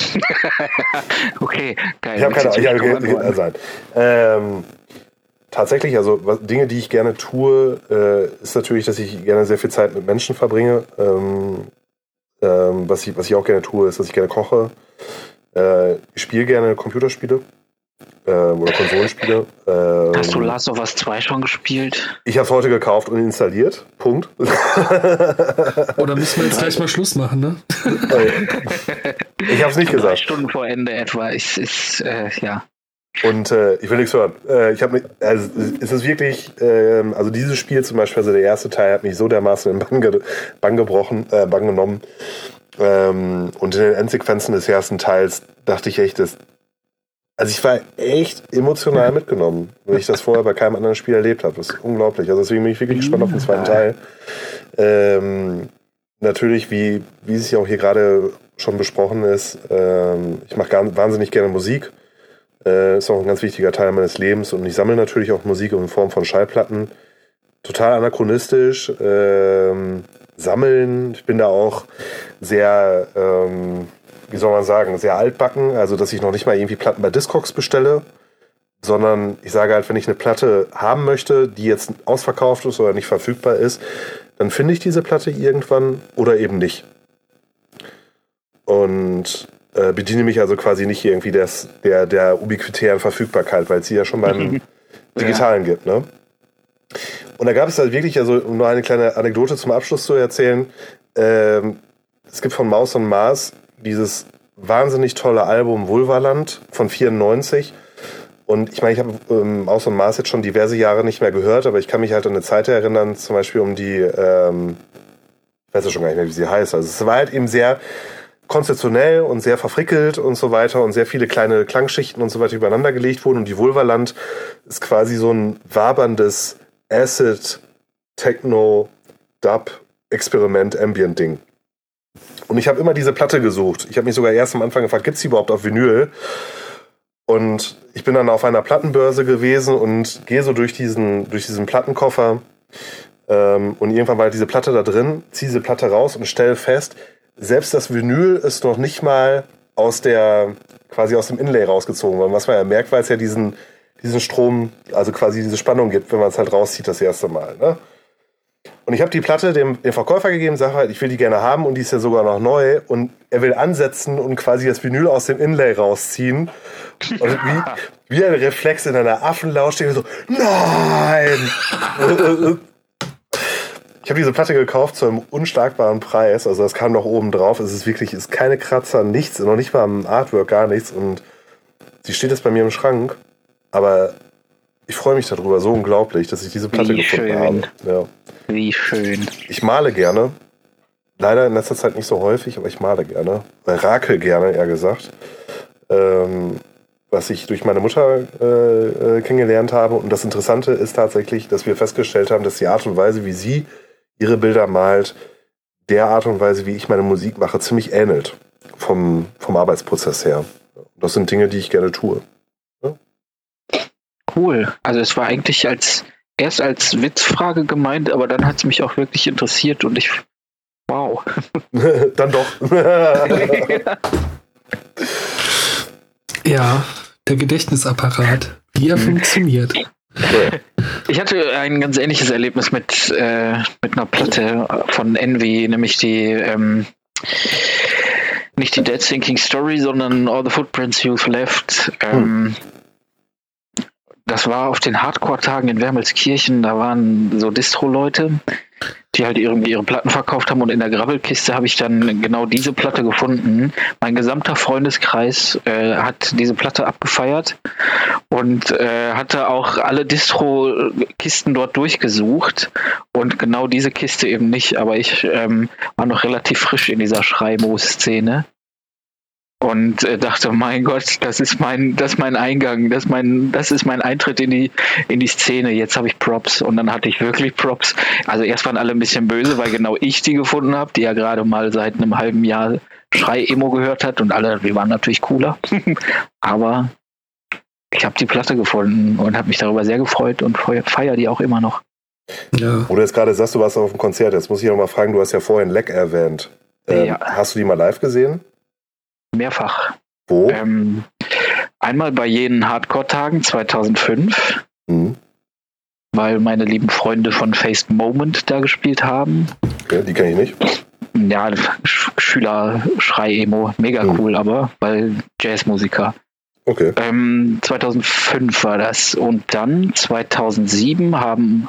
okay, geil. Ich habe keine Ahnung. Ja, also, ähm, tatsächlich, also was, Dinge, die ich gerne tue, äh, ist natürlich, dass ich gerne sehr viel Zeit mit Menschen verbringe. Ähm, ähm, was, ich, was ich auch gerne tue, ist, dass ich gerne koche. Äh, ich spiele gerne Computerspiele ähm, oder Konsolenspiele. Ähm, Hast du Last of Us 2 schon gespielt? Ich habe es heute gekauft und installiert. Punkt. Oder müssen wir jetzt gleich mal Schluss machen, ne? ich habe es nicht gesagt. Drei Stunden vor Ende etwa. Ist, ist äh, ja. Und äh, ich will nichts hören. Äh, ich habe also es ist wirklich, äh, also dieses Spiel zum Beispiel, also der erste Teil hat mich so dermaßen in Bann, ge Bann gebrochen, äh, Bann genommen. Ähm, und in den Endsequenzen des ersten Teils dachte ich echt, das, also ich war echt emotional mitgenommen, weil ich das vorher bei keinem anderen Spiel erlebt habe. Das ist unglaublich. Also deswegen bin ich wirklich gespannt auf den zweiten Teil. Ähm, natürlich, wie, wie es ja auch hier gerade schon besprochen ist, ähm, ich mache wahnsinnig gerne Musik. Äh, ist auch ein ganz wichtiger Teil meines Lebens und ich sammle natürlich auch Musik in Form von Schallplatten. Total anachronistisch. Ähm, sammeln. Ich bin da auch sehr ähm, wie soll man sagen, sehr altbacken. Also, dass ich noch nicht mal irgendwie Platten bei Discogs bestelle, sondern ich sage halt, wenn ich eine Platte haben möchte, die jetzt ausverkauft ist oder nicht verfügbar ist, dann finde ich diese Platte irgendwann oder eben nicht. Und äh, bediene mich also quasi nicht irgendwie des, der, der ubiquitären Verfügbarkeit, weil es sie ja schon beim Digitalen ja. gibt. Ne? Und da gab es halt wirklich, also um nur eine kleine Anekdote zum Abschluss zu erzählen, ähm, es gibt von Maus und Mars dieses wahnsinnig tolle Album Vulvaland von 94. Und ich meine, ich habe ähm, Aus und Maß jetzt schon diverse Jahre nicht mehr gehört, aber ich kann mich halt an eine Zeit erinnern, zum Beispiel um die, ähm, ich weiß ja schon gar nicht mehr, wie sie heißt. Also es war halt eben sehr konzeptionell und sehr verfrickelt und so weiter und sehr viele kleine Klangschichten und so weiter übereinander gelegt wurden. Und die Vulvaland ist quasi so ein waberndes Acid, Techno, Dub, Experiment, Ambient-Ding. Und ich habe immer diese Platte gesucht. Ich habe mich sogar erst am Anfang gefragt, gibt es die überhaupt auf Vinyl? Und ich bin dann auf einer Plattenbörse gewesen und gehe so durch diesen, durch diesen Plattenkoffer. Ähm, und irgendwann war diese Platte da drin, ziehe diese Platte raus und stelle fest, selbst das Vinyl ist noch nicht mal aus der, quasi aus dem Inlay rausgezogen worden. Was man ja merkt, weil es ja diesen, diesen Strom, also quasi diese Spannung gibt, wenn man es halt rauszieht das erste Mal. Ne? Und ich habe die Platte dem, dem Verkäufer gegeben, sage halt, ich will die gerne haben und die ist ja sogar noch neu. Und er will ansetzen und quasi das Vinyl aus dem Inlay rausziehen. Und wie, wie ein Reflex in einer Affenlaut steht so, nein! ich habe diese Platte gekauft zu einem unschlagbaren Preis. Also das kam noch oben drauf. Es ist wirklich, ist keine Kratzer, nichts, noch nicht mal am Artwork, gar nichts. Und sie steht jetzt bei mir im Schrank. Aber ich freue mich darüber so unglaublich, dass ich diese Platte Wie gefunden schön. habe. Ja. Wie schön. Ich male gerne. Leider in letzter Zeit nicht so häufig, aber ich male gerne. Rakel gerne, eher gesagt. Ähm, was ich durch meine Mutter äh, äh, kennengelernt habe. Und das Interessante ist tatsächlich, dass wir festgestellt haben, dass die Art und Weise, wie sie ihre Bilder malt, der Art und Weise, wie ich meine Musik mache, ziemlich ähnelt. Vom, vom Arbeitsprozess her. Das sind Dinge, die ich gerne tue. Ja? Cool. Also es war eigentlich als erst als Witzfrage gemeint, aber dann hat es mich auch wirklich interessiert und ich wow. dann doch. ja, der Gedächtnisapparat, wie er funktioniert. Ich hatte ein ganz ähnliches Erlebnis mit, äh, mit einer Platte von Envy, nämlich die ähm, nicht die Dead Thinking Story, sondern All the Footprints You've Left. Ähm, hm das war auf den Hardcore-Tagen in Wermelskirchen, da waren so Distro-Leute, die halt irgendwie ihre Platten verkauft haben und in der Gravelkiste habe ich dann genau diese Platte gefunden. Mein gesamter Freundeskreis äh, hat diese Platte abgefeiert und äh, hatte auch alle Distro-Kisten dort durchgesucht und genau diese Kiste eben nicht, aber ich ähm, war noch relativ frisch in dieser Schreimo-Szene und äh, dachte, mein Gott, das ist mein, das ist mein Eingang, das ist mein, das ist mein Eintritt in die, in die Szene. Jetzt habe ich Props und dann hatte ich wirklich Props. Also erst waren alle ein bisschen böse, weil genau ich die gefunden habe, die ja gerade mal seit einem halben Jahr Schrei-Emo gehört hat und alle, wir waren natürlich cooler. Aber ich habe die Platte gefunden und habe mich darüber sehr gefreut und feiere die auch immer noch. Ja. Wo du jetzt gerade sagst, du warst auf dem Konzert, jetzt muss ich noch mal fragen, du hast ja vorhin Leck erwähnt. Ähm, ja. Hast du die mal live gesehen? Mehrfach. Wo? Ähm, einmal bei jenen Hardcore-Tagen 2005, mhm. weil meine lieben Freunde von Faced Moment da gespielt haben. Okay, die kenne ich nicht. Ja, Schüler Schrei-Emo, mega mhm. cool, aber weil Jazzmusiker. Okay. Ähm, 2005 war das. Und dann 2007 haben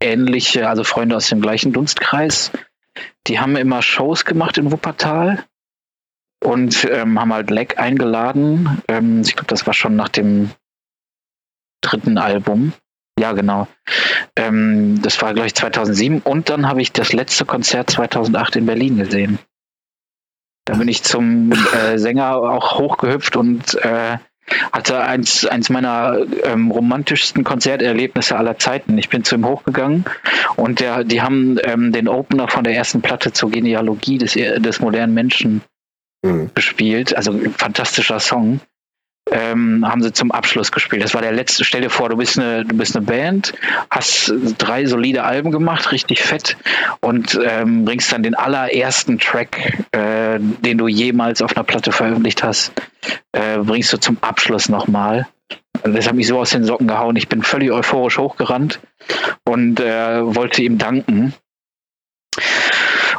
ähnliche, also Freunde aus dem gleichen Dunstkreis, die haben immer Shows gemacht in Wuppertal und ähm, haben halt Leck eingeladen. Ähm, ich glaube, das war schon nach dem dritten Album. Ja, genau. Ähm, das war, glaube ich, 2007. Und dann habe ich das letzte Konzert 2008 in Berlin gesehen. Da bin ich zum äh, Sänger auch hochgehüpft und äh, hatte eins, eins meiner ähm, romantischsten Konzerterlebnisse aller Zeiten. Ich bin zu ihm hochgegangen und der, die haben ähm, den Opener von der ersten Platte zur Genealogie des, des modernen Menschen mhm. gespielt. Also ein fantastischer Song. Ähm, haben sie zum Abschluss gespielt. Das war der letzte. Stell dir vor, du bist eine, du bist eine Band, hast drei solide Alben gemacht, richtig fett und ähm, bringst dann den allerersten Track, äh, den du jemals auf einer Platte veröffentlicht hast, äh, bringst du zum Abschluss nochmal. Das hat mich so aus den Socken gehauen. Ich bin völlig euphorisch hochgerannt und äh, wollte ihm danken.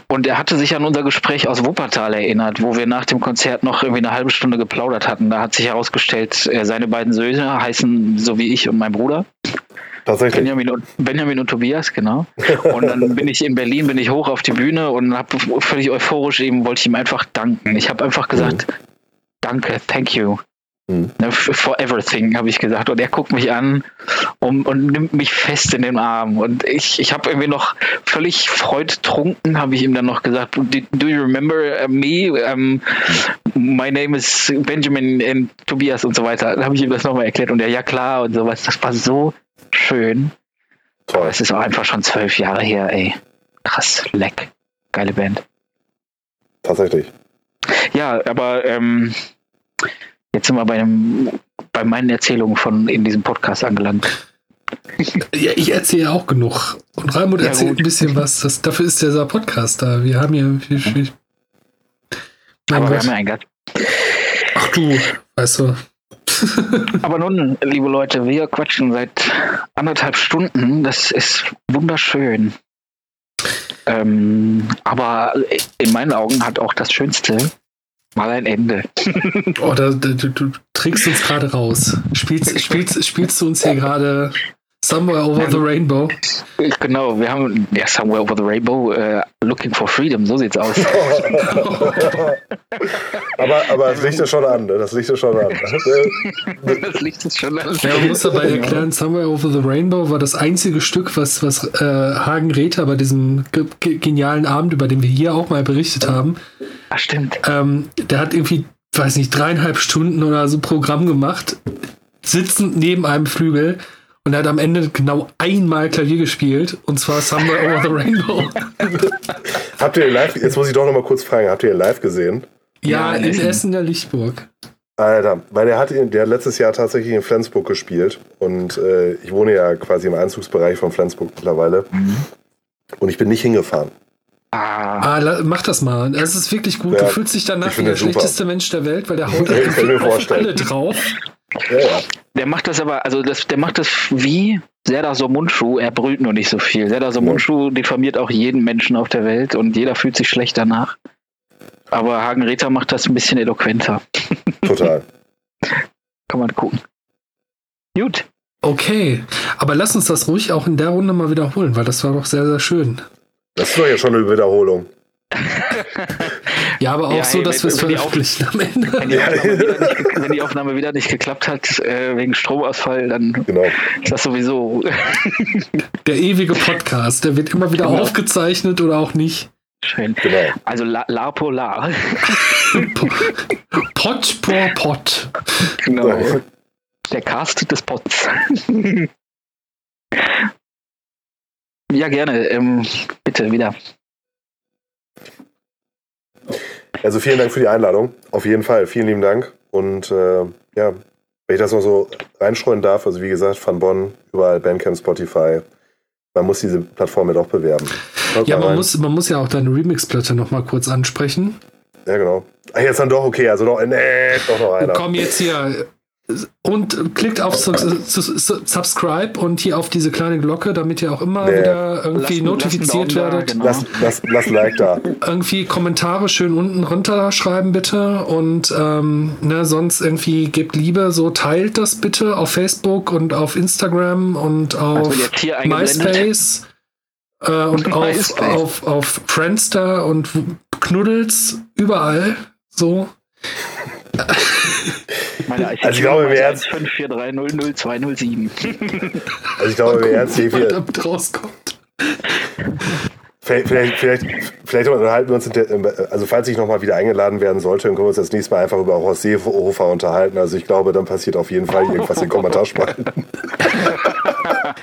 Und er hatte sich an unser Gespräch aus Wuppertal erinnert, wo wir nach dem Konzert noch irgendwie eine halbe Stunde geplaudert hatten. Da hat sich herausgestellt, äh, seine beiden Söhne heißen so wie ich und mein Bruder. Tatsächlich. Benjamin und, Benjamin und Tobias, genau. Und dann bin ich in Berlin, bin ich hoch auf die Bühne und habe völlig euphorisch eben, wollte ich ihm einfach danken. Ich habe einfach gesagt, mhm. danke, thank you. Mhm. For everything, habe ich gesagt. Und er guckt mich an und, und, nimmt mich fest in den Arm. Und ich, ich habe irgendwie noch völlig freudtrunken, habe ich ihm dann noch gesagt, do you remember uh, me? Um, my name is Benjamin and Tobias und so weiter. Dann habe ich ihm das nochmal erklärt und er, ja klar und sowas. Das war so schön. Toll. Es ist auch einfach schon zwölf Jahre her, ey. Krass, leck. Geile Band. Tatsächlich. Ja, aber ähm, Jetzt sind wir bei, einem, bei meinen Erzählungen von in diesem Podcast angelangt. Ja, ich erzähle auch genug. Und Raimund ja, erzählt gut. ein bisschen was. Das, dafür ist dieser Podcast da. Wir haben hier viel, viel Aber wir haben ja einen Gast. Ach du, weißt du. Aber nun, liebe Leute, wir quatschen seit anderthalb Stunden. Das ist wunderschön. Ähm, aber in meinen Augen hat auch das Schönste mal ein Ende. oh, da, da, du, du trägst uns gerade raus. Spielst, spielst, spielst du uns hier gerade Somewhere Over the Rainbow? Genau, wir haben ja Somewhere Over the Rainbow, uh, Looking for Freedom, so sieht's aus. aber, aber das Licht ist schon an, ne? das Licht ist schon an. das Licht ist schon an. Ja, man muss dabei erklären, Somewhere Over the Rainbow war das einzige Stück, was, was äh, Hagen Räther bei diesem ge genialen Abend, über den wir hier auch mal berichtet haben, Ach, stimmt. Ähm, der hat irgendwie, weiß nicht, dreieinhalb Stunden oder so Programm gemacht, sitzend neben einem Flügel und er hat am Ende genau einmal Klavier gespielt und zwar Somewhere Over the Rainbow. habt ihr live, jetzt muss ich doch noch mal kurz fragen, habt ihr live gesehen? Ja, ja in, Essen. Essen der Lichtburg. Alter, weil er hat, der hat letztes Jahr tatsächlich in Flensburg gespielt und äh, ich wohne ja quasi im Einzugsbereich von Flensburg mittlerweile mhm. und ich bin nicht hingefahren. Ah. ah, mach das mal. Es ist wirklich gut. Ja, du fühlst dich danach wie der schlechteste Mensch der Welt, weil der haut auf alle drauf. Ja. Der macht das aber, also das, der macht das wie Serdar Somunchu, er brüllt nur nicht so viel. Serdar Somunchu diffamiert auch jeden Menschen auf der Welt und jeder fühlt sich schlecht danach. Aber Hagen Rether macht das ein bisschen eloquenter. Total. Kann man gucken. Gut. Okay, aber lass uns das ruhig auch in der Runde mal wiederholen, weil das war doch sehr, sehr schön. Das ist doch ja schon eine Wiederholung. ja, aber auch ja, so, dass wir es veröffentlichen am Ende. Wenn die, nicht, wenn die, Aufnahme wieder nicht geklappt hat, äh, wegen Stromausfall, dann genau. ist das sowieso. der ewige Podcast, der wird immer wieder genau. aufgezeichnet oder auch nicht. Schön. Genau. Also La, la Polar. Pot por Pot. Genau. Der Cast des Pots. Ja, gerne. Ähm, bitte wieder. Also vielen Dank für die Einladung. Auf jeden Fall. Vielen lieben Dank. Und äh, ja, wenn ich das noch so reinstreuen darf, also wie gesagt, Van Bonn, überall Bandcamp, Spotify. Man muss diese Plattform ja doch bewerben. Schaut ja, man muss, man muss ja auch deine Remix-Platte noch mal kurz ansprechen. Ja, genau. Ach, jetzt dann doch okay. Also doch, nee, doch noch einer. Komm jetzt hier und klickt auf Subscribe und hier auf diese kleine Glocke, damit ihr auch immer nee. wieder irgendwie lassen, notifiziert lassen werdet. Genau. Lass, lass, lass Like da. Irgendwie Kommentare schön unten runter schreiben bitte und ähm, ne, sonst irgendwie gebt Liebe, so teilt das bitte auf Facebook und auf Instagram und auf also MySpace äh, und auf, auf, auf Friendster und Knuddels überall so. Meine also ich glaube, wir ernst 543000207. Also ich glaube, wir ernst hier viel rauskommt. Vielleicht, vielleicht, vielleicht, vielleicht unterhalten wir uns, der, also falls ich nochmal wieder eingeladen werden sollte, dann können wir uns das nächste Mal einfach über Horst Seehofer unterhalten. Also ich glaube, dann passiert auf jeden Fall irgendwas in Kommentarspalten.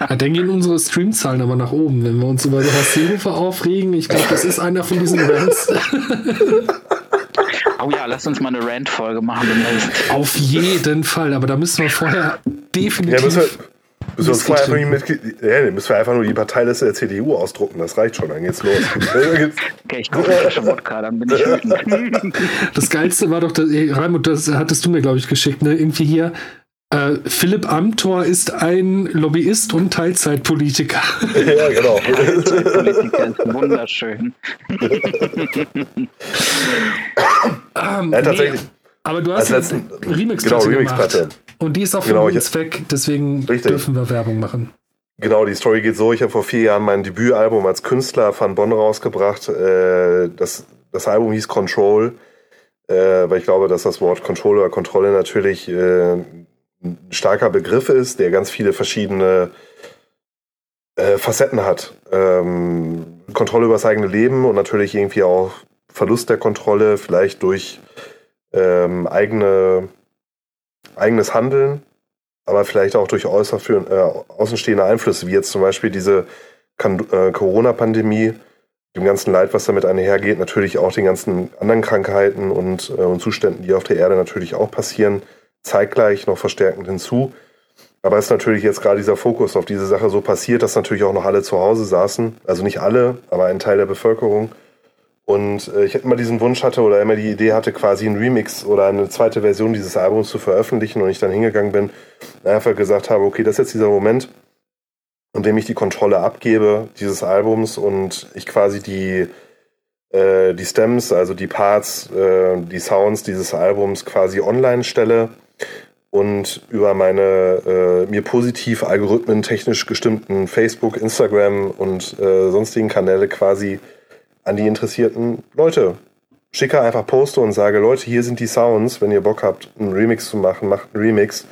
Ja, dann gehen unsere Streamzahlen aber nach oben, wenn wir uns über Horst Seehofer aufregen. Ich glaube, das ist einer von diesen Events. Oh ja, lass uns mal eine Rant-Folge machen demnächst. Auf jeden Fall, aber da müssen wir vorher definitiv. Ja, müssen wir, müssen wir, vorher einfach mit, ja, müssen wir einfach nur die Parteiliste der CDU ausdrucken, das reicht schon, dann geht's los. okay, ich gucke Flasche Wodka, dann bin ich wütend. Das Geilste war doch, Raimund, das hattest du mir, glaube ich, geschickt, ne? Irgendwie hier. Äh, Philipp Amthor ist ein Lobbyist und Teilzeitpolitiker. Ja, genau. Teilzeitpolitiker ist wunderschön. ähm, ja, tatsächlich. Nee, aber du hast jetzt eine Remix-Platte genau, Remix Und die ist auch für genau, uns weg, deswegen richtig. dürfen wir Werbung machen. Genau, die Story geht so. Ich habe vor vier Jahren mein Debütalbum als Künstler von Bonn rausgebracht. Äh, das, das Album hieß Control, äh, weil ich glaube, dass das Wort Control oder Kontrolle natürlich äh, ein starker Begriff ist, der ganz viele verschiedene Facetten hat. Ähm, Kontrolle über das eigene Leben und natürlich irgendwie auch Verlust der Kontrolle, vielleicht durch ähm, eigene, eigenes Handeln, aber vielleicht auch durch äußer für, äh, außenstehende Einflüsse, wie jetzt zum Beispiel diese äh, Corona-Pandemie, dem ganzen Leid, was damit einhergeht, natürlich auch den ganzen anderen Krankheiten und, äh, und Zuständen, die auf der Erde natürlich auch passieren, zeitgleich noch verstärkend hinzu. Aber es ist natürlich jetzt gerade dieser Fokus auf diese Sache so passiert, dass natürlich auch noch alle zu Hause saßen. Also nicht alle, aber ein Teil der Bevölkerung Und äh, ich immer diesen Wunsch hatte oder immer die Idee hatte, quasi einen Remix oder eine zweite Version dieses Albums zu veröffentlichen und ich dann hingegangen bin einfach gesagt habe, okay, das ist jetzt dieser Moment, in dem ich die Kontrolle abgebe dieses Albums und ich quasi die, äh, die Stems, also die Parts, äh, die Sounds dieses Albums quasi online stelle und über meine äh, mir positiv algorithmentechnisch gestimmten Facebook, Instagram und äh, sonstigen Kanäle quasi an die interessierten Leute. Schicke einfach Poste und sage, Leute, hier sind die Sounds. Wenn ihr Bock habt, einen Remix zu machen, macht einen Remix.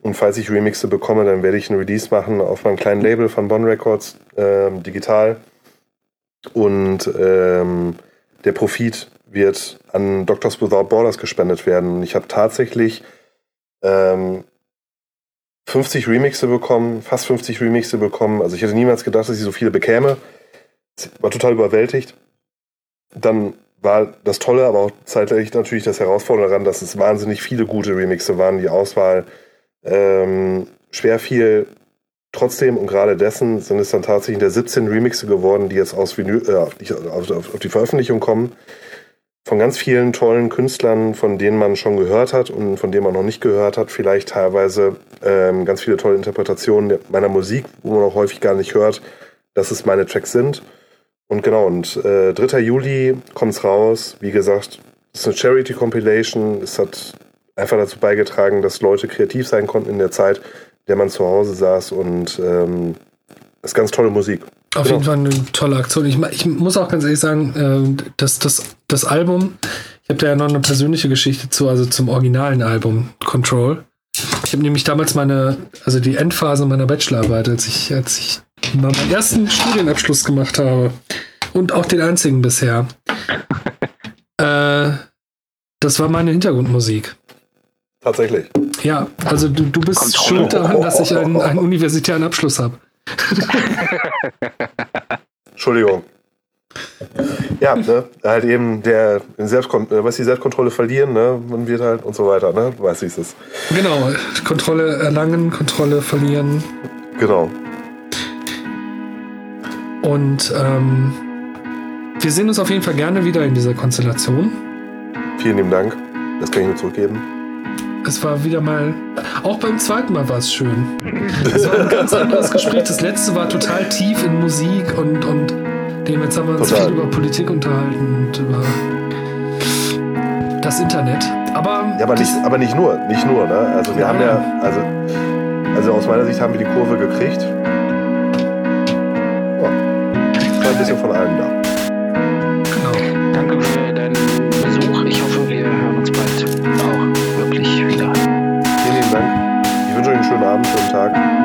Und falls ich Remixe bekomme, dann werde ich einen Release machen auf meinem kleinen Label von Bon Records, ähm, digital. Und ähm, der Profit wird an Doctors Without Borders gespendet werden. Ich habe tatsächlich ähm, 50 Remixe bekommen, fast 50 Remixe bekommen. Also ich hätte niemals gedacht, dass ich so viele bekäme war total überwältigt. Dann war das Tolle, aber auch zeitgleich natürlich das Herausfordernde daran, dass es wahnsinnig viele gute Remixe waren. Die Auswahl ähm, schwer fiel. Trotzdem und gerade dessen sind es dann tatsächlich der 17 Remixe geworden, die jetzt aus Vinyl, äh, auf, auf, auf die Veröffentlichung kommen. Von ganz vielen tollen Künstlern, von denen man schon gehört hat und von denen man noch nicht gehört hat. Vielleicht teilweise ähm, ganz viele tolle Interpretationen meiner Musik, wo man auch häufig gar nicht hört, dass es meine Tracks sind. Und genau, und äh, 3. Juli kommt es raus. Wie gesagt, es ist eine Charity Compilation. Es hat einfach dazu beigetragen, dass Leute kreativ sein konnten in der Zeit, in der man zu Hause saß. Und ähm, ist ganz tolle Musik. Auf genau. jeden Fall eine tolle Aktion. Ich, ich muss auch ganz ehrlich sagen, äh, dass das, das Album, ich habe da ja noch eine persönliche Geschichte zu, also zum originalen Album Control. Ich habe nämlich damals meine, also die Endphase meiner Bachelorarbeit, als ich, als ich meinen ersten Studienabschluss gemacht habe. Und auch den einzigen bisher. äh, das war meine Hintergrundmusik. Tatsächlich. Ja, also du, du bist Kommt schuld daran, dass ich einen, einen universitären Abschluss habe. Entschuldigung. Ja, ne, halt eben der Selbstkon äh, was die Selbstkontrolle verlieren, ne, man wird halt und so weiter, ne, weißt, wie es. Genau, Kontrolle erlangen, Kontrolle verlieren. Genau. Und ähm, wir sehen uns auf jeden Fall gerne wieder in dieser Konstellation. Vielen lieben Dank. Das kann ich nur zurückgeben. Es war wieder mal, auch beim zweiten Mal war es schön. Es war ein ganz anderes Gespräch. Das letzte war total tief in Musik und, und dem jetzt haben wir uns total. viel über Politik unterhalten und über das Internet. Aber, ja, aber, nicht, aber nicht nur, nicht nur. Ne? Also wir ja. haben ja, also, also aus meiner Sicht haben wir die Kurve gekriegt ein bisschen von allem da. Tag.